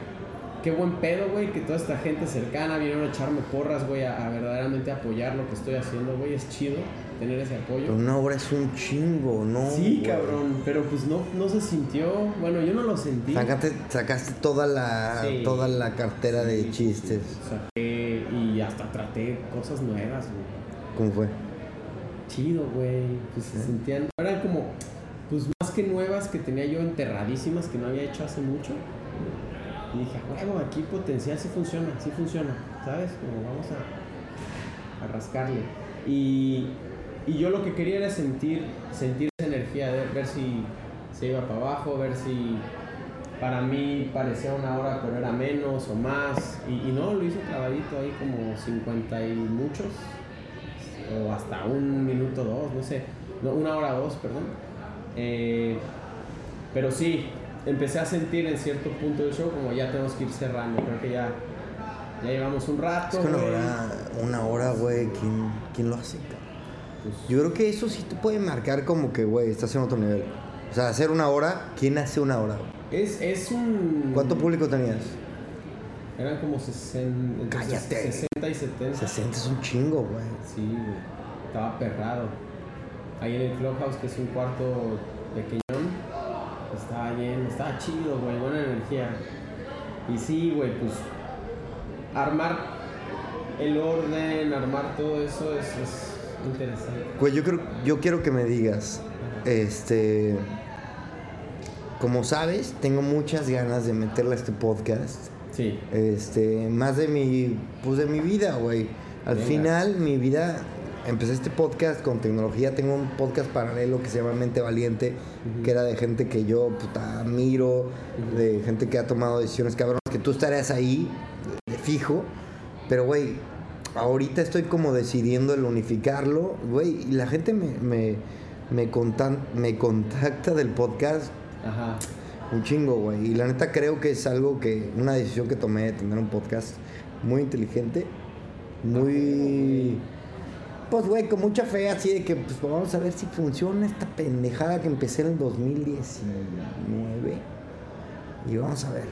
qué buen pedo, güey, que toda esta gente cercana vinieron a echarme porras, güey, a, a verdaderamente apoyar lo que estoy haciendo, güey, es chido tener ese apoyo. Pero una hora es un chingo, ¿no? Sí, cabrón, pero pues no, no se sintió, bueno, yo no lo sentí. Sacaste, sacaste toda la, Sí. toda la cartera de Sí, chistes. Saqué y hasta traté cosas nuevas, güey. ¿Cómo fue? Chido, güey. Pues se sentían. Eran como, pues más que nuevas que tenía yo enterradísimas que no había hecho hace mucho. Y dije, "A huevo, aquí potencial sí funciona, sí funciona, ¿sabes? Como vamos a, a rascarle. Y, y yo lo que quería era sentir, sentir esa energía, de ver si se iba para abajo, ver si para mí parecía una hora, pero era menos o más. Y, y no, lo hice clavadito ahí como 50 y muchos, o hasta un minuto dos, no sé, no, una hora dos, perdón. Eh, pero sí, empecé a sentir en cierto punto del show como ya tenemos que ir cerrando, creo que ya, ya llevamos un rato. Es que una hora, una hora, güey, ¿quién, quién lo hace, Yo creo que eso sí te puede marcar como que, güey, estás en otro nivel. O sea, hacer una hora, ¿quién hace una hora? es, es un... ¿Cuánto público tenías? Eran como 60, entre Cállate. 60 y 70. 60 es un chingo, güey. Sí, güey. Estaba perrado. Ahí en el Clubhouse, que es un cuarto pequeñón, estaba lleno, estaba chido, güey, buena energía. Y sí, güey, pues armar el orden, armar todo eso es, es interesante. Güey, yo, creo, yo quiero que me digas, este... Como sabes, tengo muchas ganas de meterle a este podcast. Sí, Este, más de mi, pues de mi vida, güey. Al Venga. final, mi vida, empecé este podcast con tecnología. Tengo un podcast paralelo que se llama Mente Valiente, que era de gente que yo puta, admiro, de gente que ha tomado decisiones cabronas, que tú estarías ahí, de fijo. Pero, güey, ahorita estoy como decidiendo el unificarlo, güey. Y la gente me, me, me, contan- me contacta del podcast ajá. Un chingo, güey. Y la neta creo que es algo que, una decisión que tomé de tener un podcast muy inteligente, muy... Pues, güey, con mucha fe, así de que, pues, vamos a ver si funciona esta pendejada que empecé en el 2019. Y vamos a ver.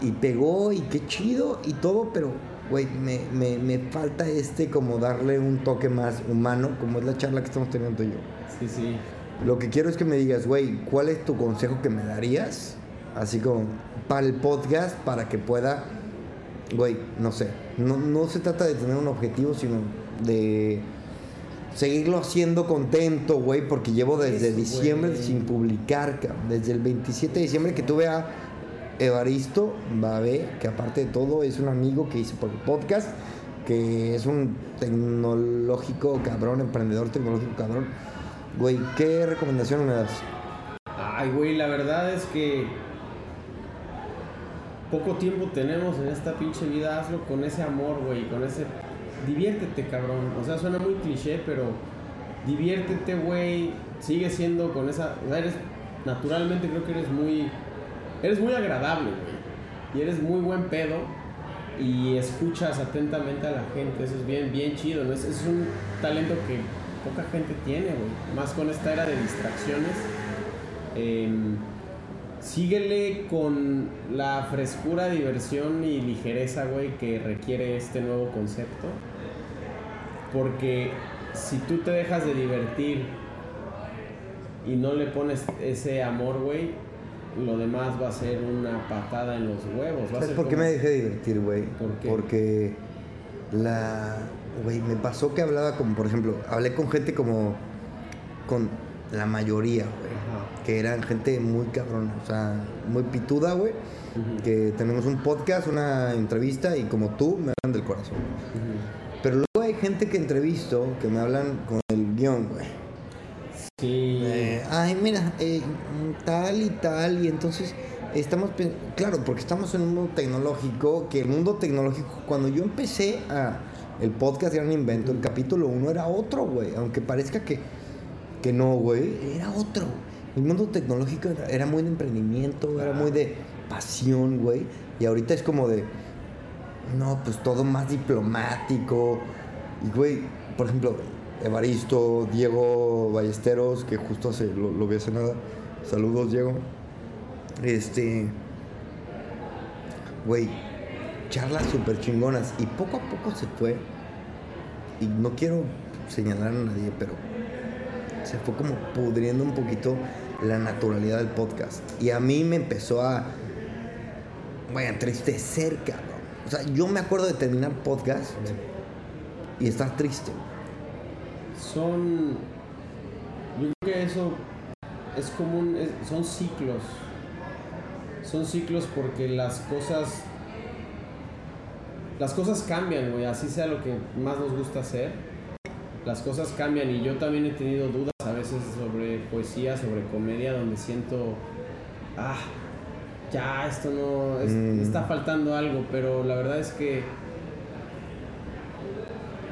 Y pegó, y qué chido, y todo, pero, güey, me, me, me falta este como darle un toque más humano, como es la charla que estamos teniendo yo. Sí, sí. Lo que quiero es que me digas, güey, ¿cuál es tu consejo que me darías? Así como para el podcast, para que pueda, güey, no sé. No, no se trata de tener un objetivo, sino de seguirlo haciendo contento, güey, porque llevo desde Eso, diciembre sin publicar, cabrón. Desde el 27 de diciembre que tuve a Evaristo Babé, que aparte de todo es un amigo que hice por podcast, que es un tecnológico cabrón, emprendedor tecnológico cabrón. Güey, ¿qué recomendación me das? Ay, güey, la verdad es que poco tiempo tenemos en esta pinche vida, hazlo con ese amor, güey, con ese... Diviértete, cabrón. O sea, suena muy cliché, pero diviértete, güey. Sigue siendo con esa... O sea, eres... Naturalmente creo que eres muy... Eres muy agradable, güey. Y eres muy buen pedo. Y escuchas atentamente a la gente. Eso es bien, bien chido, ¿no? Es, es un talento que poca gente tiene, güey. Más con esta era de distracciones. Em, síguele con la frescura, diversión y ligereza, güey, que requiere este nuevo concepto. Porque si tú te dejas de divertir y no le pones ese amor, güey, lo demás va a ser una patada en los huevos. Va a ¿Sabes por qué como- me dejé de divertir, güey? ¿Por qué? Porque la. Güey, me pasó que hablaba como, por ejemplo, hablé con gente como. con la mayoría, güey. Que eran gente muy cabrona, o sea, muy pituda, güey. Que tenemos un podcast, una entrevista y como tú me hablan del corazón. Pero luego hay gente que entrevisto que me hablan con el guion, güey. Sí. Eh, ay, mira, eh, tal y tal, y entonces estamos, claro, porque estamos en un mundo tecnológico, que el mundo tecnológico, cuando yo empecé a, el podcast era un invento, el capítulo 1 era otro, güey, aunque parezca que, que no, güey, era otro. El mundo tecnológico era, era muy de emprendimiento, era muy de pasión, güey, y ahorita es como de, no, pues todo más diplomático. Y, güey, por ejemplo, Evaristo, Diego Ballesteros, que justo hace, lo, lo vi hace nada. Saludos, Diego. Este. Güey, charlas súper chingonas. Y poco a poco se fue. Y no quiero señalar a nadie, pero se fue como pudriendo un poquito la naturalidad del podcast. Y a mí me empezó a. Güey, a entristecer, cabrón. O sea, yo me acuerdo de terminar podcast y estar triste. Son yo creo que eso es común es- son ciclos. Son ciclos porque las cosas las cosas cambian güey así sea lo que más nos gusta hacer las cosas cambian. Y yo también he tenido dudas a veces sobre poesía sobre comedia donde siento ah ya esto no es- Mm. está faltando algo pero la verdad es que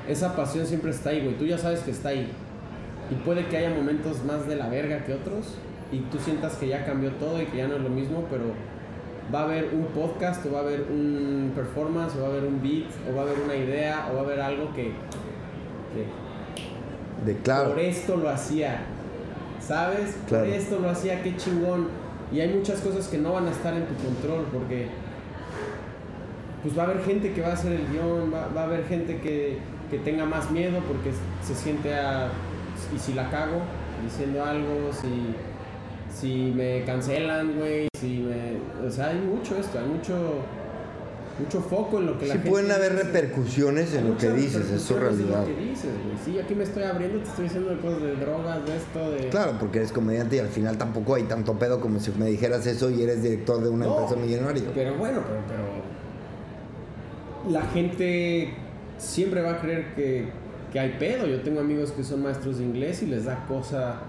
esa pasión siempre está ahí, güey. Tú ya sabes que está ahí. Y puede que haya momentos más de la verga que otros. Y tú sientas que ya cambió todo y que ya no es lo mismo, pero va a haber un podcast, o va a haber un performance, o va a haber un beat, o va a haber una idea, o va a haber algo que, que De claro. por esto lo hacía. ¿Sabes? Claro. Por esto lo hacía, qué chingón. Y hay muchas cosas que no van a estar en tu control porque pues va a haber gente que va a hacer el guion, va, va a haber gente que, que tenga más miedo porque se siente a... Y si la cago diciendo algo, si, si me cancelan, güey, si me... O sea, hay mucho esto, hay mucho, mucho foco en lo que la Sí gente pueden haber dice. repercusiones en lo que dices, es su en realidad. Lo que dices, güey. Sí, aquí me estoy abriendo, te estoy diciendo de cosas de drogas, de esto, de... Claro, porque eres comediante y al final tampoco hay tanto pedo como si me dijeras eso y eres director de una No, empresa millonaria. Pero bueno, pero, pero la gente siempre va a creer que, que hay pedo. Yo tengo amigos que son maestros de inglés y les da cosa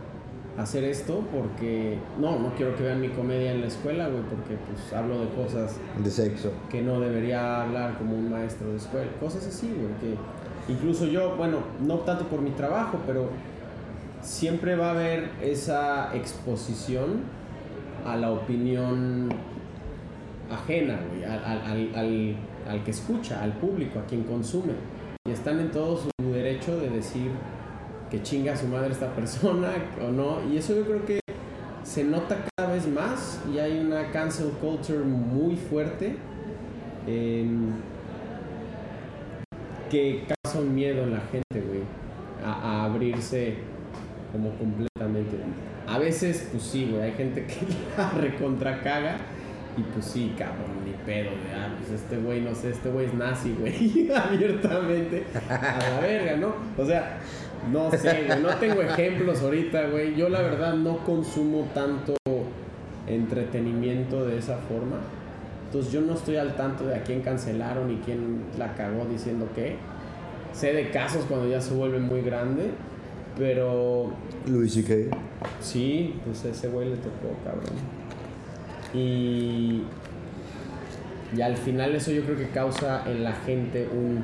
hacer esto porque no, no quiero que vean mi comedia en la escuela, güey, porque pues hablo de cosas De sexo. que no debería hablar como un maestro de escuela, cosas así, güey, que incluso yo, bueno, no tanto por mi trabajo, pero siempre va a haber esa exposición a la opinión ajena, güey, al, al- al- al- al que escucha, al público, a quien consume. Y están en todo su derecho de decir que chinga a su madre esta persona o no. Y eso yo creo que se nota cada vez más y hay una cancel culture muy fuerte que causa miedo en la gente, güey, a, abrirse como completamente. A veces, pues sí, güey, hay gente que la recontra caga y pues sí, cabrón, ni pedo, güey. Ah, pues este güey, no sé, este güey es nazi, güey, abiertamente a la verga, ¿no? O sea, no sé, güey, no tengo ejemplos ahorita, güey. Yo la verdad no consumo tanto entretenimiento de esa forma. Entonces yo no estoy al tanto de a quién cancelaron y quién la cagó diciendo qué. Sé de casos cuando ya se vuelve muy grande, pero Luis y qué. Sí, pues ese güey le tocó, cabrón. Y, y al final eso yo creo que causa en la gente un-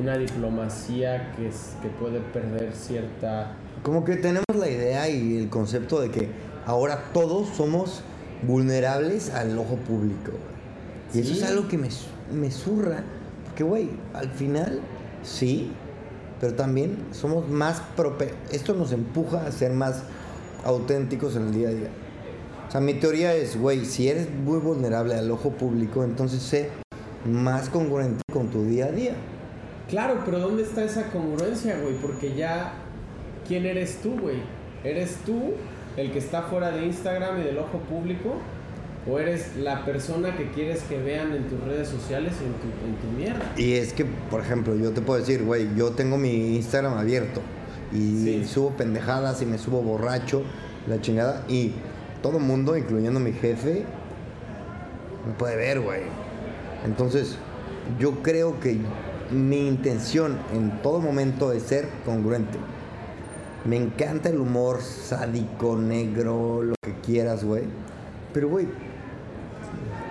una diplomacia que, es, que puede perder cierta... Como que tenemos la idea y el concepto de que ahora todos somos vulnerables al ojo público. Y eso Sí. es algo que me, me zurra. Porque, güey, al final, sí, pero también somos más prope... Esto nos empuja a ser más auténticos en el día a día. O sea, mi teoría es, güey, si eres muy vulnerable al ojo público, entonces sé más congruente con tu día a día. Claro, pero ¿dónde está esa congruencia, güey? Porque ya, ¿quién eres tú, güey? ¿Eres tú el que está fuera de Instagram y del ojo público? ¿O eres la persona que quieres que vean en tus redes sociales y en tu, en tu mierda? Y es que, por ejemplo, yo te puedo decir, güey, yo tengo mi Instagram abierto y Sí. subo pendejadas y me subo borracho, la chingada, y todo mundo, incluyendo mi jefe, me puede ver, güey. Entonces, yo creo que mi intención en todo momento es ser congruente. Me encanta el humor sádico, negro, lo que quieras, güey. Pero, güey,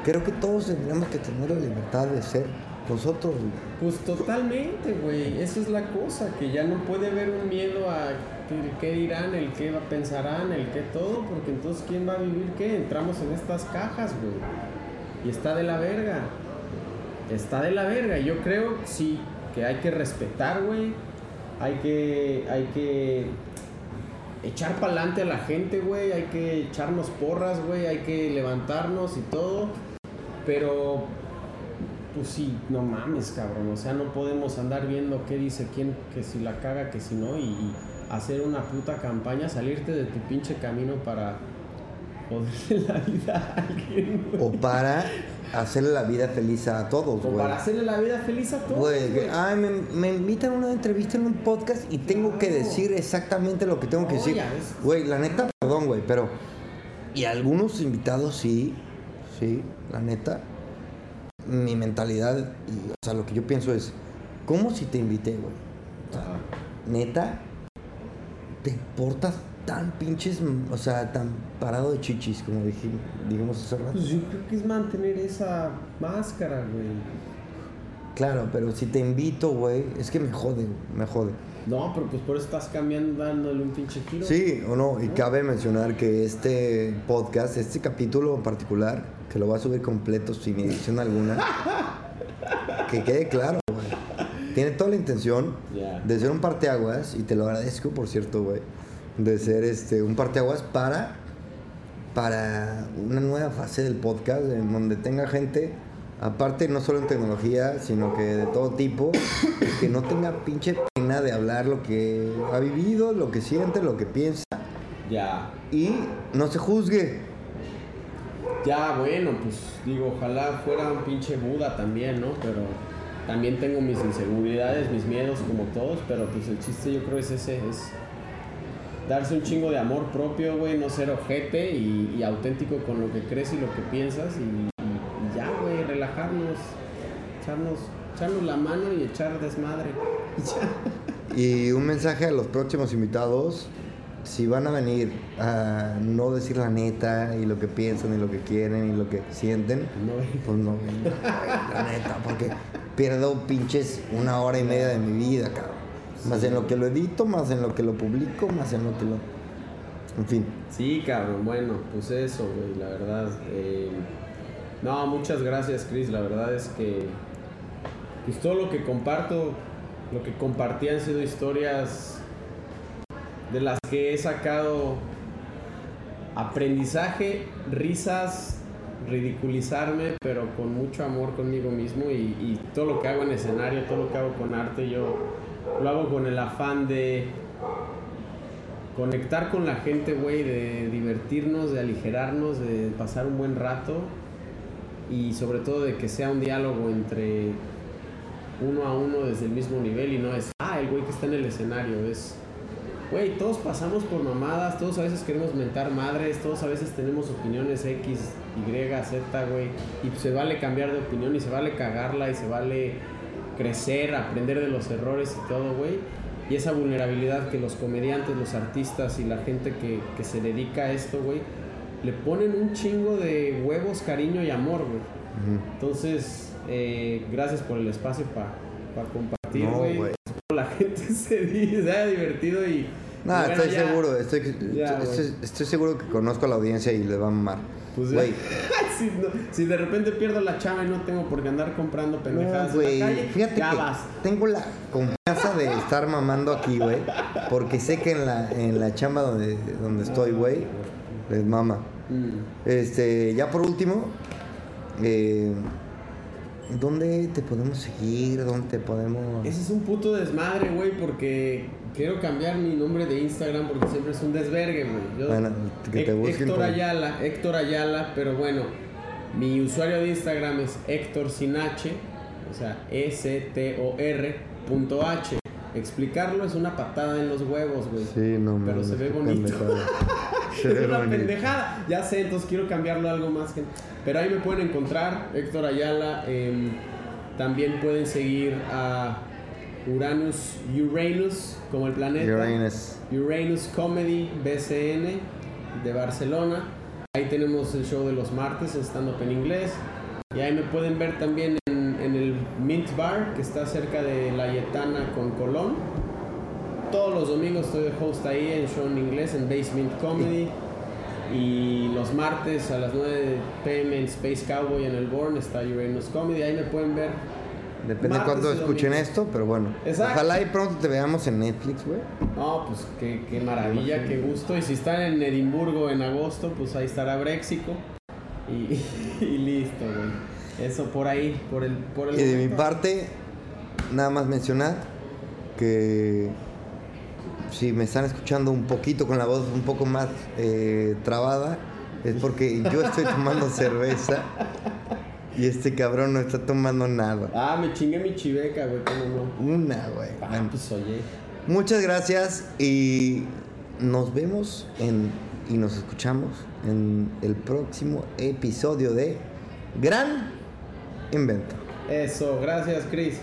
creo que todos tendríamos que tener la libertad de ser nosotros, güey. Pues totalmente, güey. Esa es la cosa, que ya no puede haber un miedo a qué dirán, el qué pensarán, el qué todo, porque entonces ¿quién va a vivir qué? Entramos en estas cajas, güey. Y está de la verga. Está de la verga. Yo creo, sí, que hay que respetar, güey. Hay que, hay que echar para adelante a la gente, güey. Hay que echarnos porras, güey. Hay que levantarnos y todo. Pero pues sí, no mames, cabrón. O sea, no podemos andar viendo qué dice quién, que si la caga, que si no, y, hacer una puta campaña, salirte de tu pinche camino para joderle la vida a alguien, güey. O para hacerle la vida feliz a todos, O güey. para hacerle la vida feliz a todos. Güey, güey. ay, me, me invitan a una entrevista en un podcast y tengo que decir exactamente lo que tengo que decir. Güey, la neta, perdón, güey, pero. Y algunos invitados sí, sí, la neta. Mi mentalidad, y, o sea, lo que yo pienso es, ¿cómo si te invité, güey? O sea, Ajá. neta, te portas tan pinches, o sea, tan parado de chichis, como dije, dijimos hace rato. Pues yo creo que es mantener esa máscara, güey. Claro, pero si te invito, güey, es que me jode, me jode. No, pero pues por eso estás cambiando, dándole un pinche giro. Sí o no, y cabe mencionar que este podcast, este capítulo en particular, que lo va a subir completo sin edición alguna, que quede claro, güey. Tiene toda la intención de ser un parteaguas, y te lo agradezco, por cierto, güey, de ser este un parteaguas para, para una nueva fase del podcast, en donde tenga gente, aparte no solo en tecnología, sino que de todo tipo, que no tenga pinche pena de hablar lo que ha vivido, lo que siente, lo que piensa, Ya. y no se juzgue. Ya, bueno, pues digo, ojalá fuera un pinche Buda también, ¿no? Pero también tengo mis inseguridades, mis miedos como todos, pero pues el chiste yo creo es ese, es darse un chingo de amor propio, güey, no ser ojete y, auténtico con lo que crees y lo que piensas y, ya, güey, relajarnos, echarnos, echarnos la mano y echar desmadre. Y un mensaje a los próximos invitados, si van a venir a no decir la neta y lo que piensan y lo que quieren y lo que sienten, No, pues no la neta, porque pierdo pinches una hora y media de mi vida, cabrón. Más en lo que lo edito, más en lo que lo publico, más en lo que lo... En fin. Sí, cabrón, bueno, pues eso, güey, la verdad. eh, no, muchas gracias, Chris. La verdad es que pues todo lo que comparto, lo que compartí han sido historias de las que he sacado aprendizaje, risas, ridiculizarme, pero con mucho amor conmigo mismo y, todo lo que hago en escenario, todo lo que hago con arte, yo lo hago con el afán de conectar con la gente, güey, de divertirnos, de aligerarnos, de pasar un buen rato y sobre todo de que sea un diálogo entre uno a uno desde el mismo nivel y no es, ah, el güey que está en el escenario, es, güey, todos pasamos por mamadas, todos a veces queremos mentar madres, todos a veces tenemos opiniones X, Y, Z, güey, y se vale cambiar de opinión y se vale cagarla y se vale crecer, aprender de los errores y todo, güey. Y esa vulnerabilidad que los comediantes, los artistas y la gente que, que se dedica a esto, güey, le ponen un chingo de huevos, cariño y amor, güey. Entonces, eh, gracias por el espacio para compartir, No, güey. la gente se, di- se haya divertido y... No, bueno, estoy ya- seguro, estoy, Ya, estoy, seguro que conozco a la audiencia y les va a mamar. Pues, Güey, si, no- si de repente pierdo la chava y no tengo por qué andar comprando pendejadas no, en la calle, Fíjate ya que vas. tengo la confianza de estar mamando aquí, güey. Porque sé que en la, en la chamba donde, donde estoy, güey, les mama. Mm. Este, ya por último, eh, ¿dónde te podemos seguir? ¿Dónde te podemos...? Ese es un puto desmadre, güey, porque quiero cambiar mi nombre de Instagram porque siempre es un desvergue, güey. Bueno, que te busquen Héctor por- Ayala, Héctor Ayala, pero bueno, mi usuario de Instagram es Héctor sin H, o sea, S-T-O-R punto H. Explicarlo es una patada en los huevos, güey. Sí, no Pero mames, se ve bonito. pendejada. Se ve es una bonito. pendejada. Ya sé, entonces quiero cambiarlo a algo más. Que... Pero ahí me pueden encontrar, Héctor Ayala. em, también pueden seguir a Uranus, Uranus, como el planeta. Uranus. Uranus Comedy BCN de Barcelona. Ahí tenemos el show de los martes, stand up en inglés. Y ahí me pueden ver también en, en el Mint Bar, que está cerca de La Yetana con Colón. Todos los domingos estoy de host ahí en show en inglés en Basement Comedy. Y los martes a las 9 pm en Space Cowboy en el Born está Uranus Comedy. Ahí me pueden ver. Depende de cuándo escuchen esto, pero bueno. Exacto. Ojalá y pronto te veamos en Netflix, güey. No, pues qué, qué maravilla, qué gusto. Y si están en Edimburgo en agosto, pues ahí estará Brexico. Y, y listo, güey. Eso por ahí, por el, por el Y de mi parte, nada más mencionar que si me están escuchando un poquito con la voz un poco más eh, trabada, es porque yo estoy tomando cerveza y este cabrón no está tomando nada. Ah, me chingué mi chiveca, güey, cómo no. Una, güey. Ah, Bueno, pues oye. Muchas gracias y nos vemos en, y nos escuchamos en el próximo episodio de Gran Invento. Eso, gracias, Chris.